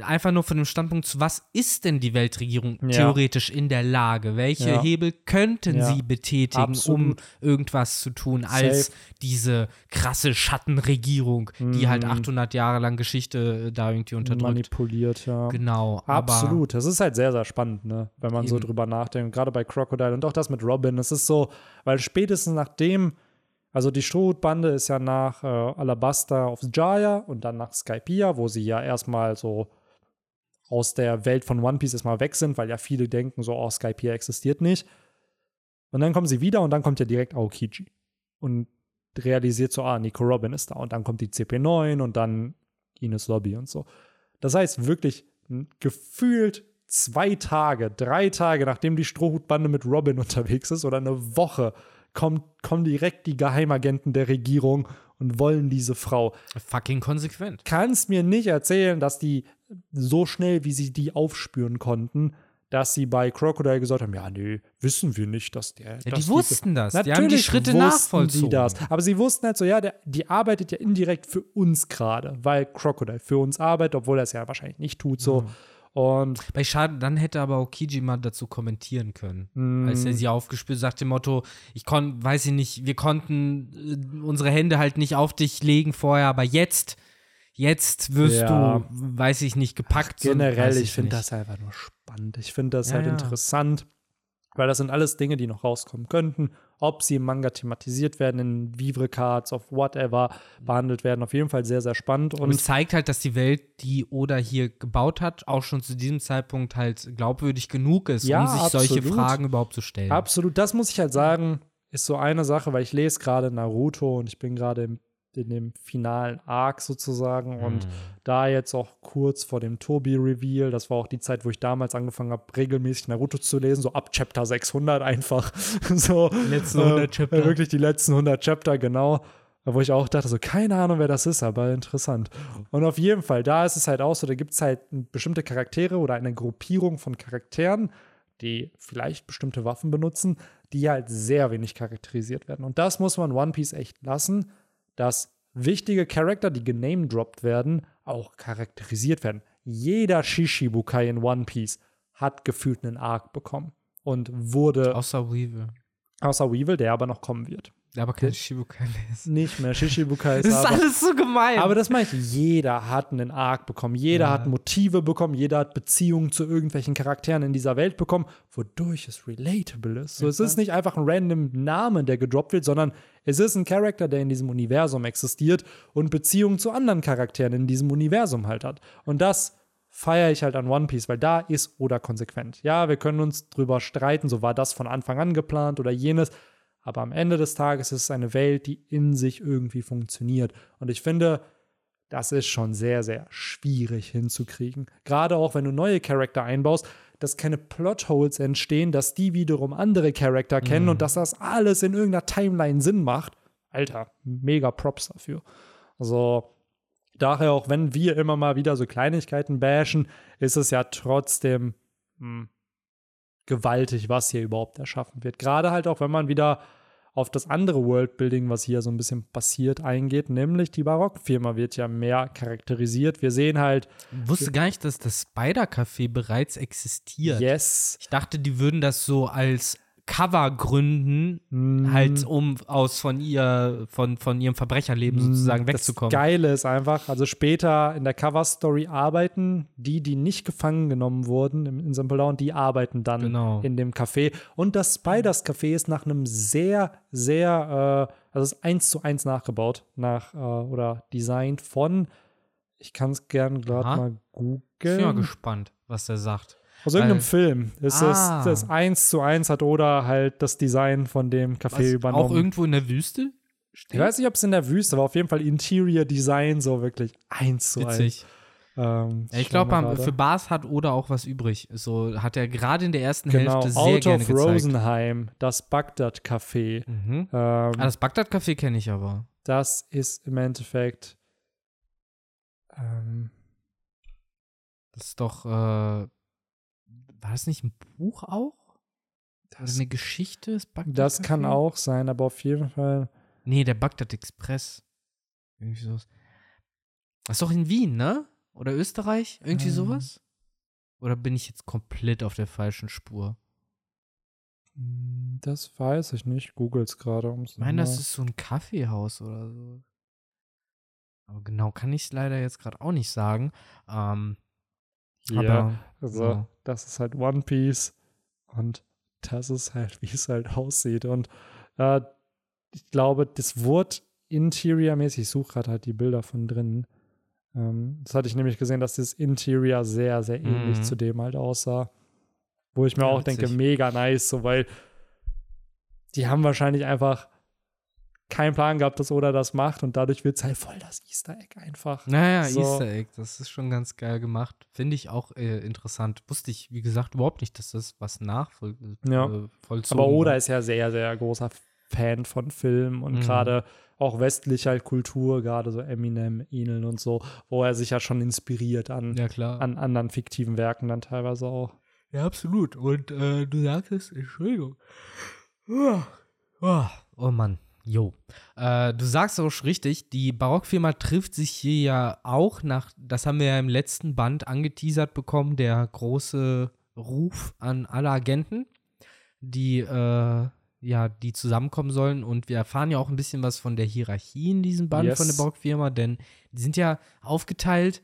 einfach nur von dem Standpunkt zu, was ist denn die Weltregierung Ja. theoretisch in der Lage? Welche Ja. Hebel könnten Ja. sie betätigen, um Absolut. irgendwas zu tun, als Safe. diese krasse Schattenregierung, die halt Mhm. 800 Jahre lang Geschichte äh, da irgendwie unterdrückt. manipuliert, ja. Genau. Absolut. Das ist halt sehr, sehr spannend, ne? wenn man so Eben. drüber nachdenkt. Gerade bei Crocodile und auch das mit Robin. Es ist so, weil spätestens nachdem, also die Strohhutbande ist ja nach äh, Alabasta auf Jaya und dann nach Skypiea, wo sie ja erstmal so aus der Welt von One Piece erstmal weg sind, weil ja viele denken so, oh, Skypiea existiert nicht. Und dann kommen sie wieder und dann kommt ja direkt Aokiji. Und realisiert so, ah, Nico Robin ist da. Und dann kommt die CP9 und dann Ines Lobby und so. Das heißt wirklich gefühlt zwei Tage, drei Tage, nachdem die Strohhutbande mit Robin unterwegs ist oder eine Woche, kommt, kommen direkt die Geheimagenten der Regierung und wollen diese Frau. Fucking konsequent. Kannst mir nicht erzählen, dass die so schnell, wie sie die aufspüren konnten, dass sie bei Crocodile gesagt haben, ja, nee, wissen wir nicht, dass der. Ja, dass die wussten das. Die haben die Natürlich Schritte nachvollzogen. Die das. Aber sie wussten halt so, ja, der, die arbeitet ja indirekt für uns gerade, weil Crocodile für uns arbeitet, obwohl er es ja wahrscheinlich nicht tut so. Und Bei Schade, dann hätte aber Okiji mal dazu kommentieren können. Mm. Als er sie aufgespürt, sagt dem Motto, ich konnte, weiß ich nicht, wir konnten äh, unsere Hände halt nicht auf dich legen vorher, aber jetzt, jetzt wirst Ja. du, weiß ich nicht, gepackt. so- generell, weiß ich finde das einfach nur spannend. Ich finde das Ja, halt ja. interessant, weil das sind alles Dinge, die noch rauskommen könnten. Ob sie im Manga thematisiert werden, in Vivre Cards, of whatever, behandelt werden. Auf jeden Fall sehr, sehr spannend. Und Und es zeigt halt, dass die Welt, die Oda hier gebaut hat, auch schon zu diesem Zeitpunkt halt glaubwürdig genug ist, Ja, um sich solche absolut. Fragen überhaupt zu stellen. Absolut, das muss ich halt sagen, ist so eine Sache, weil ich lese gerade Naruto und ich bin gerade im- in dem finalen Arc sozusagen und Hm. da jetzt auch kurz vor dem Tobi-Reveal, das war auch die Zeit, wo ich damals angefangen habe, regelmäßig Naruto zu lesen, so ab Chapter 600 einfach. so, letzten 100 äh, Chapter. Wirklich die letzten 100 Chapter, genau. Wo ich auch dachte, so, keine Ahnung, wer das ist, aber interessant. Und auf jeden Fall, da ist es halt auch so, da gibt es halt bestimmte Charaktere oder eine Gruppierung von Charakteren, die vielleicht bestimmte Waffen benutzen, die halt sehr wenig charakterisiert werden. Und das muss man One Piece echt lassen, dass wichtige Charakter, die genamedroppt werden, auch charakterisiert werden. Jeder Shishibukai in One Piece hat gefühlt einen Arc bekommen und wurde, Außer Weevil. außer Weevil, der aber noch kommen wird. Aber kein Shibukai mehr ist. Nicht mehr Shishibukai ist Das ist aber, alles so gemein. aber das meine ich, jeder hat einen Arc bekommen, jeder Ja. hat Motive bekommen, jeder hat Beziehungen zu irgendwelchen Charakteren in dieser Welt bekommen, wodurch es relatable ist. So, es ist nicht einfach ein random Name, der gedroppt wird, sondern es ist ein Charakter, der in diesem Universum existiert und Beziehungen zu anderen Charakteren in diesem Universum halt hat. Und das feiere ich halt an One Piece, weil da ist Oda konsequent. Ja, wir können uns drüber streiten, so war das von Anfang an geplant oder jenes. Aber am Ende des Tages ist es eine Welt, die in sich irgendwie funktioniert. Und ich finde, das ist schon sehr, sehr schwierig hinzukriegen. Gerade auch, wenn du neue Charakter einbaust, dass keine Plotholes entstehen, dass die wiederum andere Charakter kennen und dass das alles in irgendeiner Timeline Sinn macht. Alter, mega Props dafür. Also, daher auch, wenn wir immer mal wieder so Kleinigkeiten bashen, ist es ja trotzdem hm, gewaltig, was hier überhaupt erschaffen wird. Gerade halt auch, wenn man wieder auf das andere Worldbuilding, was hier so ein bisschen passiert, eingeht, nämlich die Barockfirma wird ja mehr charakterisiert. Wir sehen halt, Ich wusste gar nicht, dass das Spider-Café bereits existiert. yes, Ich dachte, die würden das so als Cover gründen, mm, halt um aus von ihr, von, von ihrem Verbrecherleben sozusagen wegzukommen. Das Geile ist einfach, also später in der Cover-Story arbeiten die, die nicht gefangen genommen wurden im, in Simple Down, die arbeiten dann Genau. in dem Café. Und das Spiders Café ist nach einem sehr, sehr, äh, also ist eins zu eins nachgebaut, nach äh, oder designt von, ich kann es gern gerade mal Ich bin mal googeln. gespannt, was der sagt. Aus irgendeinem weil- Film. Ist Ah. das, das eins zu eins hat oder halt das Design von dem Café Was, übernommen. auch irgendwo in der Wüste? Ich weiß nicht, ob es in der Wüste war, auf jeden Fall Interior Design, so wirklich eins zu eins. Witzig. Ähm, Ja, ich glaube, für Bars hat Oda auch was übrig. So hat er gerade in der ersten genau, Hälfte sehr Out gerne of gezeigt. Rosenheim, das Bagdad-Café. Mhm. Ähm, Ah, das Bagdad-Café kenne ich aber. das ist im Endeffekt ähm, Das ist doch, äh, war das nicht ein Buch auch? Oder das, eine Geschichte? Das, Bagdad das kann auch sein, aber auf jeden Fall. Nee, der Bagdad Express. Irgendwie sowas. Das ist doch in Wien, ne? Oder Österreich? Irgendwie Ähm. sowas? Oder bin ich jetzt komplett auf der falschen Spur? Hm, Das weiß ich nicht. Googles gerade. um's Ich meine, das ist so ein Kaffeehaus oder so. Aber genau kann ich es leider jetzt gerade auch nicht sagen. Ähm, Ja, aber also, so. das ist halt One Piece und das ist halt, wie es halt aussieht. Und äh, ich glaube, das Wort Interior-mäßig, ich suche gerade halt die Bilder von drinnen. Ähm, das hatte ich nämlich gesehen, dass das Interior sehr, sehr ähnlich Mhm. zu dem halt aussah. Wo ich mir Ja, auch denke, mega nice, so weil die haben wahrscheinlich einfach keinen Plan gehabt, dass Oda das macht und dadurch wird es halt voll das Easter Egg einfach. Naja, So. Easter Egg, das ist schon ganz geil gemacht. Finde ich auch äh, interessant. Wusste ich, wie gesagt, überhaupt nicht, dass das was nachvoll Ja. äh, Aber Oda war. ist ja sehr, sehr großer Fan von Filmen und Mhm. gerade auch westlicher Kultur, gerade so Eminem, Enel und so, wo er sich ja schon inspiriert an, Ja, an anderen fiktiven Werken dann teilweise auch. Ja, absolut. Und äh, du sagtest, Entschuldigung. Oh, oh, oh Mann, jo. Äh, du sagst auch schon richtig, die Barockfirma trifft sich hier ja auch nach, das haben wir ja im letzten Band angeteasert bekommen, der große Ruf an alle Agenten, die, äh, ja, die zusammenkommen sollen. Und wir erfahren ja auch ein bisschen was von der Hierarchie in diesem Band Yes. von der Barockfirma, denn die sind ja aufgeteilt.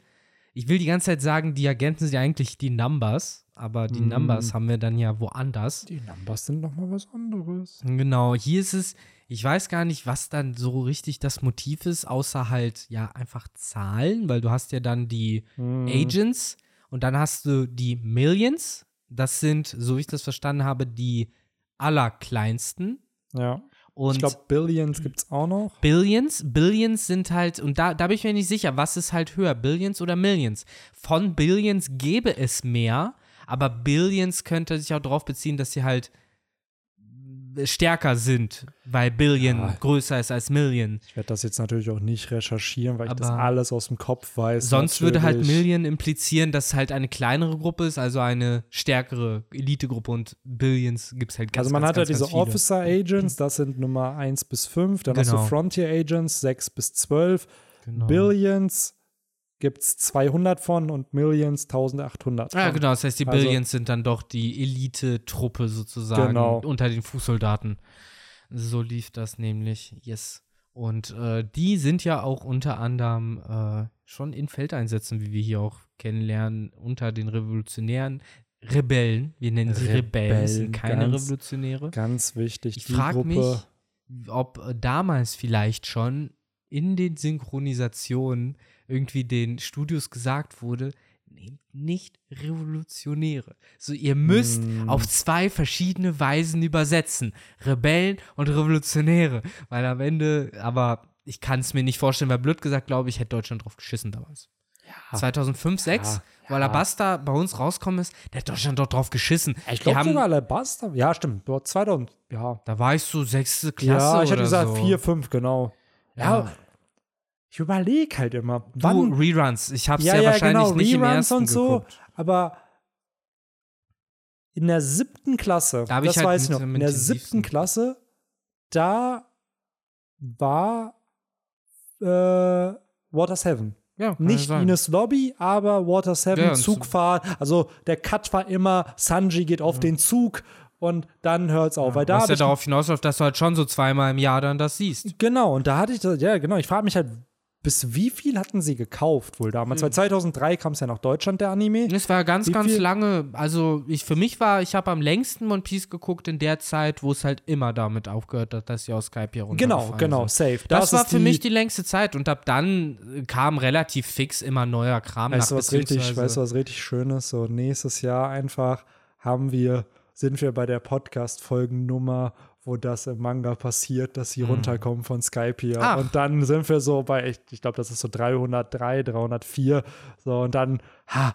Ich will die ganze Zeit sagen, die Agenten sind ja eigentlich die Numbers, aber die Mm. Numbers haben wir dann ja woanders. Die Numbers sind nochmal was anderes. Genau, hier ist es, ich weiß gar nicht, was dann so richtig das Motiv ist, außer halt, ja, einfach Zahlen, weil du hast ja dann die Hm. Agents und dann hast du die Millions. Das sind, so wie ich das verstanden habe, die allerkleinsten. Ja. Und ich glaube, Billions gibt es auch noch. Billions, Billions sind halt, und da, da bin ich mir nicht sicher, was ist halt höher, Billions oder Millions? Von Billions gäbe es mehr, aber Billions könnte sich auch darauf beziehen, dass sie halt stärker sind, weil Billion Ja. größer ist als Million. Ich werde das jetzt natürlich auch nicht recherchieren, weil ich das Aber alles aus dem Kopf weiß. Sonst würde halt natürlich. Million implizieren, dass halt eine kleinere Gruppe ist, also eine stärkere Elitegruppe und Billions gibt es halt ganz Also man ganz, hat ja ganz, diese viele. Officer Agents, das sind Nummer 1 bis 5. Dann hast Genau. du Frontier Agents, 6 bis 12. Genau. Billions gibt es 200 von und Millions 1800 von. Ja, genau, das heißt, die Also- Billions sind dann doch die Elite-Truppe sozusagen Genau. unter den Fußsoldaten. So lief das nämlich, yes. Und äh, die sind ja auch unter anderem äh, schon in Feldeinsätzen, wie wir hier auch kennenlernen, unter den Revolutionären. Rebellen, wir nennen sie Rebellen, das sind Rebellen, keine ganz- Revolutionäre. Ganz wichtig. Ich frage mich, ob äh, damals vielleicht schon in den Synchronisationen irgendwie den Studios gesagt wurde, nehmt nicht Revolutionäre. So, ihr müsst Mm. auf zwei verschiedene Weisen übersetzen. Rebellen und Revolutionäre. Weil am Ende, aber ich kann es mir nicht vorstellen, weil blöd gesagt, glaube ich, hätte Deutschland drauf geschissen damals. Ja. 2005, 6, Ja, wo ja. Alabasta bei uns rauskommen ist, der hat Deutschland doch drauf geschissen. Ich glaube sogar Alabaster. Ja, stimmt. Dort 2000. Ja. Da war ich so sechste Klasse ja, ich hätte gesagt so. 4, 5, genau. Ja. Ja. Ich überlege halt immer. Du, Wann, Reruns. Ich habe es ja, ja, ja, wahrscheinlich genau, nicht im Reruns ersten und so. geguckt. Aber in der siebten Klasse, Da hab ich das halt weiß ich noch, in der siebten Klasse, da war äh, Water 7. Ja, Nicht. Ines Lobby, aber Water 7, Ja, Zugfahrt. Also der Cut war immer, Sanji geht auf den Zug und dann hört es auf. weil da Was ja darauf hinausläuft, dass du halt schon so zweimal im Jahr dann das siehst. Genau, und da hatte ich das, ja, genau. Ich frage mich halt, bis wie viel hatten sie gekauft wohl damals? Weil 2003 kam es ja nach Deutschland, der Anime. Es war ganz, Wie ganz viel- lange. Also ich für mich war, ich habe am längsten One Piece geguckt in der Zeit, wo es halt immer damit aufgehört hat, dass sie aus Skype hier Genau, runtergefallen genau, sind. safe. Das, war ist für mich die längste Zeit und ab dann äh, kam relativ fix immer neuer Kram Weißt du, was richtig, weißt du, was richtig schön ist? So, nächstes Jahr einfach haben wir, sind wir bei der Podcast-Folgennummer, wo das im Manga passiert, dass sie runterkommen von Skype hier. Ach. Und dann sind wir so bei, ich, ich glaube, das ist so 303, 304. So, und dann, ha,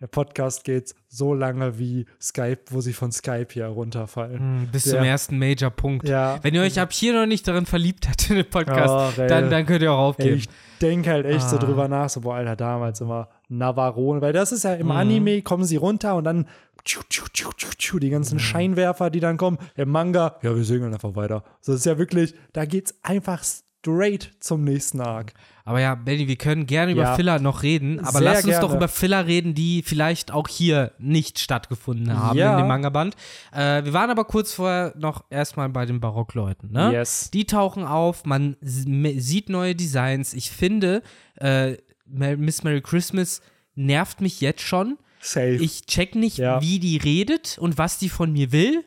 der Podcast geht so lange wie Skype, wo sie von Skype hier runterfallen. Hm, Bis Ja. zum ersten Major-Punkt. Ja. Wenn ihr euch ab hier noch nicht darin verliebt habt in den Podcast, ey. dann, dann könnt ihr auch Ey, aufgeben. ich denke halt echt so Ah. drüber nach, so, boah, Alter, damals immer Navarone, weil das ist ja im Mhm. Anime, kommen sie runter und dann tschu, tschu, tschu, tschu, tschu, die ganzen Mhm. Scheinwerfer, die dann kommen. Im Manga, ja, wir segeln einfach weiter. So, das ist ja wirklich, da geht's einfach straight zum nächsten Arc. Aber ja, Benny, wir können gerne über Ja. Filler noch reden, aber Sehr lass uns doch gerne. über Filler reden, die vielleicht auch hier nicht stattgefunden haben Ja. in dem Manga-Band. Äh, wir waren aber kurz vorher noch erstmal bei den Barockleuten, ne? Yes. Die tauchen auf, man sieht neue Designs. Ich finde, äh, Miss Merry Christmas nervt mich jetzt schon. Safe. Ich check nicht, Ja. wie die redet und was die von mir will.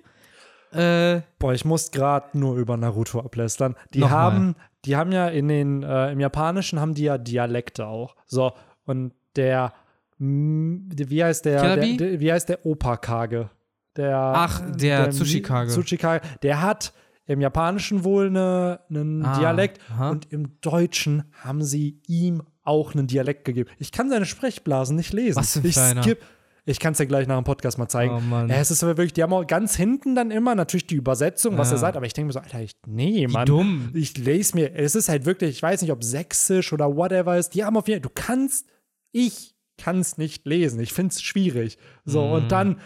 Äh, Boah, ich muss gerade nur über Naruto ablästern. Die Nochmal. haben, die haben ja in den, äh, im Japanischen haben die ja Dialekte auch. So, und der, mm, wie heißt der, der, der wie heißt der Opa-Kage? Der, Ach, der Tsuchikage. Tsuchikage. Der hat im Japanischen wohl eine, einen Ah, Dialekt aha. und im Deutschen haben sie ihm auch einen Dialekt gegeben. Ich kann seine Sprechblasen nicht lesen. Was für ich skip. Ich kann es dir gleich nach dem Podcast mal zeigen. Oh Mann. Ja, es ist aber wirklich, die haben auch ganz hinten dann immer natürlich die Übersetzung, was Ja. er sagt, aber ich denke mir so, Alter, ich, nee, wie Mann. dumm. Ich lese mir, es ist halt wirklich, ich weiß nicht, ob sächsisch oder whatever ist, die haben auf jeden Fall, du kannst, ich kann es nicht lesen, ich finde es schwierig. So, Mhm. und dann,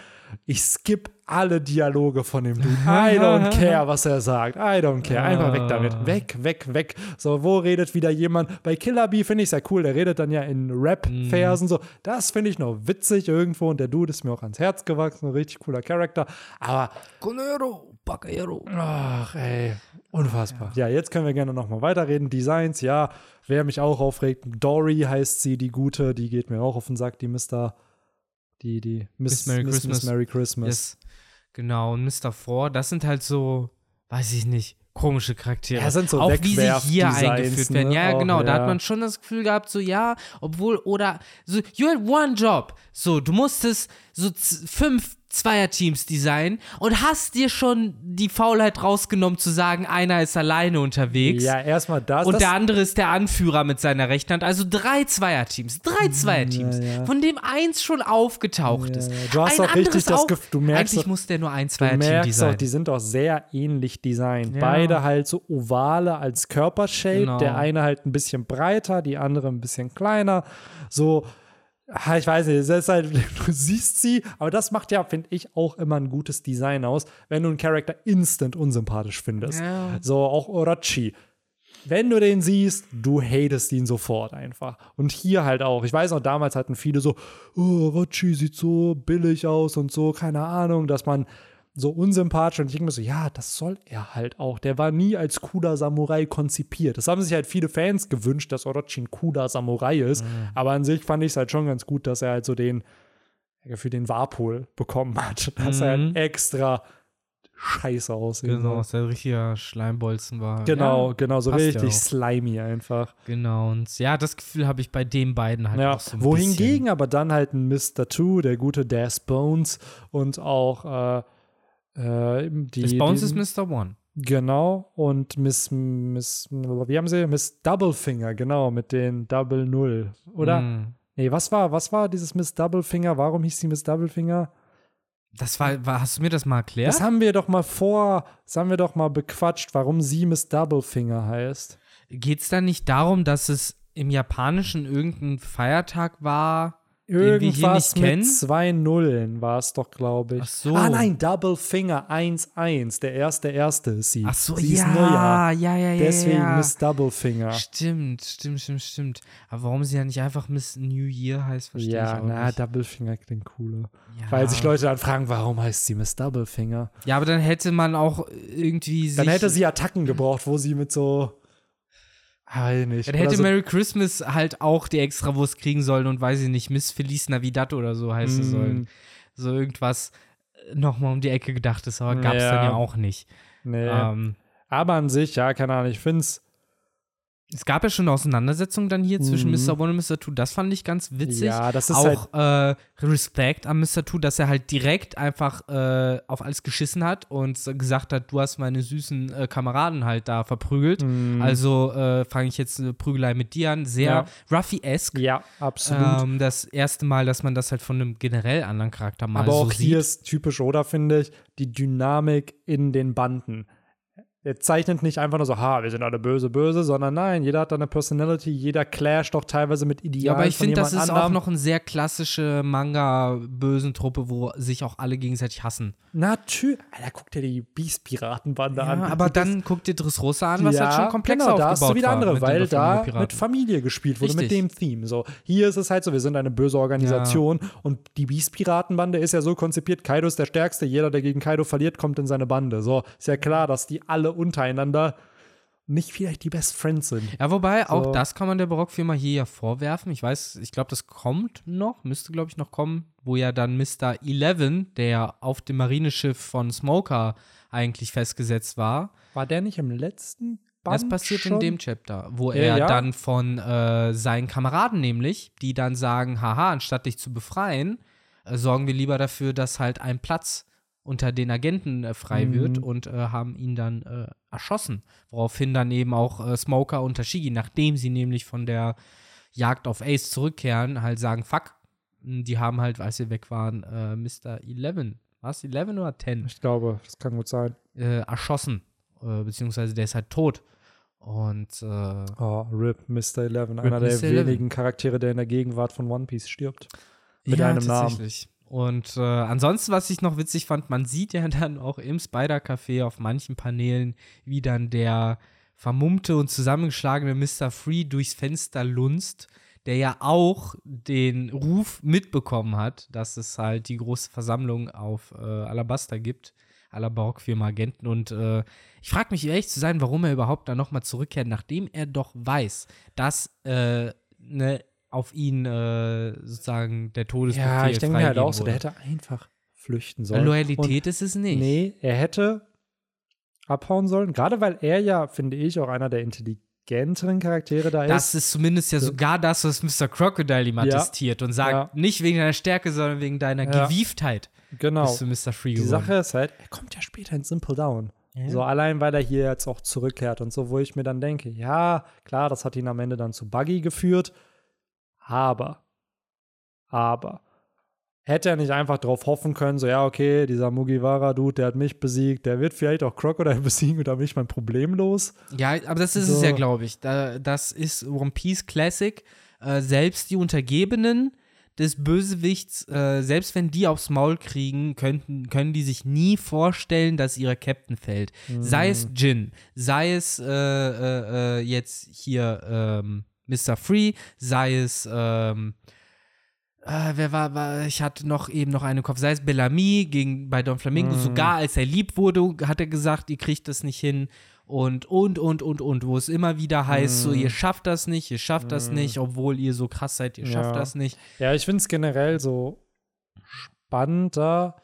ich skip alle Dialoge von dem Dude. I don't care, was er sagt. I don't care. Einfach weg damit. Ah. Weg, weg, weg. So, wo redet wieder jemand? Bei Killer Bee finde ich es ja cool. Der redet dann ja in Rap-Versen. So, das finde ich noch witzig irgendwo. Und der Dude ist mir auch ans Herz gewachsen. Ein richtig cooler Charakter. Aber Conero, Bacero. Ach, ey, unfassbar. Ja, jetzt können wir gerne noch mal weiterreden. Designs, ja, wer mich auch aufregt, Dory heißt sie, die gute, die geht mir auch auf den Sack, die Mr. Die, die Miss, Miss Merry Miss, Christmas. Miss Merry Christmas. Yes. Genau, und Mr. Four, das sind halt so, weiß ich nicht, komische Charaktere. Ja, sind so auch wie sie hier Wegwerf-Designs, eingeführt werden. ne? Ja, Auch, genau, da ja. hat man schon das Gefühl gehabt, so ja, obwohl, oder so, you had one job. So, du musstest so fünf Zweierteams designen und hast dir schon die Faulheit rausgenommen zu sagen, einer ist alleine unterwegs. Ja, erstmal das. Und das der andere ist der Anführer mit seiner rechten Hand. Also drei Zweierteams. Drei Zweierteams. ja. Von dem eins schon aufgetaucht Ja, ist. ja. Du hast Ein auch richtig das. Gefühl- du merkst Eigentlich auch- muss der nur ein Du Zweierteam merkst auch, designen. die sind auch sehr ähnlich designt. Ja. Beide halt so ovale als Körpershape. Genau. Der eine halt ein bisschen breiter, die andere ein bisschen kleiner. So, ich weiß nicht, halt, du siehst sie, aber das macht ja, finde ich, auch immer ein gutes Design aus, wenn du einen Charakter instant unsympathisch findest. Ja. So, auch Orochi. Wenn du den siehst, du hatest ihn sofort einfach. Und hier halt auch. Ich weiß noch, damals hatten viele so, oh, Orochi sieht so billig aus und so, keine Ahnung, dass man so unsympathisch und ich denke mir so, ja, das soll er halt auch. Der war nie als cooler Samurai konzipiert. Das haben sich halt viele Fans gewünscht, dass Orochi ein cooler Samurai ist. Aber an sich fand ich es halt schon ganz gut, dass er halt so den, für den Warpol bekommen hat. Dass er Mhm. halt extra scheiße aussehen Genau, dass der richtiger Schleimbolzen war. Genau, Ja, genau, so ja richtig auch. slimy einfach. genau. Und ja, das Gefühl habe ich bei den beiden halt Ja, auch so ein wohingegen bisschen. aber dann halt ein Mr. Two, der gute Das Bones und auch äh, äh, die. Das Bounce die, ist Mr. One. Genau, und Miss, Miss, wie haben sie? Miss Doublefinger, genau, mit den Double Null. Oder? Mm. Nee, was war, was war dieses Miss Doublefinger? Warum hieß sie Miss Doublefinger? Das war, war, hast du mir das mal erklärt? Das haben wir doch mal vor, das haben wir doch mal bequatscht, warum sie Miss Doublefinger heißt. Geht es da nicht darum, dass es im Japanischen irgendein Feiertag war, Irgendwas nicht kennen? mit zwei Nullen war es doch, glaube ich. Ach so. Ah nein, Double Finger 1-1. Der erste erste ist sie. Ach so, sie ja, ist Neujahr. ja, ja, ja. Deswegen ja. Miss Double Finger. Stimmt, stimmt, stimmt, stimmt. Aber warum sie ja nicht einfach Miss New Year heißt, verstehe Ja, ich auch na, nicht. Double Finger klingt cooler. Ja. Weil sich Leute dann fragen, warum heißt sie Miss Double Finger? Ja, aber dann hätte man auch irgendwie Dann hätte sie Attacken gebraucht, wo sie mit so. Ich nicht. Dann hätte so, Merry Christmas halt auch die Extrawurst kriegen sollen und weiß ich nicht, Miss Feliz Navidad oder so heißen Mm. sollen. So irgendwas äh, nochmal um die Ecke gedacht ist, aber gab es Ja. dann ja auch nicht. nee. Ähm, Aber an sich, ja, keine Ahnung, ich finde es. Es gab ja schon eine Auseinandersetzung dann hier zwischen Mhm. Mr. One und Mr. Two. Das fand ich ganz witzig. Ja, das ist halt auch äh, Respekt an Mr. Two, dass er halt direkt einfach äh, auf alles geschissen hat und gesagt hat, du hast meine süßen äh, Kameraden halt da verprügelt. Mhm. Also äh, fange ich jetzt eine Prügelei mit dir an. Sehr Ja. Ruffy-esque. Ja, absolut. Ähm, das erste Mal, dass man das halt von einem generell anderen Charakter mal Aber so auch sieht. hier ist typisch Oda, finde ich, die Dynamik in den Banden. Er zeichnet nicht einfach nur so, ha, wir sind alle böse, böse, sondern nein, jeder hat da eine Personality, jeder clasht doch teilweise mit Idealen Ja, aber ich finde, das ist anderem. auch noch eine sehr klassische Manga-bösen Truppe, wo sich auch alle gegenseitig hassen. Natürlich. Alter, guck dir die Beast-Piratenbande Ja, an. aber dann guck dir Dressrosa an, was ja, halt schon komplex genau, aufgebaut da hast du wieder andere, mit weil da mit Familie gespielt wurde, mit Richtig. dem Theme. So, hier ist es halt so, wir sind eine böse Organisation und die Beast-Piratenbande ist ja so konzipiert, Kaido ist der Stärkste, jeder, der gegen Kaido verliert, kommt in seine Bande. So, ist ja klar, dass die alle untereinander nicht vielleicht die Best Friends sind. Ja, wobei, auch So. das kann man der Barockfirma hier ja vorwerfen. Ich weiß, ich glaube, das kommt noch, müsste, glaube ich, noch kommen, wo ja dann Mr. Eleven, der auf dem Marineschiff von Smoker eigentlich festgesetzt war, War der nicht im letzten Band das passiert schon? in dem Chapter, wo Ja, er ja. dann von äh, seinen Kameraden nämlich, die dann sagen, haha, anstatt dich zu befreien, äh, sorgen wir lieber dafür, dass halt ein Platz unter den Agenten äh, frei Mhm. wird und äh, haben ihn dann äh, erschossen. Woraufhin dann eben auch Smoker und Tashigi, nachdem sie nämlich von der Jagd auf Ace zurückkehren, halt sagen, fuck, m, die haben halt, als sie weg waren, äh, Mr. Eleven, was, 11 oder 10? Ich glaube, das kann gut sein. Äh, erschossen, äh, beziehungsweise der ist halt tot. Und äh, Oh, RIP, Mr. Eleven, einer der Mr. Eleven. wenigen Charaktere, der in der Gegenwart von One Piece stirbt. Mit einem Namen. Und äh, ansonsten, was ich noch witzig fand, man sieht ja dann auch im Spider-Café auf manchen Paneelen, wie dann der vermummte und zusammengeschlagene Mr. Free durchs Fenster lunzt, der ja auch den Ruf mitbekommen hat, dass es halt die große Versammlung auf äh, Alabasta gibt, aller Barockfirma Agenten. Und äh, ich frage mich, ehrlich zu sein, warum er überhaupt da nochmal zurückkehrt, nachdem er doch weiß, dass äh, ne, auf ihn äh, sozusagen der Todesbefehl Ja, ich denke mir halt auch so, der hätte einfach flüchten sollen. Loyalität ist es Und, nicht. Nee, er hätte abhauen sollen. Gerade weil er ja, finde ich, auch einer der intelligenteren Charaktere da Das ist. ist zumindest ja sogar das, was Mr. Crocodile ihm Ja. attestiert und sagt, Ja. nicht wegen deiner Stärke, sondern wegen deiner Ja. Gewieftheit Genau. bist du Mr. Free Die geworden. Sache ist halt, er kommt ja später in Simple Down. Ja. So allein, weil er hier jetzt auch zurückkehrt und so, wo ich mir dann denke, ja, klar, das hat ihn am Ende dann zu Buggy geführt, aber, aber, hätte er nicht einfach darauf hoffen können, so, ja, okay, dieser Mugiwara-Dude, der hat mich besiegt, der wird vielleicht auch Crocodile besiegen und dann bin ich mein Problem los. Ja, aber das ist es So. ja, glaube ich. Da, das ist One Piece Classic. Äh, selbst die Untergebenen des Bösewichts, äh, selbst wenn die aufs Maul kriegen, könnten, können die sich nie vorstellen, dass ihre Captain fällt. Sei es Jin, sei es äh, äh, äh, jetzt hier ähm, Mr. Free, sei es ähm, äh, wer war, war, ich hatte noch eben noch einen Kopf, sei es Bellamy gegen, bei Don Flamingo, Mhm. sogar als er lieb wurde, hat er gesagt, ihr kriegt das nicht hin und, und, und, und, und, wo es immer wieder heißt, so, Mhm. ihr schafft das nicht, ihr schafft das nicht, obwohl ihr so krass seid, ihr schafft Ja. das nicht. Ja, ich finde es generell so spannender,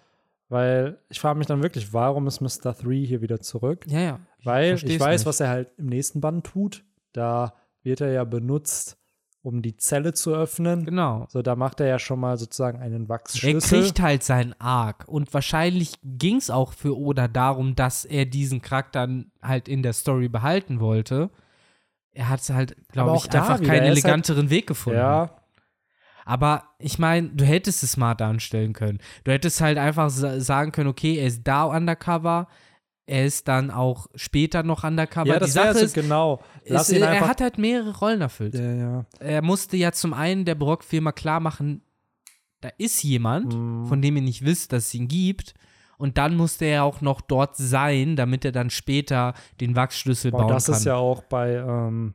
weil ich frage mich dann wirklich, warum ist Mr. 3 hier wieder zurück? Ja, ja. Weil versteh's ich weiß, nicht. was er halt im nächsten Band tut. Da wird er ja benutzt, um die Zelle zu öffnen. Genau. So, da macht er ja schon mal sozusagen einen Er Wachsschlüssel. kriegt halt seinen Arc. Und wahrscheinlich ging es auch für Oda darum, dass er diesen Charakter halt in der Story behalten wollte. Er hat halt, glaube ich, einfach wieder, keinen er halt- eleganteren Weg gefunden. ja, Aber ich meine, du hättest es smart anstellen können. Du hättest halt einfach sa sagen können, okay, er ist da undercover, er ist dann auch später noch undercover. ja, Die das wäre Sache ist, genau. Lass ist, ihn er hat halt mehrere Rollen erfüllt. ja, ja. Er musste ja zum einen der Brock-Firma klar machen, da ist jemand, Mhm. von dem ihr nicht wisst, dass es ihn gibt. Und dann musste er auch noch dort sein, damit er dann später den Wachsschlüssel Boah, bauen das kann. ist ja auch bei, ähm,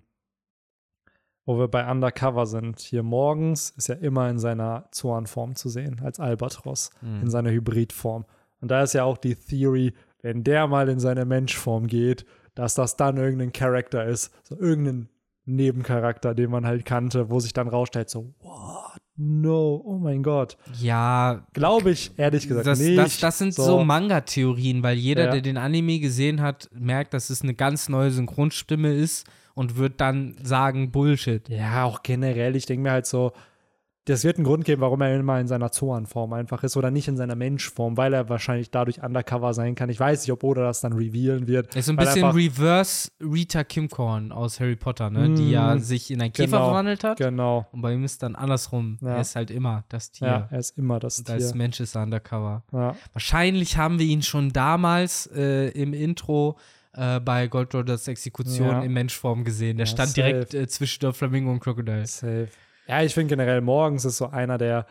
wo wir bei Undercover sind. Hier morgens ist ja immer in seiner Zornform zu sehen, als Albatros, Mhm. in seiner Hybridform. Und da ist ja auch die Theory, wenn der mal in seine Menschform geht, dass das dann irgendein Charakter ist, so irgendein Nebencharakter, den man halt kannte, wo sich dann rausstellt, so, what no, oh mein Gott. Ja, Glaube ich ehrlich gesagt das, nicht. das, das sind so, So. Manga-Theorien, weil jeder, Ja. der den Anime gesehen hat, merkt, dass es eine ganz neue Synchronstimme ist und wird dann sagen Bullshit. Ja, auch generell, ich denke mir halt so, das wird einen Grund geben, warum er immer in seiner Zoan-Form einfach ist oder nicht in seiner Menschform, weil er wahrscheinlich dadurch undercover sein kann. Ich weiß nicht, ob Oda das dann revealen wird. Er ist so ein bisschen Reverse Rita Kimcorn aus Harry Potter, ne? die Mm, ja sich in einen Käfer genau, verwandelt hat. Genau. Und bei ihm ist dann andersrum. Ja. Er ist halt immer das Tier. Ja, er ist immer das Und als Tier. Mensch ist er undercover. Ja. Wahrscheinlich haben wir ihn schon damals äh, im Intro äh, bei Goldroders Exekution Ja. in Menschform gesehen. Der Ja, stand safe. direkt äh, zwischen der Flamingo und Crocodile. Safe. Ja, ich finde generell morgens ist so einer der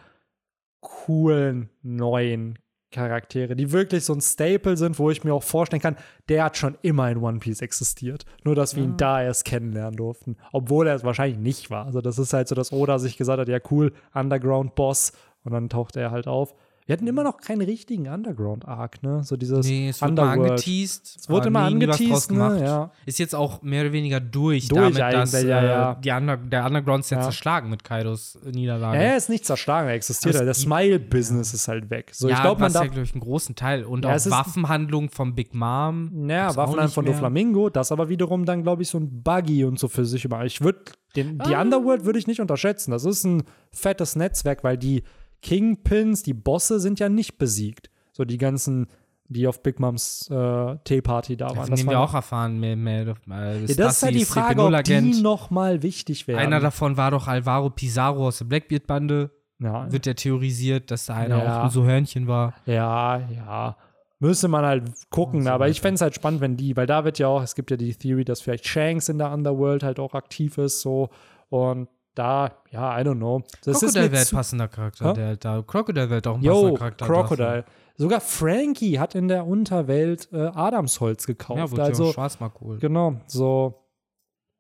coolen neuen Charaktere, die wirklich so ein Staple sind, wo ich mir auch vorstellen kann, der hat schon immer in One Piece existiert. Nur, dass wir ihn da erst kennenlernen durften. Obwohl er es wahrscheinlich nicht war. Also, das ist halt so, dass Oda sich gesagt hat: ja, cool, Underground-Boss. Und dann taucht er halt auf. Wir hatten immer noch keinen richtigen Underground-Arc, ne? So dieses Nee, es wurde Underworld. angeteased. Es wurde immer angeteased, ne? Ja. Ist jetzt auch mehr oder weniger durch, Durch damit, dass ja, äh, ja. Die Under der Underground ist ja, zerschlagen mit Kaidos äh, Niederlage. Ja, er ist nicht zerschlagen, er existiert halt. Das Smile-Business ist halt weg. So, ja, ich glaube, man darf ja, glaube ich, einen großen Teil. Und auch Waffenhandlungen von Big Mom. Ja, nicht von. Doflamingo, das aber wiederum dann, glaube ich, so ein Buggy und so für sich immer. Ich würde die Ah. Underworld würde ich nicht unterschätzen. Das ist ein fettes Netzwerk, weil die Kingpins, die Bosse sind ja nicht besiegt. So die ganzen, die auf Big Moms äh, Tea-Party da waren. Das, dem wir auch erfahren, mehr, mehr, äh, ja, das ist halt die Frage, ob die noch mal wichtig wären. Einer davon war doch Alvaro Pizarro aus der Blackbeard-Bande. ja, Wird ja theorisiert, dass da einer Ja. auch ein so Hörnchen war. ja, ja. Müsste man halt gucken, so aber ich fände es halt spannend, wenn die, weil da wird ja auch, es gibt ja die Theory, dass vielleicht Shanks in der Underworld halt auch aktiv ist, so und da, ja, I don't know. Das Crocodile wäre ein passender Charakter, Hä? der halt da. Crocodile wäre auch ein passender Yo, Charakter. Crocodile. Sogar Frankie hat in der Unterwelt äh, Adamsholz gekauft. Ja, wurde also, Schwarzmarkt cool. genau, so,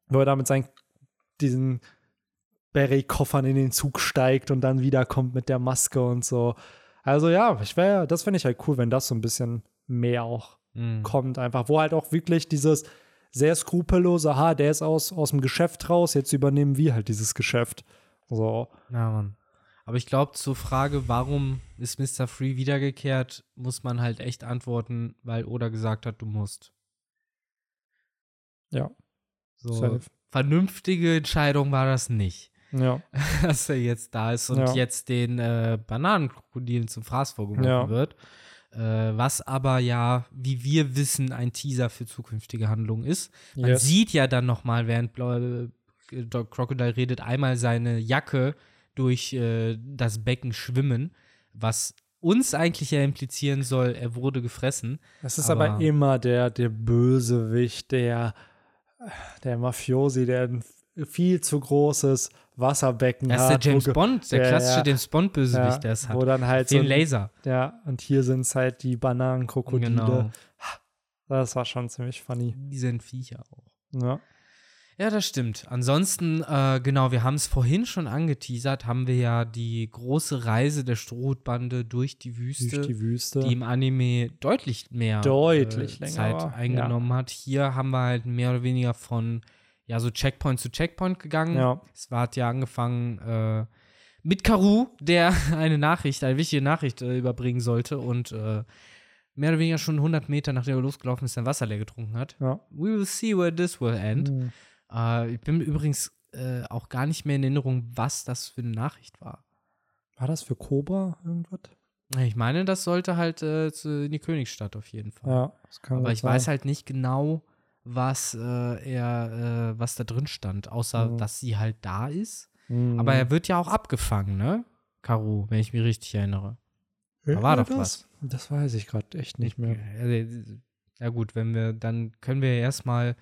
wo er da mit seinen, diesen Berry-Koffern in den Zug steigt und dann wiederkommt mit der Maske und so. Also, ja, ich wär, das fände ich halt cool, wenn das so ein bisschen mehr auch Mhm. kommt, einfach, wo halt auch wirklich dieses sehr skrupellose, aha, der ist aus, aus dem Geschäft raus, jetzt übernehmen wir halt dieses Geschäft. So, Ja, Mann. Aber ich glaube, zur Frage, warum ist Mr. Free wiedergekehrt, muss man halt echt antworten, weil Oda gesagt hat, du musst. ja, So, safe. vernünftige Entscheidung war das nicht, Ja, dass er jetzt da ist und Ja. jetzt den äh, Bananenkrokodilen zum Fraß vorgeworfen Ja. wird. Äh, was aber ja, wie wir wissen, ein Teaser für zukünftige Handlungen ist. Man Yes. sieht ja dann noch mal, während Blau äh, Doc Crocodile redet, einmal seine Jacke durch äh, das Becken schwimmen, was uns eigentlich ja implizieren soll, er wurde gefressen. Es ist aber, Aber- immer der, der Bösewicht, der, der Mafiosi, der viel zu großes Wasserbecken Er ist hat. der James wo ge- Bond, der Ja, klassische ja. James Bond-Bösewicht, ja, der es Wo hat. dann halt so, Den Laser. ja, und hier sind es halt die Bananenkrokodile. Genau. Das war schon ziemlich funny. Die sind Viecher auch. Ja, Ja, das stimmt. Ansonsten, äh, genau, wir haben es vorhin schon angeteasert, haben wir ja die große Reise der Strohhutbande durch die Wüste, durch die Wüste. die im Anime deutlich mehr Deutlich äh, Zeit war, eingenommen hat. Hier haben wir halt mehr oder weniger von ja so Checkpoint zu Checkpoint gegangen. Ja. Es war, hat ja angefangen äh, mit Karu, der eine Nachricht, eine wichtige Nachricht äh, überbringen sollte und äh, mehr oder weniger schon 100 Meter nachdem er losgelaufen ist, sein Wasser leer getrunken hat. ja. We will see where this will end. Hm. Äh, ich bin übrigens äh, auch gar nicht mehr in Erinnerung, was das für eine Nachricht war. War das für Cobra irgendwas? Ich meine, das sollte halt äh, in die Königsstadt auf jeden Fall. Ja, das kann Aber ich weiß sein. halt nicht genau, was äh, er, äh, was da drin stand, außer Mhm. dass sie halt da ist. Hm. Aber er wird ja auch abgefangen, ne? Karu, wenn ich mich richtig erinnere. da war doch das? Das weiß ich gerade echt nicht mehr. Ja, ja gut, wenn wir, dann können wir erstmal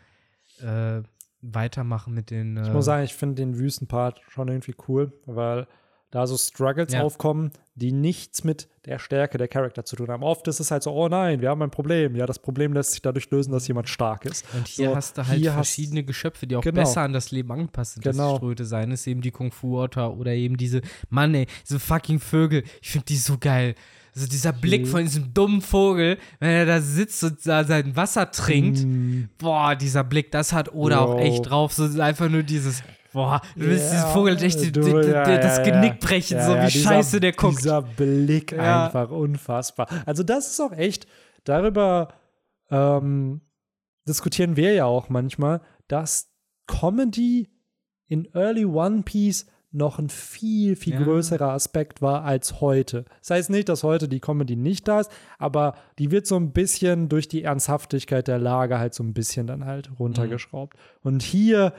äh, weitermachen mit den. Äh, Ich muss sagen, ich finde den Wüstenpart schon irgendwie cool, weil da so Struggles Ja. aufkommen, die nichts mit der Stärke der Charakter zu tun haben. Oft ist es halt so, oh nein, wir haben ein Problem. Ja, das Problem lässt sich dadurch lösen, dass jemand stark ist. Und hier So, hast du halt hast- verschiedene Geschöpfe, die auch Genau. besser an das Leben angepasst sind. Genau. Das Ströte sein ist eben die Kung Fu Otter oder eben diese, Mann ey, diese fucking Vögel. Ich finde die so geil. Also dieser Blick von diesem dummen Vogel, wenn er da sitzt und da sein Wasser trinkt. Mm, Boah, dieser Blick, das hat Oda auch Yo. echt drauf. So einfach nur dieses Boah, du willst Ja, diesen Vogel echt du- d- d- ja, das. Genick brechen, so wie dieser- scheiße der guckt. Dieser Blick einfach unfassbar. Also das ist auch echt, darüber ähm, diskutieren wir ja auch manchmal, dass Comedy in Early One Piece noch ein viel, viel Ja. größerer Aspekt war als heute. Das heißt nicht, dass heute die Comedy nicht da ist, aber die wird so ein bisschen durch die Ernsthaftigkeit der Lage halt so ein bisschen dann halt runtergeschraubt. Und hier,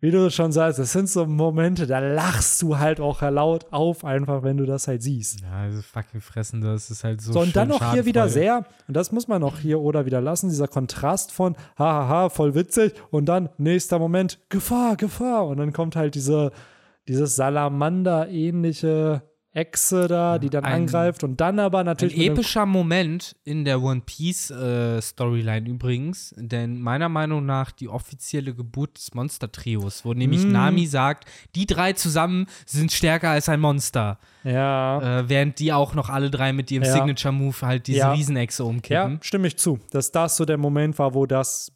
wie du schon sagst, das sind so Momente, da lachst du halt auch laut auf, einfach wenn du das halt siehst. Ja, also fucking fressen, das ist halt so So, und dann noch hier wieder sehr, und das muss man auch hier oder wieder lassen, dieser Kontrast von hahaha, voll witzig und dann nächster Moment, Gefahr, Gefahr. Und dann kommt halt diese, dieses Salamander-ähnliche Echse da, die dann ein- angreift und dann aber Ein natürlich einem- epischer Moment in der One Piece äh, Storyline übrigens, denn meiner Meinung nach die offizielle Geburt des Monster-Trios, wo nämlich Mm. Nami sagt, die drei zusammen sind stärker als ein Monster, ja, äh, während die auch noch alle drei mit ihrem Ja. Signature-Move halt diese Ja. Riesenechse ja, umkippen. stimme ich zu, dass das so der Moment war, wo das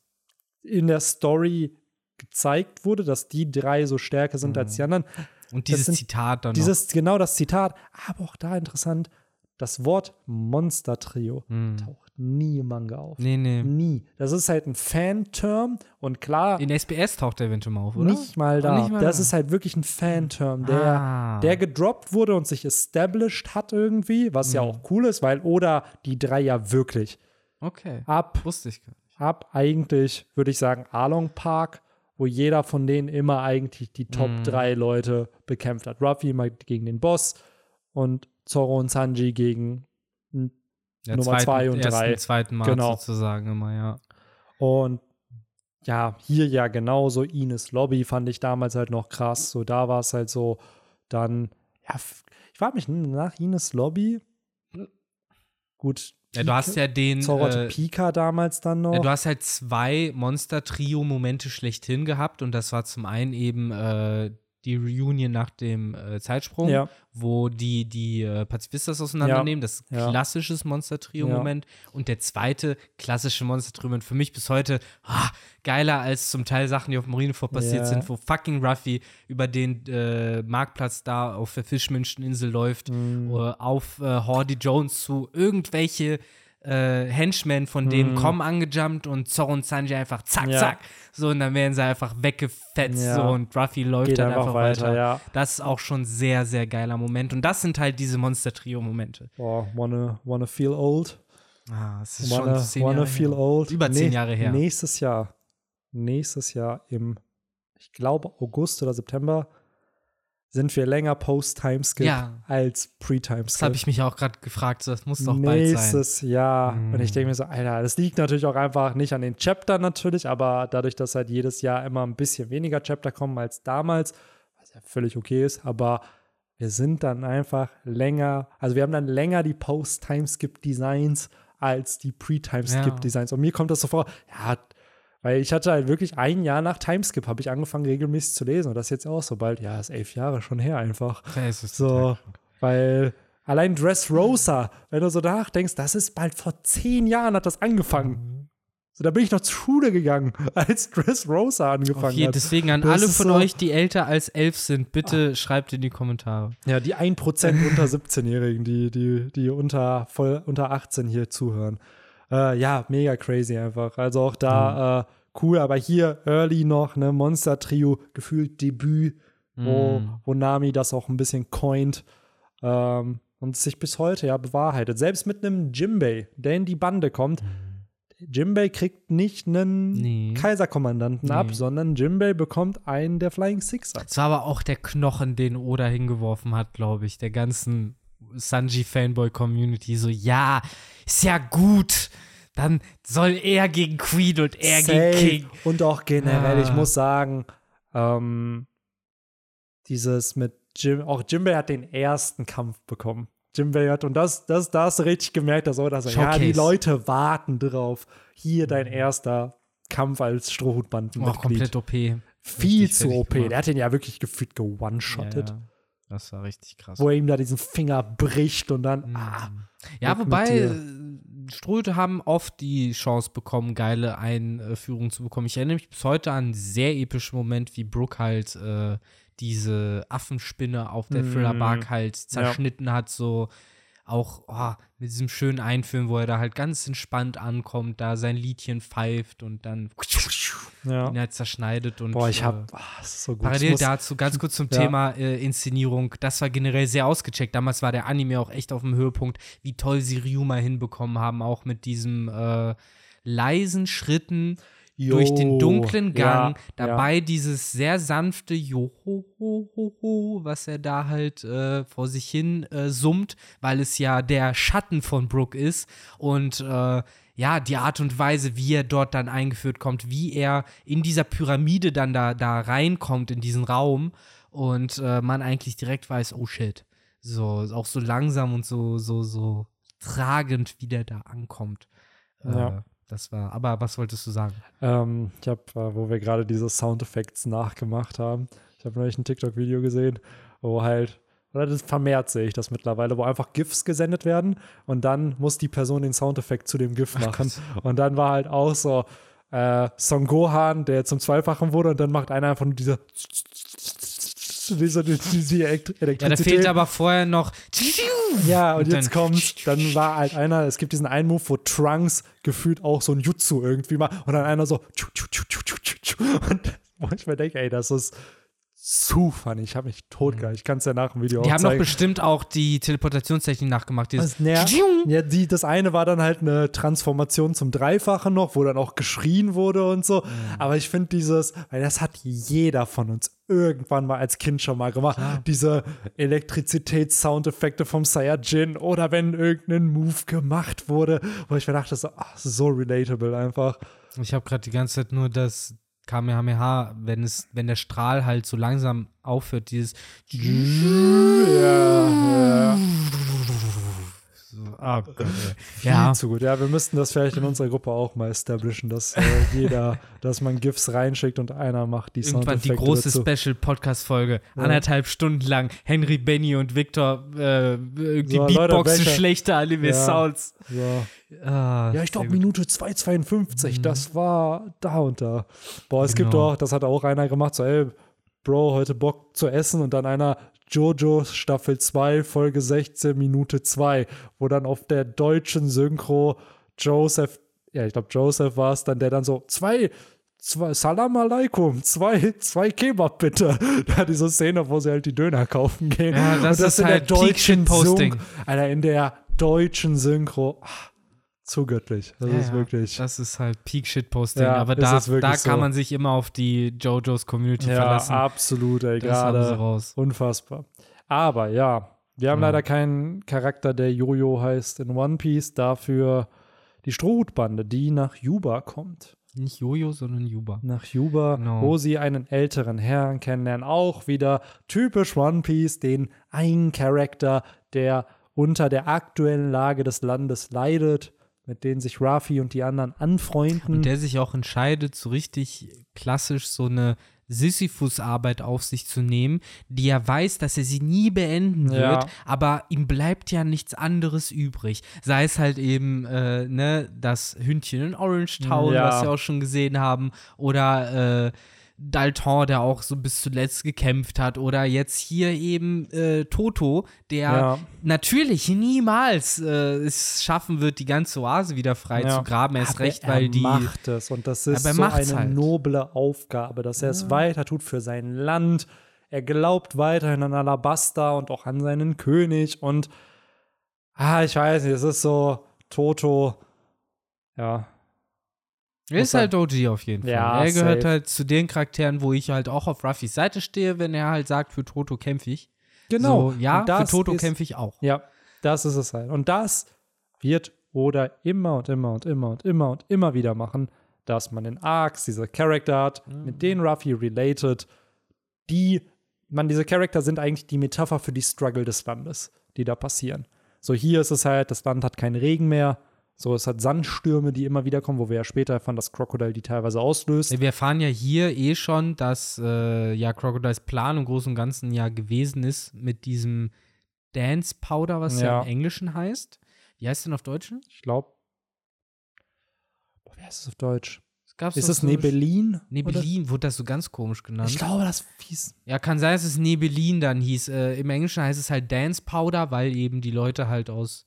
in der Story gezeigt wurde, dass die drei so stärker sind als die anderen. Und dieses sind Zitat dann Dieses, genau das Zitat, aber auch da interessant, das Wort Monster-Trio noch. Hm. taucht nie im Manga auf. Nee, nee. Nie. Das ist halt ein Fan-Term und klar, In SBS taucht der eventuell mal auf, oder? nicht mal da. nicht mal das da. ist halt wirklich ein Fan-Term, der, Ah. der gedroppt wurde und sich established hat irgendwie, was ja Mhm. auch cool ist, weil oder die drei ja wirklich Okay. ab, Wusste ich gar nicht. ab eigentlich, würde ich sagen, Along Park, wo jeder von denen immer eigentlich die Top Mhm. drei Leute bekämpft hat. Ruffy immer gegen den Boss und Zoro und Sanji gegen Ja, Nummer zweiten, zwei und drei. zweiten Mal Genau. sozusagen immer, ja. Und ja, hier ja genauso. Ines Lobby fand ich damals halt noch krass. So, da war es halt so, dann, ja, ich frage mich nach Ines Lobby. Gut. Ja, du hast ja den. Zoro hatte Äh, Pika damals dann noch. ja, du hast halt zwei Monster-Trio-Momente schlechthin gehabt und das war zum einen eben äh, die Reunion nach dem äh, Zeitsprung, Ja. wo die die äh, Pazifistas auseinandernehmen. Das ist ein Ja. klassisches Monster-Trio-Moment. Und der zweite klassische Monster-Trio-Moment für mich bis heute ah, geiler als zum Teil Sachen, die auf Marineford passiert Ja. sind, wo fucking Ruffy über den äh, Marktplatz da auf der Fischmenscheninsel läuft, Mhm. äh, auf äh, Hordy Jones zu irgendwelche äh, Henchmen von denen Mhm. kommen angejumpt und Zorro und Sanji einfach zack, Ja. zack. So, und dann werden sie einfach weggefetzt Ja. so und Ruffy läuft Geht dann einfach einfach, weiter, weiter. ja. Das ist auch schon ein sehr, sehr geiler Moment. Und das sind halt diese Monster-Trio-Momente. Boah, wanna, wanna feel old? Ah, es ist Wanna, schon zehn wanna Jahre feel her. old? Über zehn Jahre her. Nächstes Jahr. Nächstes Jahr im, ich glaube, August oder September sind wir länger Post-Timeskip Ja. als Das Pre-Timeskip. habe ich mich auch gerade gefragt. So, das muss doch bald sein. Nächstes Jahr. Mm. Und ich denke mir so, Alter, das liegt natürlich auch einfach nicht an den Chaptern natürlich, aber dadurch, dass halt jedes Jahr immer ein bisschen weniger Chapter kommen als damals, was ja völlig okay ist, aber wir sind dann einfach länger, also wir haben dann länger die Post-Timeskip-Designs als die Pre-Timeskip-Designs. Und mir kommt das so vor, ja, weil ich hatte halt wirklich ein Jahr nach Timeskip habe ich angefangen regelmäßig zu lesen und das jetzt auch so bald, ja, ist elf Jahre schon her einfach. Ja, es ist So, weil allein Dressrosa, wenn du so nachdenkst, das ist bald vor zehn Jahren hat das angefangen. So, da bin ich noch zur Schule gegangen, als Dressrosa angefangen Okay, hat. deswegen an Das alle von so- euch, die älter als elf sind, bitte schreibt in die Kommentare. Ja, die 1% unter 17-Jährigen, die, die, die unter, voll, unter 18 hier zuhören. Äh, ja, mega crazy einfach. Also auch da äh, cool, aber hier early noch, ne, Monster-Trio, gefühlt Debüt, wo, Mm. wo Nami das auch ein bisschen coint ähm, und sich bis heute ja bewahrheitet. Selbst mit einem Jimbei, der in die Bande kommt, Jimbei kriegt nicht einen Nee. Kaiserkommandanten ab, Nee. sondern Jimbei bekommt einen der Flying Six ab. Es war aber auch der Knochen, den Oda hingeworfen hat, glaube ich, der ganzen Sanji-Fanboy-Community. So, ja, ist ja gut. Dann soll er gegen Queen und er Safe. gegen King. Und auch generell, ich Ah. muss sagen, ähm, dieses mit Jim, auch Jimbei hat den ersten Kampf bekommen. Jimbei hat, und das, das, da hast du richtig gemerkt, dass, dass er, ja, die. Leute warten drauf. Hier dein erster Kampf als Auch Strohhutbandenmitglied. komplett OP. Viel richtig zu OP. gemacht. Der hat den ja wirklich gefühlt gewone-shottet. Ja, ja. Das war richtig krass. Wo er ihm da diesen Finger bricht und dann, Mhm. ah, Ja, wobei äh, Strohhüte haben oft die Chance bekommen, geile Einführungen zu bekommen. Ich erinnere mich bis heute an einen sehr epischen Moment, wie Brooke halt äh, diese Affenspinne auf der Mm. Thriller Bark halt zerschnitten hat, so auch oh, mit diesem schönen Einführen, wo er da halt ganz entspannt ankommt, da sein Liedchen pfeift und dann Ja. ihn halt zerschneidet und Boah, ich äh, hab, das ist so gut. Parallel dazu, ganz kurz zum Ja. Thema äh, Inszenierung, das war generell sehr ausgecheckt. Damals war der Anime auch echt auf dem Höhepunkt, wie toll sie Ryuma hinbekommen haben, auch mit diesem äh, leisen Schritten durch den Jo, dunklen Gang, ja, dabei dieses sehr sanfte Johohoho, was er da halt äh, vor sich hin äh, summt, weil es ja der Schatten von Brooke ist und äh, ja, die Art und Weise, wie er dort dann eingeführt kommt, wie er in dieser Pyramide dann da, da reinkommt in diesen Raum und äh, man eigentlich direkt weiß, oh shit. So, auch so langsam und so, so, so tragend, wie der da ankommt. Äh, Ja. Das war, aber was wolltest du sagen? Ähm, ich habe, äh, wo wir gerade diese Soundeffekte nachgemacht haben, ich habe neulich ein TikTok-Video gesehen, wo halt, oder das vermehrt sehe ich das mittlerweile, wo einfach GIFs gesendet werden und dann muss die Person den Soundeffekt zu dem GIF machen. Und dann war halt auch so äh, Son Gohan, der zum Zweifachen wurde und dann macht einer einfach nur diese diese, diese Elekt- Ja, da Elektrizität. fehlt aber vorher noch. Ja, und, Und jetzt dann- kommt, dann war halt einer, es gibt diesen einen Move, wo Trunks gefühlt auch so ein Jutsu irgendwie macht und dann einer so und wo ich mir denke, ey, das ist zu funny. Ich habe mich totgeil. Ich kann es ja nach dem Video Die auch haben doch bestimmt auch die Teleportationstechnik nachgemacht. Dieses Das, nervt. ja, die, das eine war dann halt eine Transformation zum Dreifachen noch, wo dann auch geschrien wurde und so. Aber ich finde dieses, weil das hat jeder von uns irgendwann mal als Kind schon mal gemacht. Diese Elektrizitäts-Soundeffekte vom Saiyajin oder wenn irgendein Move gemacht wurde, wo ich mir dachte, so, ach, so relatable einfach. Ich habe gerade die ganze Zeit nur das Kamehameha, wenn es, wenn der Strahl halt so langsam aufhört, dieses Ja, ja. Oh Gott, ey. Viel Ja, zu gut. Ja, wir müssten das vielleicht in unserer Gruppe auch mal establishen, dass äh, jeder, dass man GIFs reinschickt und einer macht die irgendwann die große. Special-Podcast-Folge. Ja. Anderthalb Stunden lang. Henry, Benny und Victor äh, irgendwie So, Beatboxen welche- schlechte Anime-Sounds. So. Ah, Ja, ich glaube. Minute 2,52, das war da und da. Boah, es gibt Genau. auch, das hat auch einer gemacht, so, ey, Bro, heute Bock zu essen und dann einer Jojo Staffel 2, Folge 16, Minute 2, wo dann auf der deutschen Synchro Joseph, ja, ich glaube Joseph war es dann, der dann so, zwei, zwei, Salam alaikum, zwei, zwei Kebab bitte. Da diese Szene, wo sie halt die Döner kaufen gehen. Ja, das und ist in der halt Peak deutschen. Synch- Alter, in der deutschen Synchro, ah, zu göttlich. Das Ja, ist wirklich. Das ist halt Peak Shitposting. Ja, aber da, da kann so. man sich immer auf die JoJo's Community ja, verlassen. absolut, ey, gerade unfassbar. Aber ja, wir haben Ja. leider keinen Charakter, der Jojo heißt in One Piece. Dafür die Strohhutbande, die nach Juba kommt. Nicht Jojo, sondern Juba. Nach Juba, Genau. wo sie einen älteren Herrn kennenlernen. Auch wieder typisch One Piece, den einen Charakter, der unter der aktuellen Lage des Landes leidet, mit denen sich Ruffy und die anderen anfreunden. Und der sich auch entscheidet, so richtig klassisch so eine Sisyphus-Arbeit auf sich zu nehmen, die er weiß, dass er sie nie beenden wird, Ja. aber ihm bleibt ja nichts anderes übrig. Sei es halt eben, äh, ne, das Hündchen in Orange Town, Ja. was wir auch schon gesehen haben, oder äh, Dalton, der auch so bis zuletzt gekämpft hat, oder jetzt hier eben äh, Toto, der Ja. natürlich niemals äh, es schaffen wird, die ganze Oase wieder frei Ja. zu graben, erst Aber recht, er weil die macht es und das ist so eine halt. noble Aufgabe, dass er es weiter tut für sein Land. Er glaubt weiterhin an Alabasta und auch an seinen König und ah, ich weiß nicht, es ist so Toto, ja, Er ist halt OG auf jeden Fall. Ja, er gehört safe. halt zu den Charakteren, wo ich halt auch auf Ruffys Seite stehe, wenn er halt sagt, für Toto kämpfe ich. genau. So, ja, für Toto kämpfe ich auch. Ja, das ist es halt. Und das wird Oda immer und immer und immer und immer und immer wieder machen, dass man in Arcs diese Charakter hat, mit denen Ruffy related, die, man, diese Charakter sind eigentlich die Metapher für die Struggle des Landes, die da passieren. So, hier ist es halt, das Land hat keinen Regen mehr. So, es hat Sandstürme, die immer wieder kommen, wo wir ja später erfahren, dass Crocodile die teilweise auslöst. Wir erfahren ja hier eh schon, dass äh, ja Crocodiles Plan im Großen und Ganzen ja gewesen ist mit diesem Dance Powder, was ja, Ja. im Englischen heißt. Wie heißt denn auf Deutschen? Ich glaube, heißt es auf Deutsch? Gab's Ist es Nebelin? Nebelin wurde das so ganz komisch genannt. Ich glaube, das hieß. Ja, kann sein, dass es Nebelin dann hieß. Äh, Im Englischen heißt es halt Dance Powder, weil eben die Leute halt aus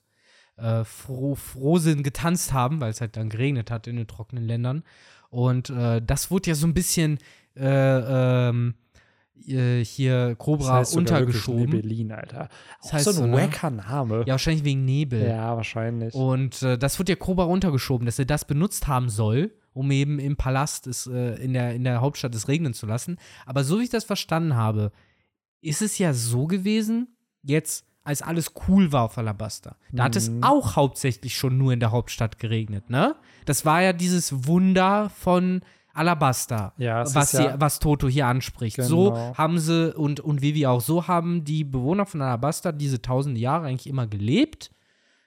äh, Froh Frohsinn getanzt haben, weil es halt dann geregnet hat in den trockenen Ländern. Und äh, das wurde ja so ein bisschen äh, ähm, äh, hier Cobra das heißt untergeschoben. Nebelin, Alter. Das Auch heißt so ein so, wacker Name. Ja, wahrscheinlich wegen Nebel. Ja, wahrscheinlich. Und äh, das wurde ja Cobra runtergeschoben, dass er das benutzt haben soll, um eben im Palast es, äh, in, der, in der Hauptstadt es regnen zu lassen. Aber so wie ich das verstanden habe, ist es ja so gewesen, jetzt als alles cool war auf Alabasta. Da hat es Mhm. auch hauptsächlich schon nur in der Hauptstadt geregnet, ne? Das war ja dieses Wunder von Alabasta, Ja, es was, ja- sie, was Toto hier anspricht. Genau. So haben sie und, und Vivi auch, so haben die Bewohner von Alabasta diese tausende Jahre eigentlich immer gelebt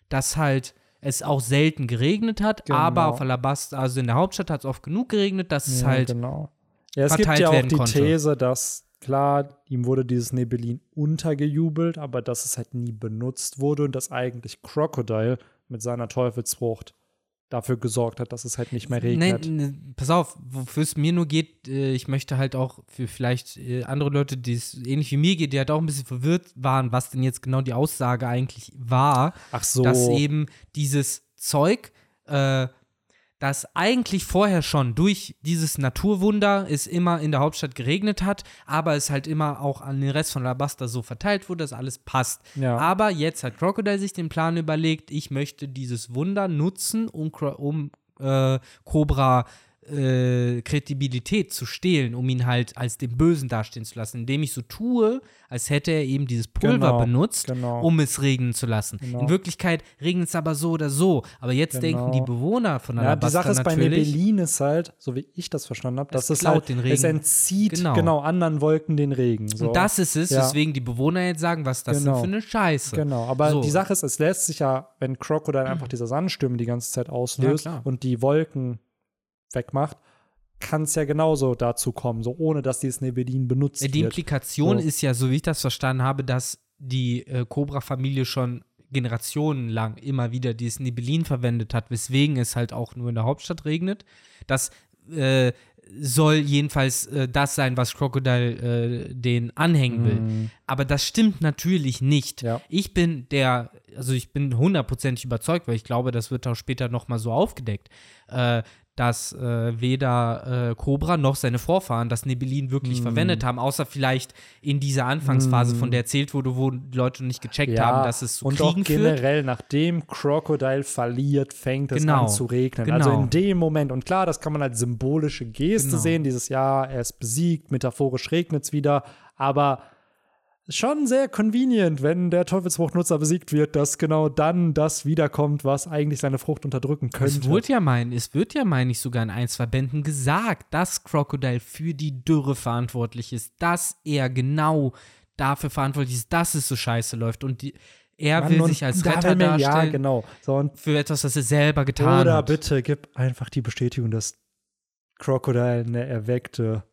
dass halt es auch selten geregnet hat, Genau. aber auf Alabasta, also in der Hauptstadt hat es oft genug geregnet, dass es Ja, halt genau. Ja, es gibt ja auch die konnte. These, dass klar, ihm wurde dieses Nebelin untergejubelt, aber dass es halt nie benutzt wurde und dass eigentlich Crocodile mit seiner Teufelsfrucht dafür gesorgt hat, dass es halt nicht mehr regnet. Nee, nee, pass auf, wofür es mir nur geht, äh, ich möchte halt auch für vielleicht äh, andere Leute, die es ähnlich wie mir geht, die halt auch ein bisschen verwirrt waren, was denn jetzt genau die Aussage eigentlich war, Ach so. dass eben dieses Zeug, äh, das eigentlich vorher schon durch dieses Naturwunder es immer in der Hauptstadt geregnet hat, aber es halt immer auch an den Rest von Alabasta so verteilt wurde, dass alles passt. Ja. Aber jetzt hat Crocodile sich den Plan überlegt, ich möchte dieses Wunder nutzen, um, um äh, Cobra äh, Kredibilität zu stehlen, um ihn halt als den Bösen dastehen zu lassen, indem ich so tue, als hätte er eben dieses Pulver Genau, benutzt, genau. um es regnen zu lassen. Genau. In Wirklichkeit regnet es aber so oder so. Aber jetzt denken die Genau. Bewohner von Ja, die Alabasta Sache ist bei Nebelin ist halt, so wie ich das verstanden habe, Es dass es halt, den es Regen. entzieht Genau. genau. anderen Wolken den Regen. So. und das ist es, Ja. weswegen die Bewohner jetzt sagen, was das Genau. denn für eine Scheiße. Genau, aber So. die Sache ist, es lässt sich ja, wenn Crocodile einfach diese Sandstürme die ganze Zeit auslöst klar. und die Wolken wegmacht, kann es ja genauso dazu kommen, so ohne dass dieses Nebelin benutzt Äh, Die wird. Implikation So. ist ja, so wie ich das verstanden habe, dass die äh, Cobra-Familie schon generationenlang immer wieder dieses Nebelin verwendet hat, weswegen es halt auch nur in der Hauptstadt regnet. Das äh, soll jedenfalls äh, das sein, was Crocodile äh, den anhängen will. Mhm. Aber das stimmt natürlich nicht. Ja. Ich bin der, also ich bin hundertprozentig überzeugt, weil ich glaube, das wird auch später noch mal so aufgedeckt, äh, dass äh, weder äh, Cobra noch seine Vorfahren das Nebelin wirklich Mhm. verwendet haben, außer vielleicht in dieser Anfangsphase, von der erzählt wurde, wo die Leute nicht gecheckt haben, dass es zu und Kriegen auch führt. generell, nachdem Crocodile verliert, fängt es Genau, an zu regnen. genau. Also in dem Moment, und klar, das kann man als symbolische Geste Genau. sehen, dieses Jahr, er ist besiegt, metaphorisch regnet es wieder, aber schon sehr convenient, wenn der Teufelsfruchtnutzer besiegt wird, dass genau dann das wiederkommt, was eigentlich seine Frucht unterdrücken könnte. Es wird ja mein, es wird ja, meine ich, sogar in ein, zwei Bänden gesagt, dass Crocodile für die Dürre verantwortlich ist, dass er genau dafür verantwortlich ist, dass es so scheiße läuft und die, er Mann, will sich als Retter mir- darstellen Ja, genau. So, und für etwas, das er selber getan Oder hat. bitte gib einfach die Bestätigung, dass Crocodile eine erweckte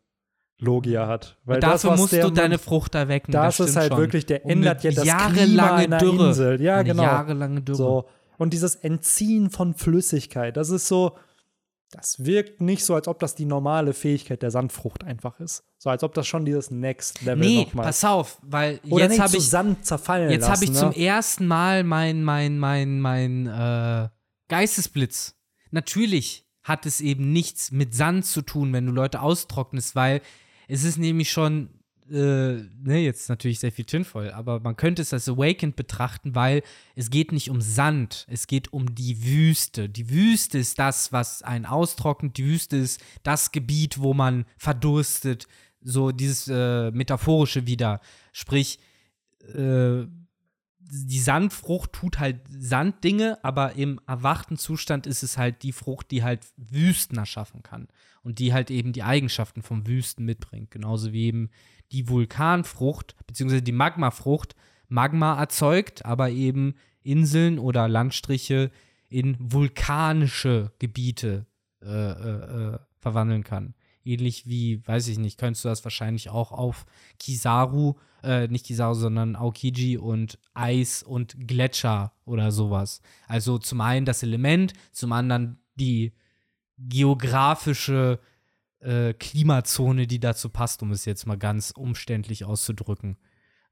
Logia hat. Weil das, Dafür musst du deine Frucht erwecken. Das, das ist halt schon. wirklich, der ändert ja das Klima jahrelange einer Dürre. Insel. Ja, eine genau. jahrelange Dürre. So. Und dieses Entziehen von Flüssigkeit, das ist so, das wirkt nicht so, als ob das die normale Fähigkeit der Sandfrucht einfach ist. So als ob das schon dieses Next Level nee, nochmal pass auf, weil Oder jetzt habe ich Sand zerfallen Jetzt habe ich zum ne? ersten Mal mein, mein, mein, mein äh, Geistesblitz. Natürlich hat es eben nichts mit Sand zu tun, wenn du Leute austrocknest, weil es ist nämlich schon, äh, ne, jetzt natürlich sehr viel Tinfoil, aber man könnte es als Awakened betrachten, weil es geht nicht um Sand, es geht um die Wüste. Die Wüste ist das, was einen austrocknet, die Wüste ist das Gebiet, wo man verdurstet, so dieses äh, Metaphorische wieder. Sprich, äh, die Sandfrucht tut halt Sanddinge, aber im erwachten Zustand ist es halt die Frucht, die halt Wüsten erschaffen kann und die halt eben die Eigenschaften vom Wüsten mitbringt. Genauso wie eben die Vulkanfrucht, beziehungsweise die Magmafrucht Magma erzeugt, aber eben Inseln oder Landstriche in vulkanische Gebiete äh, äh, äh, verwandeln kann. Ähnlich wie, weiß ich nicht, könntest du das wahrscheinlich auch auf Kizaru, äh, nicht Kizaru, sondern Aokiji und Eis und Gletscher oder sowas. Also zum einen das Element, zum anderen die geografische äh, Klimazone, die dazu passt, um es jetzt mal ganz umständlich auszudrücken.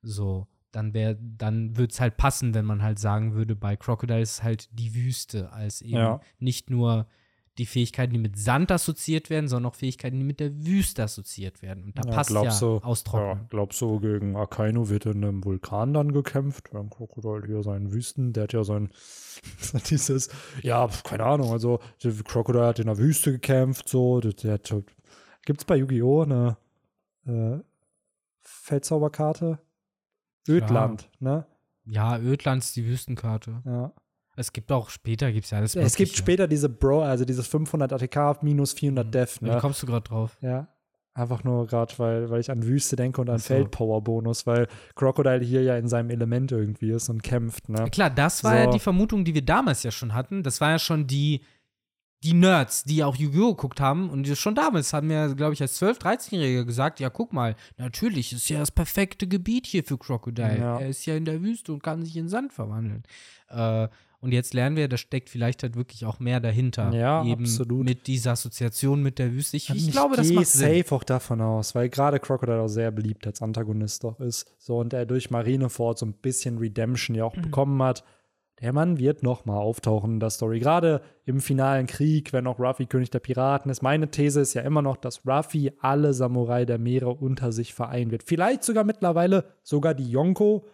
So, dann wäre, dann würde es halt passen, wenn man halt sagen würde, bei Crocodile ist halt die Wüste als eben Ja. nicht nur die Fähigkeiten, die mit Sand assoziiert werden, sondern auch Fähigkeiten, die mit der Wüste assoziiert werden. Und da passt ja du, Austrocknen. Ja, glaubst du, gegen Akainu wird in einem Vulkan dann gekämpft? Beim Krokodil hier seinen Wüsten, der hat ja sein dieses, ja, keine Ahnung, also der Krokodil hat in der Wüste gekämpft, so, der, der hat, gibt's bei Yu-Gi-Oh! eine äh, Feldzauberkarte? Ödland, ne? Ja, Ödland ist die Wüstenkarte. Ja. Es gibt auch später, gibt es ja alles Es gibt später diese Bro, also dieses 500 ATK minus 400 Def, Wie ne? kommst du gerade drauf? Ja. Einfach nur gerade, weil, weil ich an Wüste denke und an so. Feldpower-Bonus, weil Crocodile hier ja in seinem Element irgendwie ist und kämpft, ne? Klar, das war ja So. die Vermutung, die wir damals ja schon hatten. Das war ja schon die, die Nerds, die auch Yu-Gi-Oh! geguckt haben. Und die schon damals haben mir, glaube ich, als 12-, 13-Jähriger gesagt: Ja, guck mal, natürlich ist ja das perfekte Gebiet hier für Crocodile. Ja. Er ist ja in der Wüste und kann sich in Sand verwandeln. Äh, und jetzt lernen wir, da steckt vielleicht halt wirklich auch mehr dahinter. Ja, Eben absolut. Mit dieser Assoziation mit der Wüste. Ich, ich glaube, das macht Sinn. safe auch davon aus, weil gerade Crocodile auch sehr beliebt als Antagonist doch ist. So, und er durch Marineford so ein bisschen Redemption ja auch bekommen hat. Der Mann wird noch mal auftauchen in der Story. Gerade im finalen Krieg, wenn auch Ruffy König der Piraten ist. Meine These ist ja immer noch, dass Ruffy alle Samurai der Meere unter sich vereinen wird. Vielleicht sogar mittlerweile sogar die Yonko,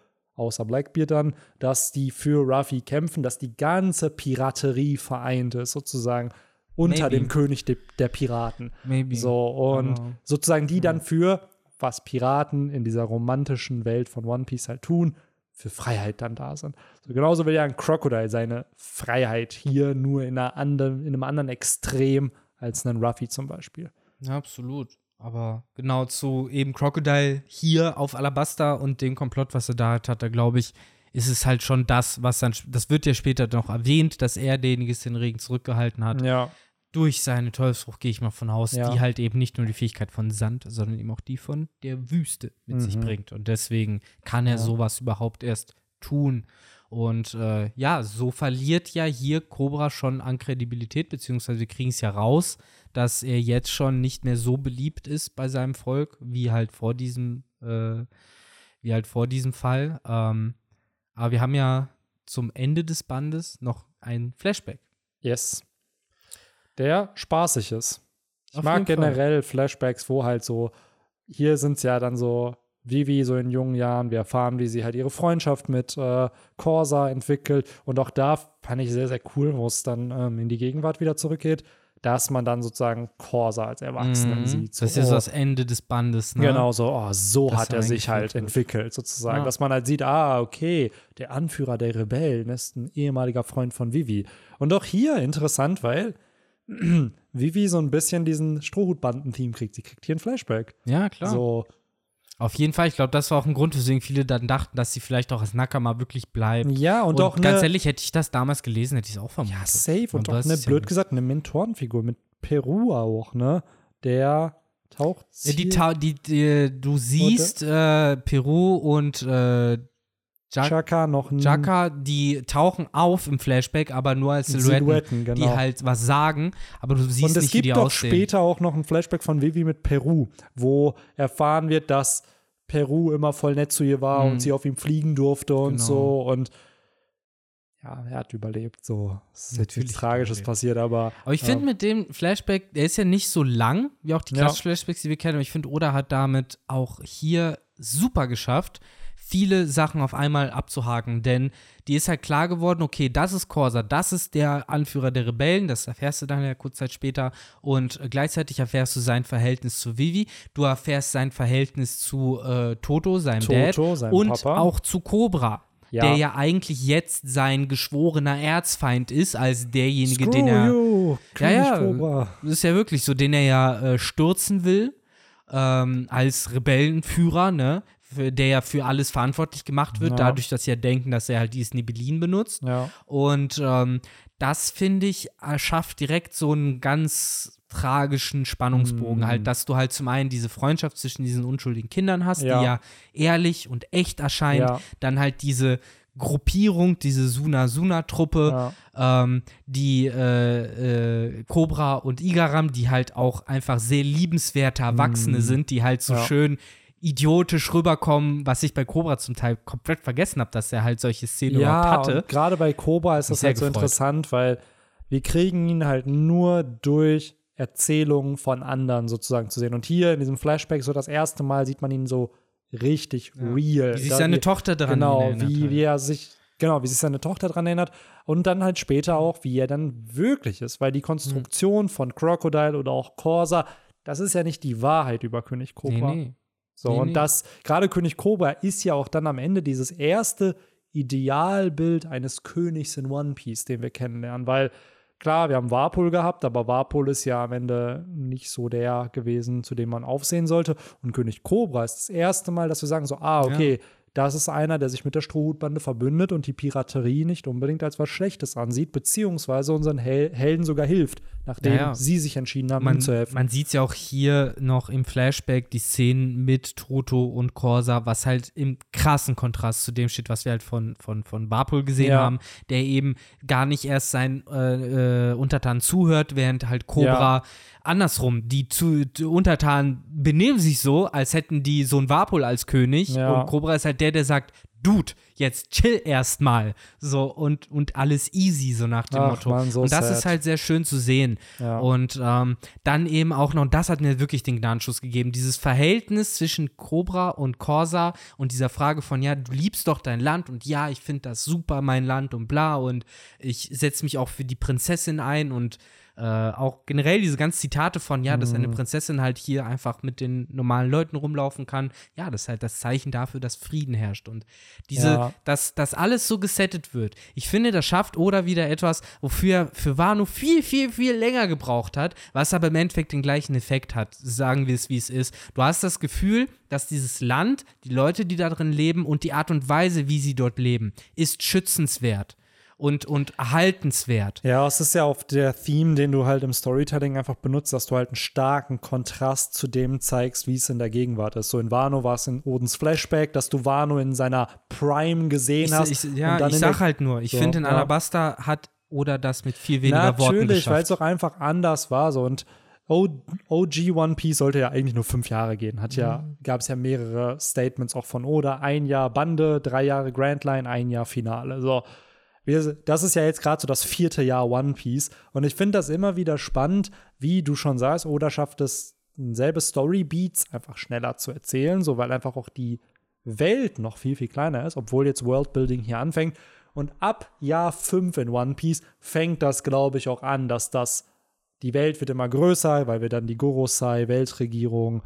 außer Blackbeard dann, dass die für Ruffy kämpfen, dass die ganze Piraterie vereint ist, sozusagen unter Maybe. dem König de der Piraten. Maybe. So, und Aber- sozusagen die dann für, was Piraten in dieser romantischen Welt von One Piece halt tun, für Freiheit dann da sind. So, genauso will ja ein Crocodile seine Freiheit hier nur in, einer anderen, in einem anderen Extrem als ein Ruffy zum Beispiel. Ja, absolut. Aber genau zu eben Crocodile hier auf Alabasta und dem Komplott, was er da hat, hat er, glaube ich, ist es halt schon das, was dann, das wird ja später noch erwähnt, dass er derjenige ist, den Regen zurückgehalten hat. Ja. Durch seine Teufelsfrucht gehe ich mal von aus, Ja. die halt eben nicht nur die Fähigkeit von Sand, sondern eben auch die von der Wüste mit sich Mhm. bringt. Und deswegen kann er Ja. sowas überhaupt erst tun. Und äh, ja, so verliert ja hier Cobra schon an Kredibilität, beziehungsweise wir kriegen es ja raus, dass er jetzt schon nicht mehr so beliebt ist bei seinem Volk, wie halt vor diesem, äh, wie halt vor diesem Fall. Ähm, aber wir haben ja zum Ende des Bandes noch ein Flashback. Yes. Der spaßig ist. Ich Auf mag generell Flashbacks, wo halt so, hier sind es ja dann so, Vivi so in jungen Jahren, wir erfahren, wie sie halt ihre Freundschaft mit äh, Corsa entwickelt. Und auch da fand ich sehr, sehr cool, wo es dann ähm, in die Gegenwart wieder zurückgeht, dass man dann sozusagen Corsa als Erwachsenen Mhm. sieht. So, das ist oh, das Ende des Bandes, ne? Genau, so, oh, so Das hat er sich halt entwickelt, sozusagen. Ja. Dass man halt sieht, ah, okay, der Anführer der Rebellen ist ein ehemaliger Freund von Vivi. Und auch hier interessant, weil Vivi so ein bisschen diesen Strohhutbanden-Team kriegt. Sie kriegt hier ein Flashback. Ja, klar. So, Auf jeden Fall, ich glaube, das war auch ein Grund, weswegen viele dann dachten, dass sie vielleicht auch als Nakama wirklich bleibt. ja, und, Und, auch ganz ehrlich, hätte ich das damals gelesen, hätte ich es auch vermutet. ja, safe und Aber auch das eine, ist ja blöd nicht. gesagt, eine Mentorenfigur mit Peru auch, ne? Der taucht Ja, die, die, die, du siehst äh, Peru und äh, Ja- Chaka noch ein Jaka, die tauchen auf im Flashback, aber nur als Silhouetten, Silhouetten, genau. die halt was sagen, aber du siehst Und es nicht, wie gibt die doch aussehen. später auch noch ein Flashback von Vivi mit Peru, wo erfahren wird, dass Peru immer voll nett zu ihr war Mhm. und sie auf ihm fliegen durfte und Genau. so. Und ja, er hat überlebt. So, es ist Natürlich nichts Tragisches überlebt. passiert, aber. Aber ich finde mit dem Flashback, der ist ja nicht so lang, wie auch die Ja. klassischen Flashbacks, die wir kennen, aber ich finde, Oda hat damit auch hier super geschafft, viele Sachen auf einmal abzuhaken, denn die ist halt klar geworden, okay, das ist Corsa, das ist der Anführer der Rebellen, das erfährst du dann ja kurz Zeit später und gleichzeitig erfährst du sein Verhältnis zu Vivi, du erfährst sein Verhältnis zu äh, Toto, seinem Toto, Dad seinem und Papa. auch zu Cobra. Ja. Der ja eigentlich jetzt sein geschworener Erzfeind ist, als derjenige, Screw den er. you, ja. Cobra. Das ist ja wirklich so, den er ja äh, stürzen will, ähm, als Rebellenführer, ne? Der ja für alles verantwortlich gemacht wird, Ja. dadurch, dass sie ja denken, dass er halt dieses Nebelin benutzt. Ja. Und ähm, das, finde ich, erschafft direkt so einen ganz tragischen Spannungsbogen. Mm. Halt, dass du halt zum einen diese Freundschaft zwischen diesen unschuldigen Kindern hast, Ja. die ja ehrlich und echt erscheint. Dann halt diese Gruppierung, diese Suna-Suna-Truppe, Ja. ähm, die äh, äh, Cobra und Igaram, die halt auch einfach sehr liebenswerte Erwachsene Mm. sind, die halt so Ja. schön idiotisch rüberkommen, was ich bei Cobra zum Teil komplett vergessen habe, dass er halt solche Szenen überhaupt Ja, hatte. und gerade bei Cobra ist das halt so gefreut. interessant, weil wir kriegen ihn halt nur durch Erzählungen von anderen sozusagen zu sehen. Und hier in diesem Flashback so das erste Mal sieht man ihn so richtig real. Wie sich seine wie- Tochter daran Genau, erinnert wie, halt. wie er sich, genau, wie sich seine Tochter daran erinnert. Und dann halt später auch, wie er dann wirklich ist. Weil die Konstruktion von Crocodile oder auch Corsa, das ist ja nicht die Wahrheit über König Nee, Cobra. nee. So, Nee, und nee. das, gerade König Cobra ist ja auch dann am Ende dieses erste Idealbild eines Königs in One Piece, den wir kennenlernen. Weil, klar, wir haben Warpol gehabt, aber Warpol ist ja am Ende nicht so der gewesen, zu dem man aufsehen sollte. Und König Cobra ist das erste Mal, dass wir sagen: so, ah, okay. Das ist einer, der sich mit der Strohhutbande verbündet und die Piraterie nicht unbedingt als was Schlechtes ansieht, beziehungsweise unseren Hel Helden sogar hilft, nachdem Ja, ja. sie sich entschieden haben, Man, ihm zu helfen. man sieht ja auch hier noch im Flashback die Szenen mit Toto und Corsa, was halt im krassen Kontrast zu dem steht, was wir halt von, von, von Barpol gesehen Ja. haben, der eben gar nicht erst seinen äh, äh, Untertanen zuhört, während halt Cobra Ja. andersrum, die, zu, die Untertanen benehmen sich so, als hätten die so ein Warpol als König Ja. und Cobra ist halt der, der sagt, Dude, jetzt chill erstmal. So und, und alles easy, so nach dem Ach, Motto. Mann, so und das sad. ist halt sehr schön zu sehen. Ja. Und ähm, dann eben auch noch, und das hat mir wirklich den Gnadenschuss gegeben, dieses Verhältnis zwischen Cobra und Corsa und dieser Frage von, ja, du liebst doch dein Land und ja, ich finde das super, mein Land und bla und ich setze mich auch für die Prinzessin ein und äh, auch generell diese ganzen Zitate von, ja, dass eine Mhm. Prinzessin halt hier einfach mit den normalen Leuten rumlaufen kann, ja, das ist halt das Zeichen dafür, dass Frieden herrscht und diese, Ja. dass das alles so gesettet wird. Ich finde, das schafft Oda wieder etwas, wofür er für Wano viel, viel, viel länger gebraucht hat, was aber im Endeffekt den gleichen Effekt hat. Sagen wir es, wie es ist. Du hast das Gefühl, dass dieses Land, die Leute, die da drin leben und die Art und Weise, wie sie dort leben, ist schützenswert und, und erhaltenswert. Ja, es ist ja auch der Theme, den du halt im Storytelling einfach benutzt, dass du halt einen starken Kontrast zu dem zeigst, wie es in der Gegenwart ist. So in Wano war es in Odens Flashback, dass du Wano in seiner Prime gesehen Ich, hast. ich, ja, ich sag halt nur, ich So, finde, in ja. Alabasta hat Oda das mit viel weniger Worten Natürlich, weil es auch einfach anders war. So. Und OG One Piece sollte ja eigentlich nur fünf Jahre gehen. Hat ja, Mhm. gab es ja mehrere Statements auch von Oda. Ein Jahr Bande, drei Jahre Grand Line, ein Jahr Finale. So. Wir, das ist ja jetzt gerade so das vierte Jahr One Piece. Und ich finde das immer wieder spannend, wie du schon sagst, Oda schafft es, selbe Story-Beats einfach schneller zu erzählen, so weil einfach auch die Welt noch viel, viel kleiner ist, obwohl jetzt Worldbuilding hier anfängt. Und ab Jahr 5 in One Piece fängt das, glaube ich, auch an, dass das, die Welt wird immer größer, weil wir dann die Gorosei, Weltregierung,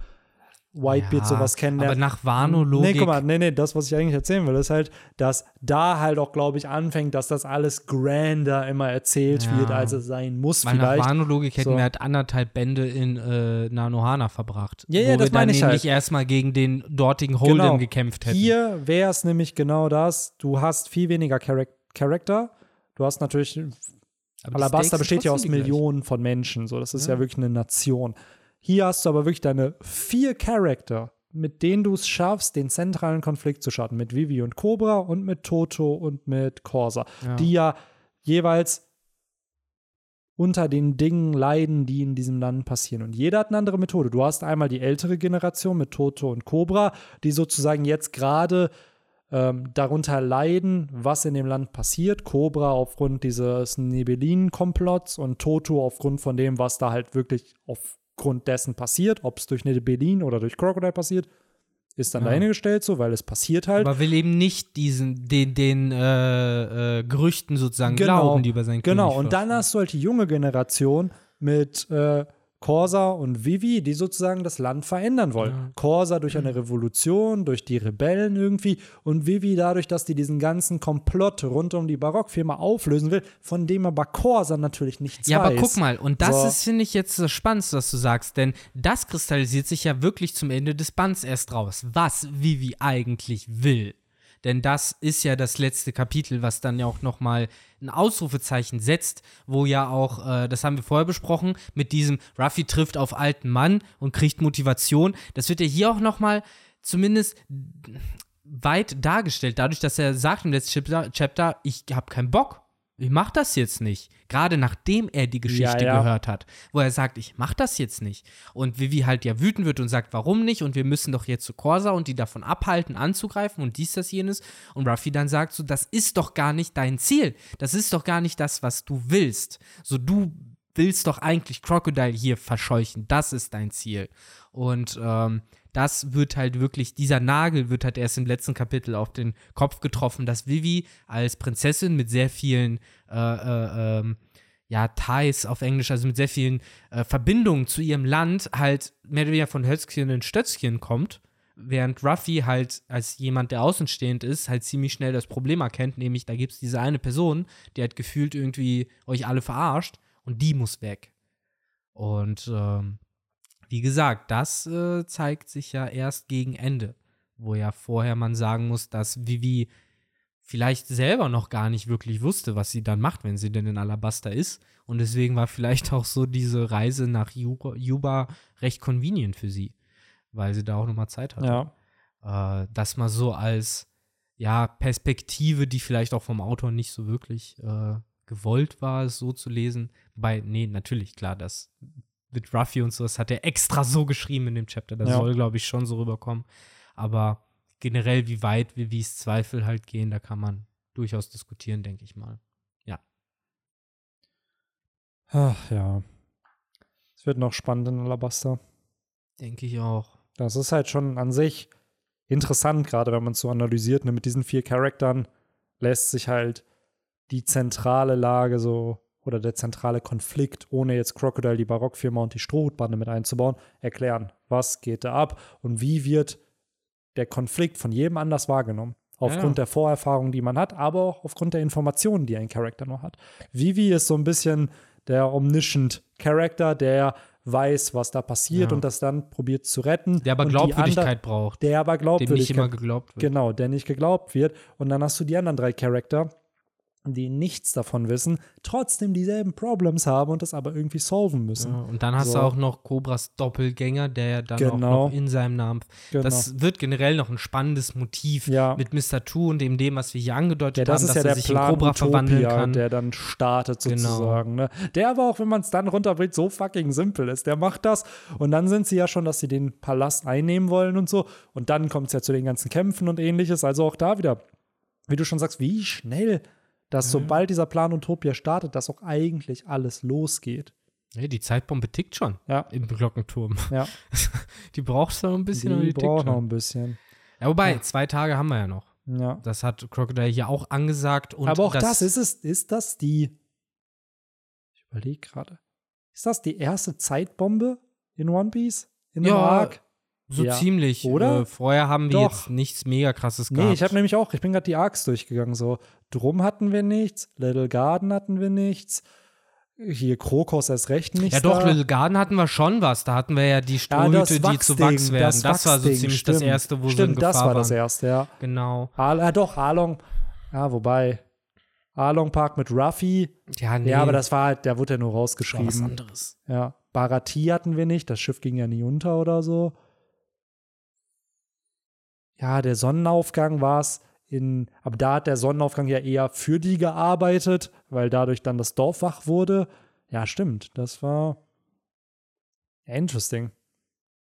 Whitebeard Ja, sowas kennenlernen. Aber nach Wano-Logik. Nee, guck mal, nee, nee, das, was ich eigentlich erzählen will, ist halt, dass da halt auch, glaube ich, anfängt, dass das alles grander immer erzählt Ja. wird, als es sein muss Weil nach vielleicht. Wano-Logik hätten So. wir halt anderthalb Bände in äh, Nanohana verbracht. Ja, ja, wo das wir meine ich halt. nämlich erstmal gegen den dortigen Holden Genau. gekämpft hätten. Hier wäre es nämlich genau das, du hast viel weniger Charac Charakter, du hast natürlich Aber sind besteht ja aus. Millionen von Menschen, so das ist ja. wirklich eine Nation. Hier hast du aber wirklich deine vier Charakter, mit denen du es schaffst, den zentralen Konflikt zu starten, mit Vivi und Cobra und mit Toto und mit Corsa, Ja. die ja jeweils unter den Dingen leiden, die in diesem Land passieren. Und jeder hat eine andere Methode. Du hast einmal die ältere Generation mit Toto und Cobra, die sozusagen jetzt gerade ähm, darunter leiden, was in dem Land passiert. Cobra aufgrund dieses Nebelinen-Komplotts und Toto aufgrund von dem, was da halt wirklich aufgrund dessen passiert. Ob es durch Nebelin oder durch Crocodile passiert, ist dann Ja. dahingestellt so, weil es passiert halt. Aber will eben nicht diesen, den, den äh, äh, Gerüchten sozusagen Genau, glauben, die über sein Genau, König und dann hast du halt die junge Generation mit äh, Corsa und Vivi, die sozusagen das Land verändern wollen. Ja. Corsa durch eine Revolution, durch die Rebellen irgendwie und Vivi dadurch, dass die diesen ganzen Komplott rund um die Barockfirma auflösen will, von dem aber Corsa natürlich nichts Ja, weiß. aber guck mal, und das So. ist, finde ich, jetzt das Spannendste, was du sagst, denn das kristallisiert sich ja wirklich zum Ende des Bands erst raus, was Vivi eigentlich will. Denn das ist ja das letzte Kapitel, was dann ja auch nochmal ein Ausrufezeichen setzt, wo ja auch, äh, das haben wir vorher besprochen, mit diesem Ruffy trifft auf alten Mann und kriegt Motivation. Das wird ja hier auch nochmal zumindest weit dargestellt, dadurch, dass er sagt im letzten Chapter, ich habe keinen Bock. Ich mach das jetzt nicht. Gerade nachdem er die Geschichte Ja, ja. gehört hat, wo er sagt, ich mach das jetzt nicht. Und Vivi halt ja wütend wird und sagt, warum nicht? Und wir müssen doch jetzt zu Corsa und die davon abhalten, anzugreifen und dies, das, jenes. Und Ruffy dann sagt so, das ist doch gar nicht dein Ziel. Das ist doch gar nicht das, was du willst. So, du willst doch eigentlich Crocodile hier verscheuchen. Das ist dein Ziel. Und ähm, das wird halt wirklich, dieser Nagel wird halt erst im letzten Kapitel auf den Kopf getroffen, dass Vivi als Prinzessin mit sehr vielen äh, äh, ähm, ja, Ties auf Englisch, also mit sehr vielen äh, Verbindungen zu ihrem Land, halt mehr oder weniger von Hötzchen in Stötzchen kommt, während Ruffy halt als jemand, der außenstehend ist, halt ziemlich schnell das Problem erkennt, nämlich da gibt es diese eine Person, die hat gefühlt irgendwie euch alle verarscht und die muss weg. Und ähm, wie gesagt, das äh, zeigt sich ja erst gegen Ende, wo ja vorher man sagen muss, dass Vivi vielleicht selber noch gar nicht wirklich wusste, was sie dann macht, wenn sie denn in Alabasta ist. Und deswegen war vielleicht auch so diese Reise nach Juba, recht convenient für sie, weil sie da auch nochmal Zeit hatte. Ja. Äh, das mal so als ja, Perspektive, die vielleicht auch vom Autor nicht so wirklich äh, gewollt war, es so zu lesen. Wobei, nee, natürlich, klar, das mit Ruffy und so, das hat er extra so geschrieben in dem Chapter. Das Ja. soll, glaube ich, schon so rüberkommen. Aber generell, wie weit wie es Zweifel halt gehen, da kann man durchaus diskutieren, denke ich mal. Ach ja. Es wird noch spannend in Alabaster. Denke ich auch. Das ist halt schon an sich interessant, gerade wenn man es so analysiert. Ne? Mit diesen vier Charakteren lässt sich halt die zentrale Lage so oder der zentrale Konflikt, ohne jetzt Crocodile, die Barockfirma und die Strohhutbande mit einzubauen, erklären. Was geht da ab und wie wird der Konflikt von jedem anders wahrgenommen? Aufgrund Ja. der Vorerfahrung, die man hat, aber auch aufgrund der Informationen, die ein Charakter noch hat. Vivi ist so ein bisschen der omniscient Charakter, der weiß, was da passiert Ja. und das dann probiert zu retten. Der aber Glaubwürdigkeit braucht, der aber dem nicht Glaubwürdigkeit, immer geglaubt wird. genau, der nicht geglaubt wird. Und dann hast du die anderen drei Charakter, die nichts davon wissen, trotzdem dieselben Problems haben und das aber irgendwie solven müssen. Ja, und dann hast So. du auch noch Cobras Doppelgänger, der ja dann auch Genau. noch in seinem Namen. Genau. Das wird generell noch ein spannendes Motiv Ja. mit Mr. Two und dem, dem, was wir hier angedeutet ja, das haben, ist dass ja er der sich Plan in Cobra verwandeln kann. der dann startet Genau. sozusagen. Ne? Der aber auch, wenn man es dann runterbringt, so fucking simpel ist. Der macht das und dann sind sie ja schon, dass sie den Palast einnehmen wollen und so. Und dann kommt es ja zu den ganzen Kämpfen und ähnliches. Also auch da wieder, wie du schon sagst, wie schnell, dass sobald dieser Plan Utopia startet, dass auch eigentlich alles losgeht. Nee, die Zeitbombe tickt schon Ja, im Glockenturm. ja. Die braucht noch ein bisschen, die die braucht noch ein bisschen. Ja, wobei, zwei Tage haben wir ja noch. Ja. Das hat Crocodile hier auch angesagt. Und Aber auch das, ist es, ist das die, ich überlege gerade, ist das die erste Zeitbombe in One Piece? In Ja, Arc? So Ja. ziemlich. Oder? Äh, vorher haben wir Doch. jetzt nichts mega krasses gehabt. Nee, ich habe nämlich auch, ich bin gerade die Arcs durchgegangen. So, Drum hatten wir nichts, Little Garden hatten wir nichts, hier Krokos erst recht nichts. Ja, doch, da. Little Garden hatten wir schon was. Da hatten wir ja die ja, Strohhüte, das die zu Wachs werden. Das, war so ziemlich stimmt. das erste, wo Stimmt, in Gefahr das war das waren. erste, ja. Genau. Al ja, doch, Along, ja, wobei, Along Park mit Ruffy, Ja, nee. ja, aber das war halt, der wurde ja nur war was rausgeschrieben. anderes. Ja, Barati hatten wir nicht, das Schiff ging ja nie unter oder so. Ja, der Sonnenaufgang war es in, aber da hat der Sonnenaufgang ja eher für die gearbeitet, weil dadurch dann das Dorf wach wurde. Ja, stimmt, das war ja, interesting.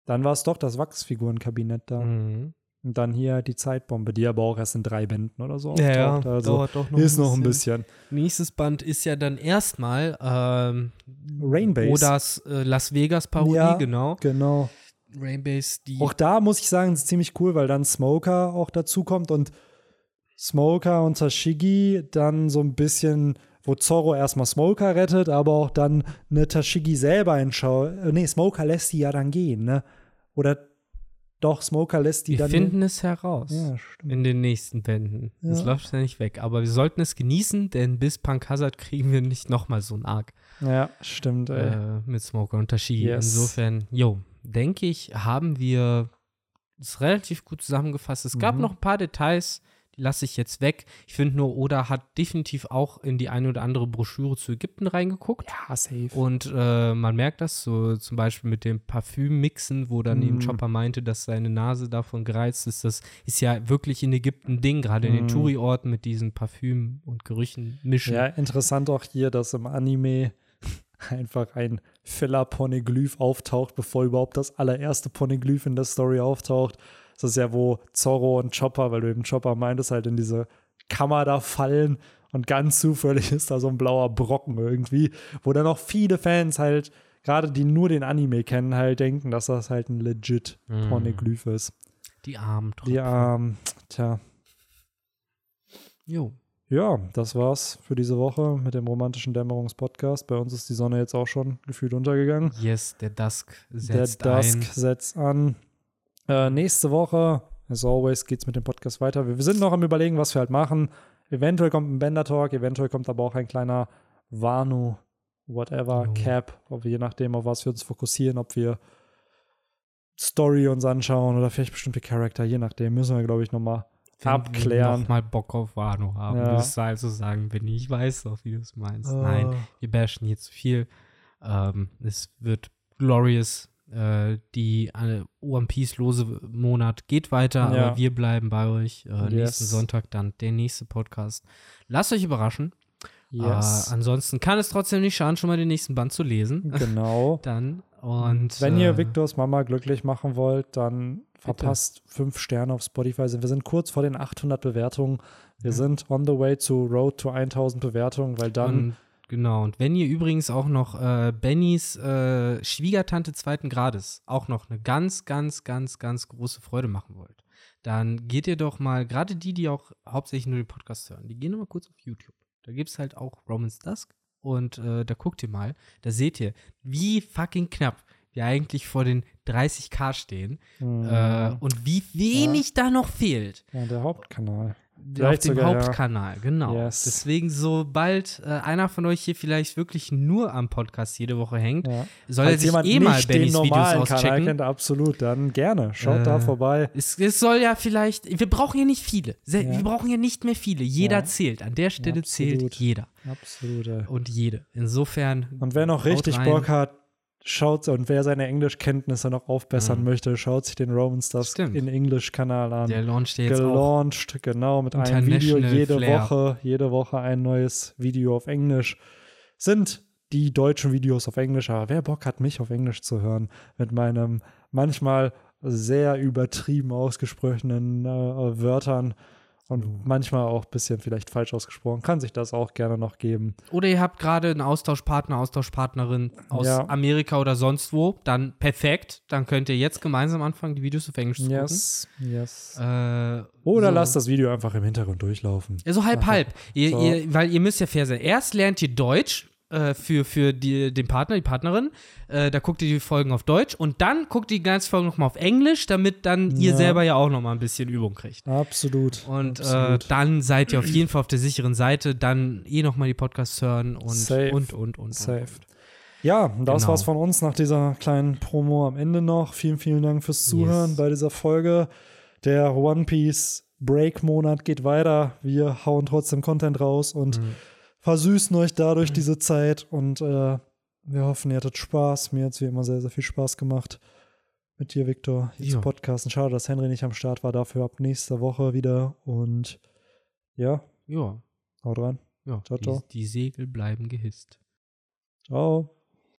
Dann war es doch das Wachsfigurenkabinett da. Mhm. Und dann hier die Zeitbombe, die aber auch erst in drei Bänden oder so Ja, ja, auftaucht. Also dauert doch noch ist noch ein bisschen. Nächstes Band ist ja dann erstmal ähm, Rainbase. Odas äh, Las Vegas Parodie, Ja. genau. Genau. Rainbase, die Auch da muss ich sagen, ist ziemlich cool, weil dann Smoker auch dazukommt und Smoker und Tashigi dann so ein bisschen, wo Zorro erstmal Smoker rettet, aber auch dann eine Tashigi selber entschaut. Nee, Smoker lässt die ja dann gehen, ne? Oder doch, Smoker lässt die wir dann. finden es heraus. ja, stimmt. In den nächsten Bänden. Das Ja. läuft ja nicht weg. Aber wir sollten es genießen, denn bis Punk Hazard kriegen wir nicht nochmal so einen Arc Ja, stimmt, ey. äh, mit Smoker und Tashigi. Yes. Insofern, jo, denke ich, haben wir es relativ gut zusammengefasst. Es gab Mhm. noch ein paar Details, die lasse ich jetzt weg. Ich finde nur, Oda hat definitiv auch in die eine oder andere Broschüre zu Ägypten reingeguckt. Ja, safe. Und äh, man merkt das so zum Beispiel mit dem Parfümmixen, wo dann eben Mm. Chopper meinte, dass seine Nase davon gereizt ist. Das ist ja wirklich in Ägypten ein Ding, gerade in den Mm. Touri-Orten mit diesen Parfüm- und Gerüchen mischen. Ja, interessant auch hier, dass im Anime einfach ein Filler-Poneglyph auftaucht, bevor überhaupt das allererste Poneglyph in der Story auftaucht. Das ist ja, wo Zorro und Chopper, weil du eben Chopper meintest, halt in diese Kammer da fallen und ganz zufällig ist da so ein blauer Brocken irgendwie, wo dann auch viele Fans halt, gerade die nur den Anime kennen, halt denken, dass das halt ein legit Mm. Poneglyph ist. Die armen Die, ähm, tja, Jo. Ja, das war's für diese Woche mit dem romantischen Dämmerungspodcast. Bei uns ist die Sonne jetzt auch schon gefühlt untergegangen. Yes, der Dusk setzt Der Dusk ein. setzt an. Äh, nächste Woche, as always, geht's mit dem Podcast weiter. Wir, wir sind noch am überlegen, was wir halt machen. Eventuell kommt ein Bender Talk, eventuell kommt aber auch ein kleiner Wano, whatever, Jo. Cap, ob wir, je nachdem, auf was wir uns fokussieren, ob wir Story uns anschauen oder vielleicht bestimmte Charakter, je nachdem, müssen wir, glaube ich, nochmal abklären. Noch mal Bock auf Wano haben. Ja. Das also sagen, Benny. Ich weiß doch, wie du es meinst. Nein, Äh, wir bashen hier zu viel. Ähm, es wird glorious. Äh, die äh, One Piece-lose Monat geht weiter, Ja. aber wir bleiben bei euch. Äh, Yes. Nächsten Sonntag dann der nächste Podcast. Lasst euch überraschen. Yes. Äh, ansonsten kann es trotzdem nicht schaden, schon mal den nächsten Band zu lesen. Genau. dann. Und Wenn ihr äh, Victors Mama glücklich machen wollt, dann verpasst fünf Sterne auf Spotify. Wir sind kurz vor den 800 Bewertungen. Wir Ja. sind on the way to Road to 1000 Bewertungen, weil dann Und, genau, und wenn ihr übrigens auch noch äh, Bennys äh, Schwiegertante zweiten Grades auch noch eine ganz, ganz, ganz, ganz große Freude machen wollt, dann geht ihr doch mal, gerade die, die auch hauptsächlich nur den Podcast hören, die gehen noch mal kurz auf YouTube. Da gibt es halt auch Romans Dusk und äh, da guckt ihr mal, da seht ihr, wie fucking knapp wir eigentlich vor den 30k stehen hm, äh, und wie wenig da noch fehlt ja, der Hauptkanal. auf Vielleicht dem sogar, ja. Hauptkanal, genau. Yes. Deswegen, sobald äh, einer von euch hier vielleicht wirklich nur am Podcast jede Woche hängt, Ja. soll er Falls sich jemand eh mal Bennys Videos normalen Kanal auschecken. kennt, absolut, dann gerne. Schaut da Äh, vorbei. Es, es soll ja vielleicht, wir brauchen ja nicht viele. Se- Ja. Wir brauchen ja nicht mehr viele. Jeder Ja. zählt. An der Stelle zählt jeder Absolut. und jede. Insofern. Und wer noch richtig. Bock hat, schaut und wer seine Englischkenntnisse noch aufbessern Mhm. möchte, schaut sich den Roman Stars Stimmt. in Englisch-Kanal an. Der launcht jetzt auch. gelauncht, genau, mit einem Video jede Flair. Woche, jede Woche ein neues Video auf Englisch. Sind die deutschen Videos auf Englisch, aber wer Bock hat, mich auf Englisch zu hören, mit meinem manchmal sehr übertrieben ausgesprochenen äh, Wörtern und manchmal auch ein bisschen vielleicht falsch ausgesprochen, kann sich das auch gerne noch geben. Oder ihr habt gerade einen Austauschpartner, Austauschpartnerin aus Ja. Amerika oder sonst wo. Dann perfekt. Dann könnt ihr jetzt gemeinsam anfangen, die Videos auf Englisch zu Yes, yes. gucken. Äh, Oder so. lasst das Video einfach im Hintergrund durchlaufen. Ja, so halb, halb. Ihr, So. ihr, weil ihr müsst ja fair sein. Erst lernt ihr Deutsch äh, für, für die, den Partner, die Partnerin. Äh, da guckt ihr die Folgen auf Deutsch und dann guckt ihr die ganze Folge nochmal auf Englisch, damit dann ihr Ja. selber ja auch nochmal ein bisschen Übung kriegt. Absolut. Und äh, absolut. dann seid ihr auf jeden Fall auf der sicheren Seite, dann eh nochmal die Podcasts hören und, Safe. und, und, und. Safe. Und. Ja, das Genau. war's von uns nach dieser kleinen Promo am Ende noch. Vielen, vielen Dank fürs Zuhören Yes. bei dieser Folge. Der One Piece Break-Monat geht weiter. Wir hauen trotzdem Content raus und Mhm. Versüßen euch dadurch diese Zeit. Und äh, wir hoffen, ihr hattet Spaß. Mir hat es wie immer sehr, sehr viel Spaß gemacht mit dir, Viktor, zu podcasten. Schade, dass Henry nicht am Start war. Dafür ab nächster Woche wieder. Und ja, Ja, haut rein. ja. Ciao, die, ciao. die Segel bleiben gehisst. Ciao.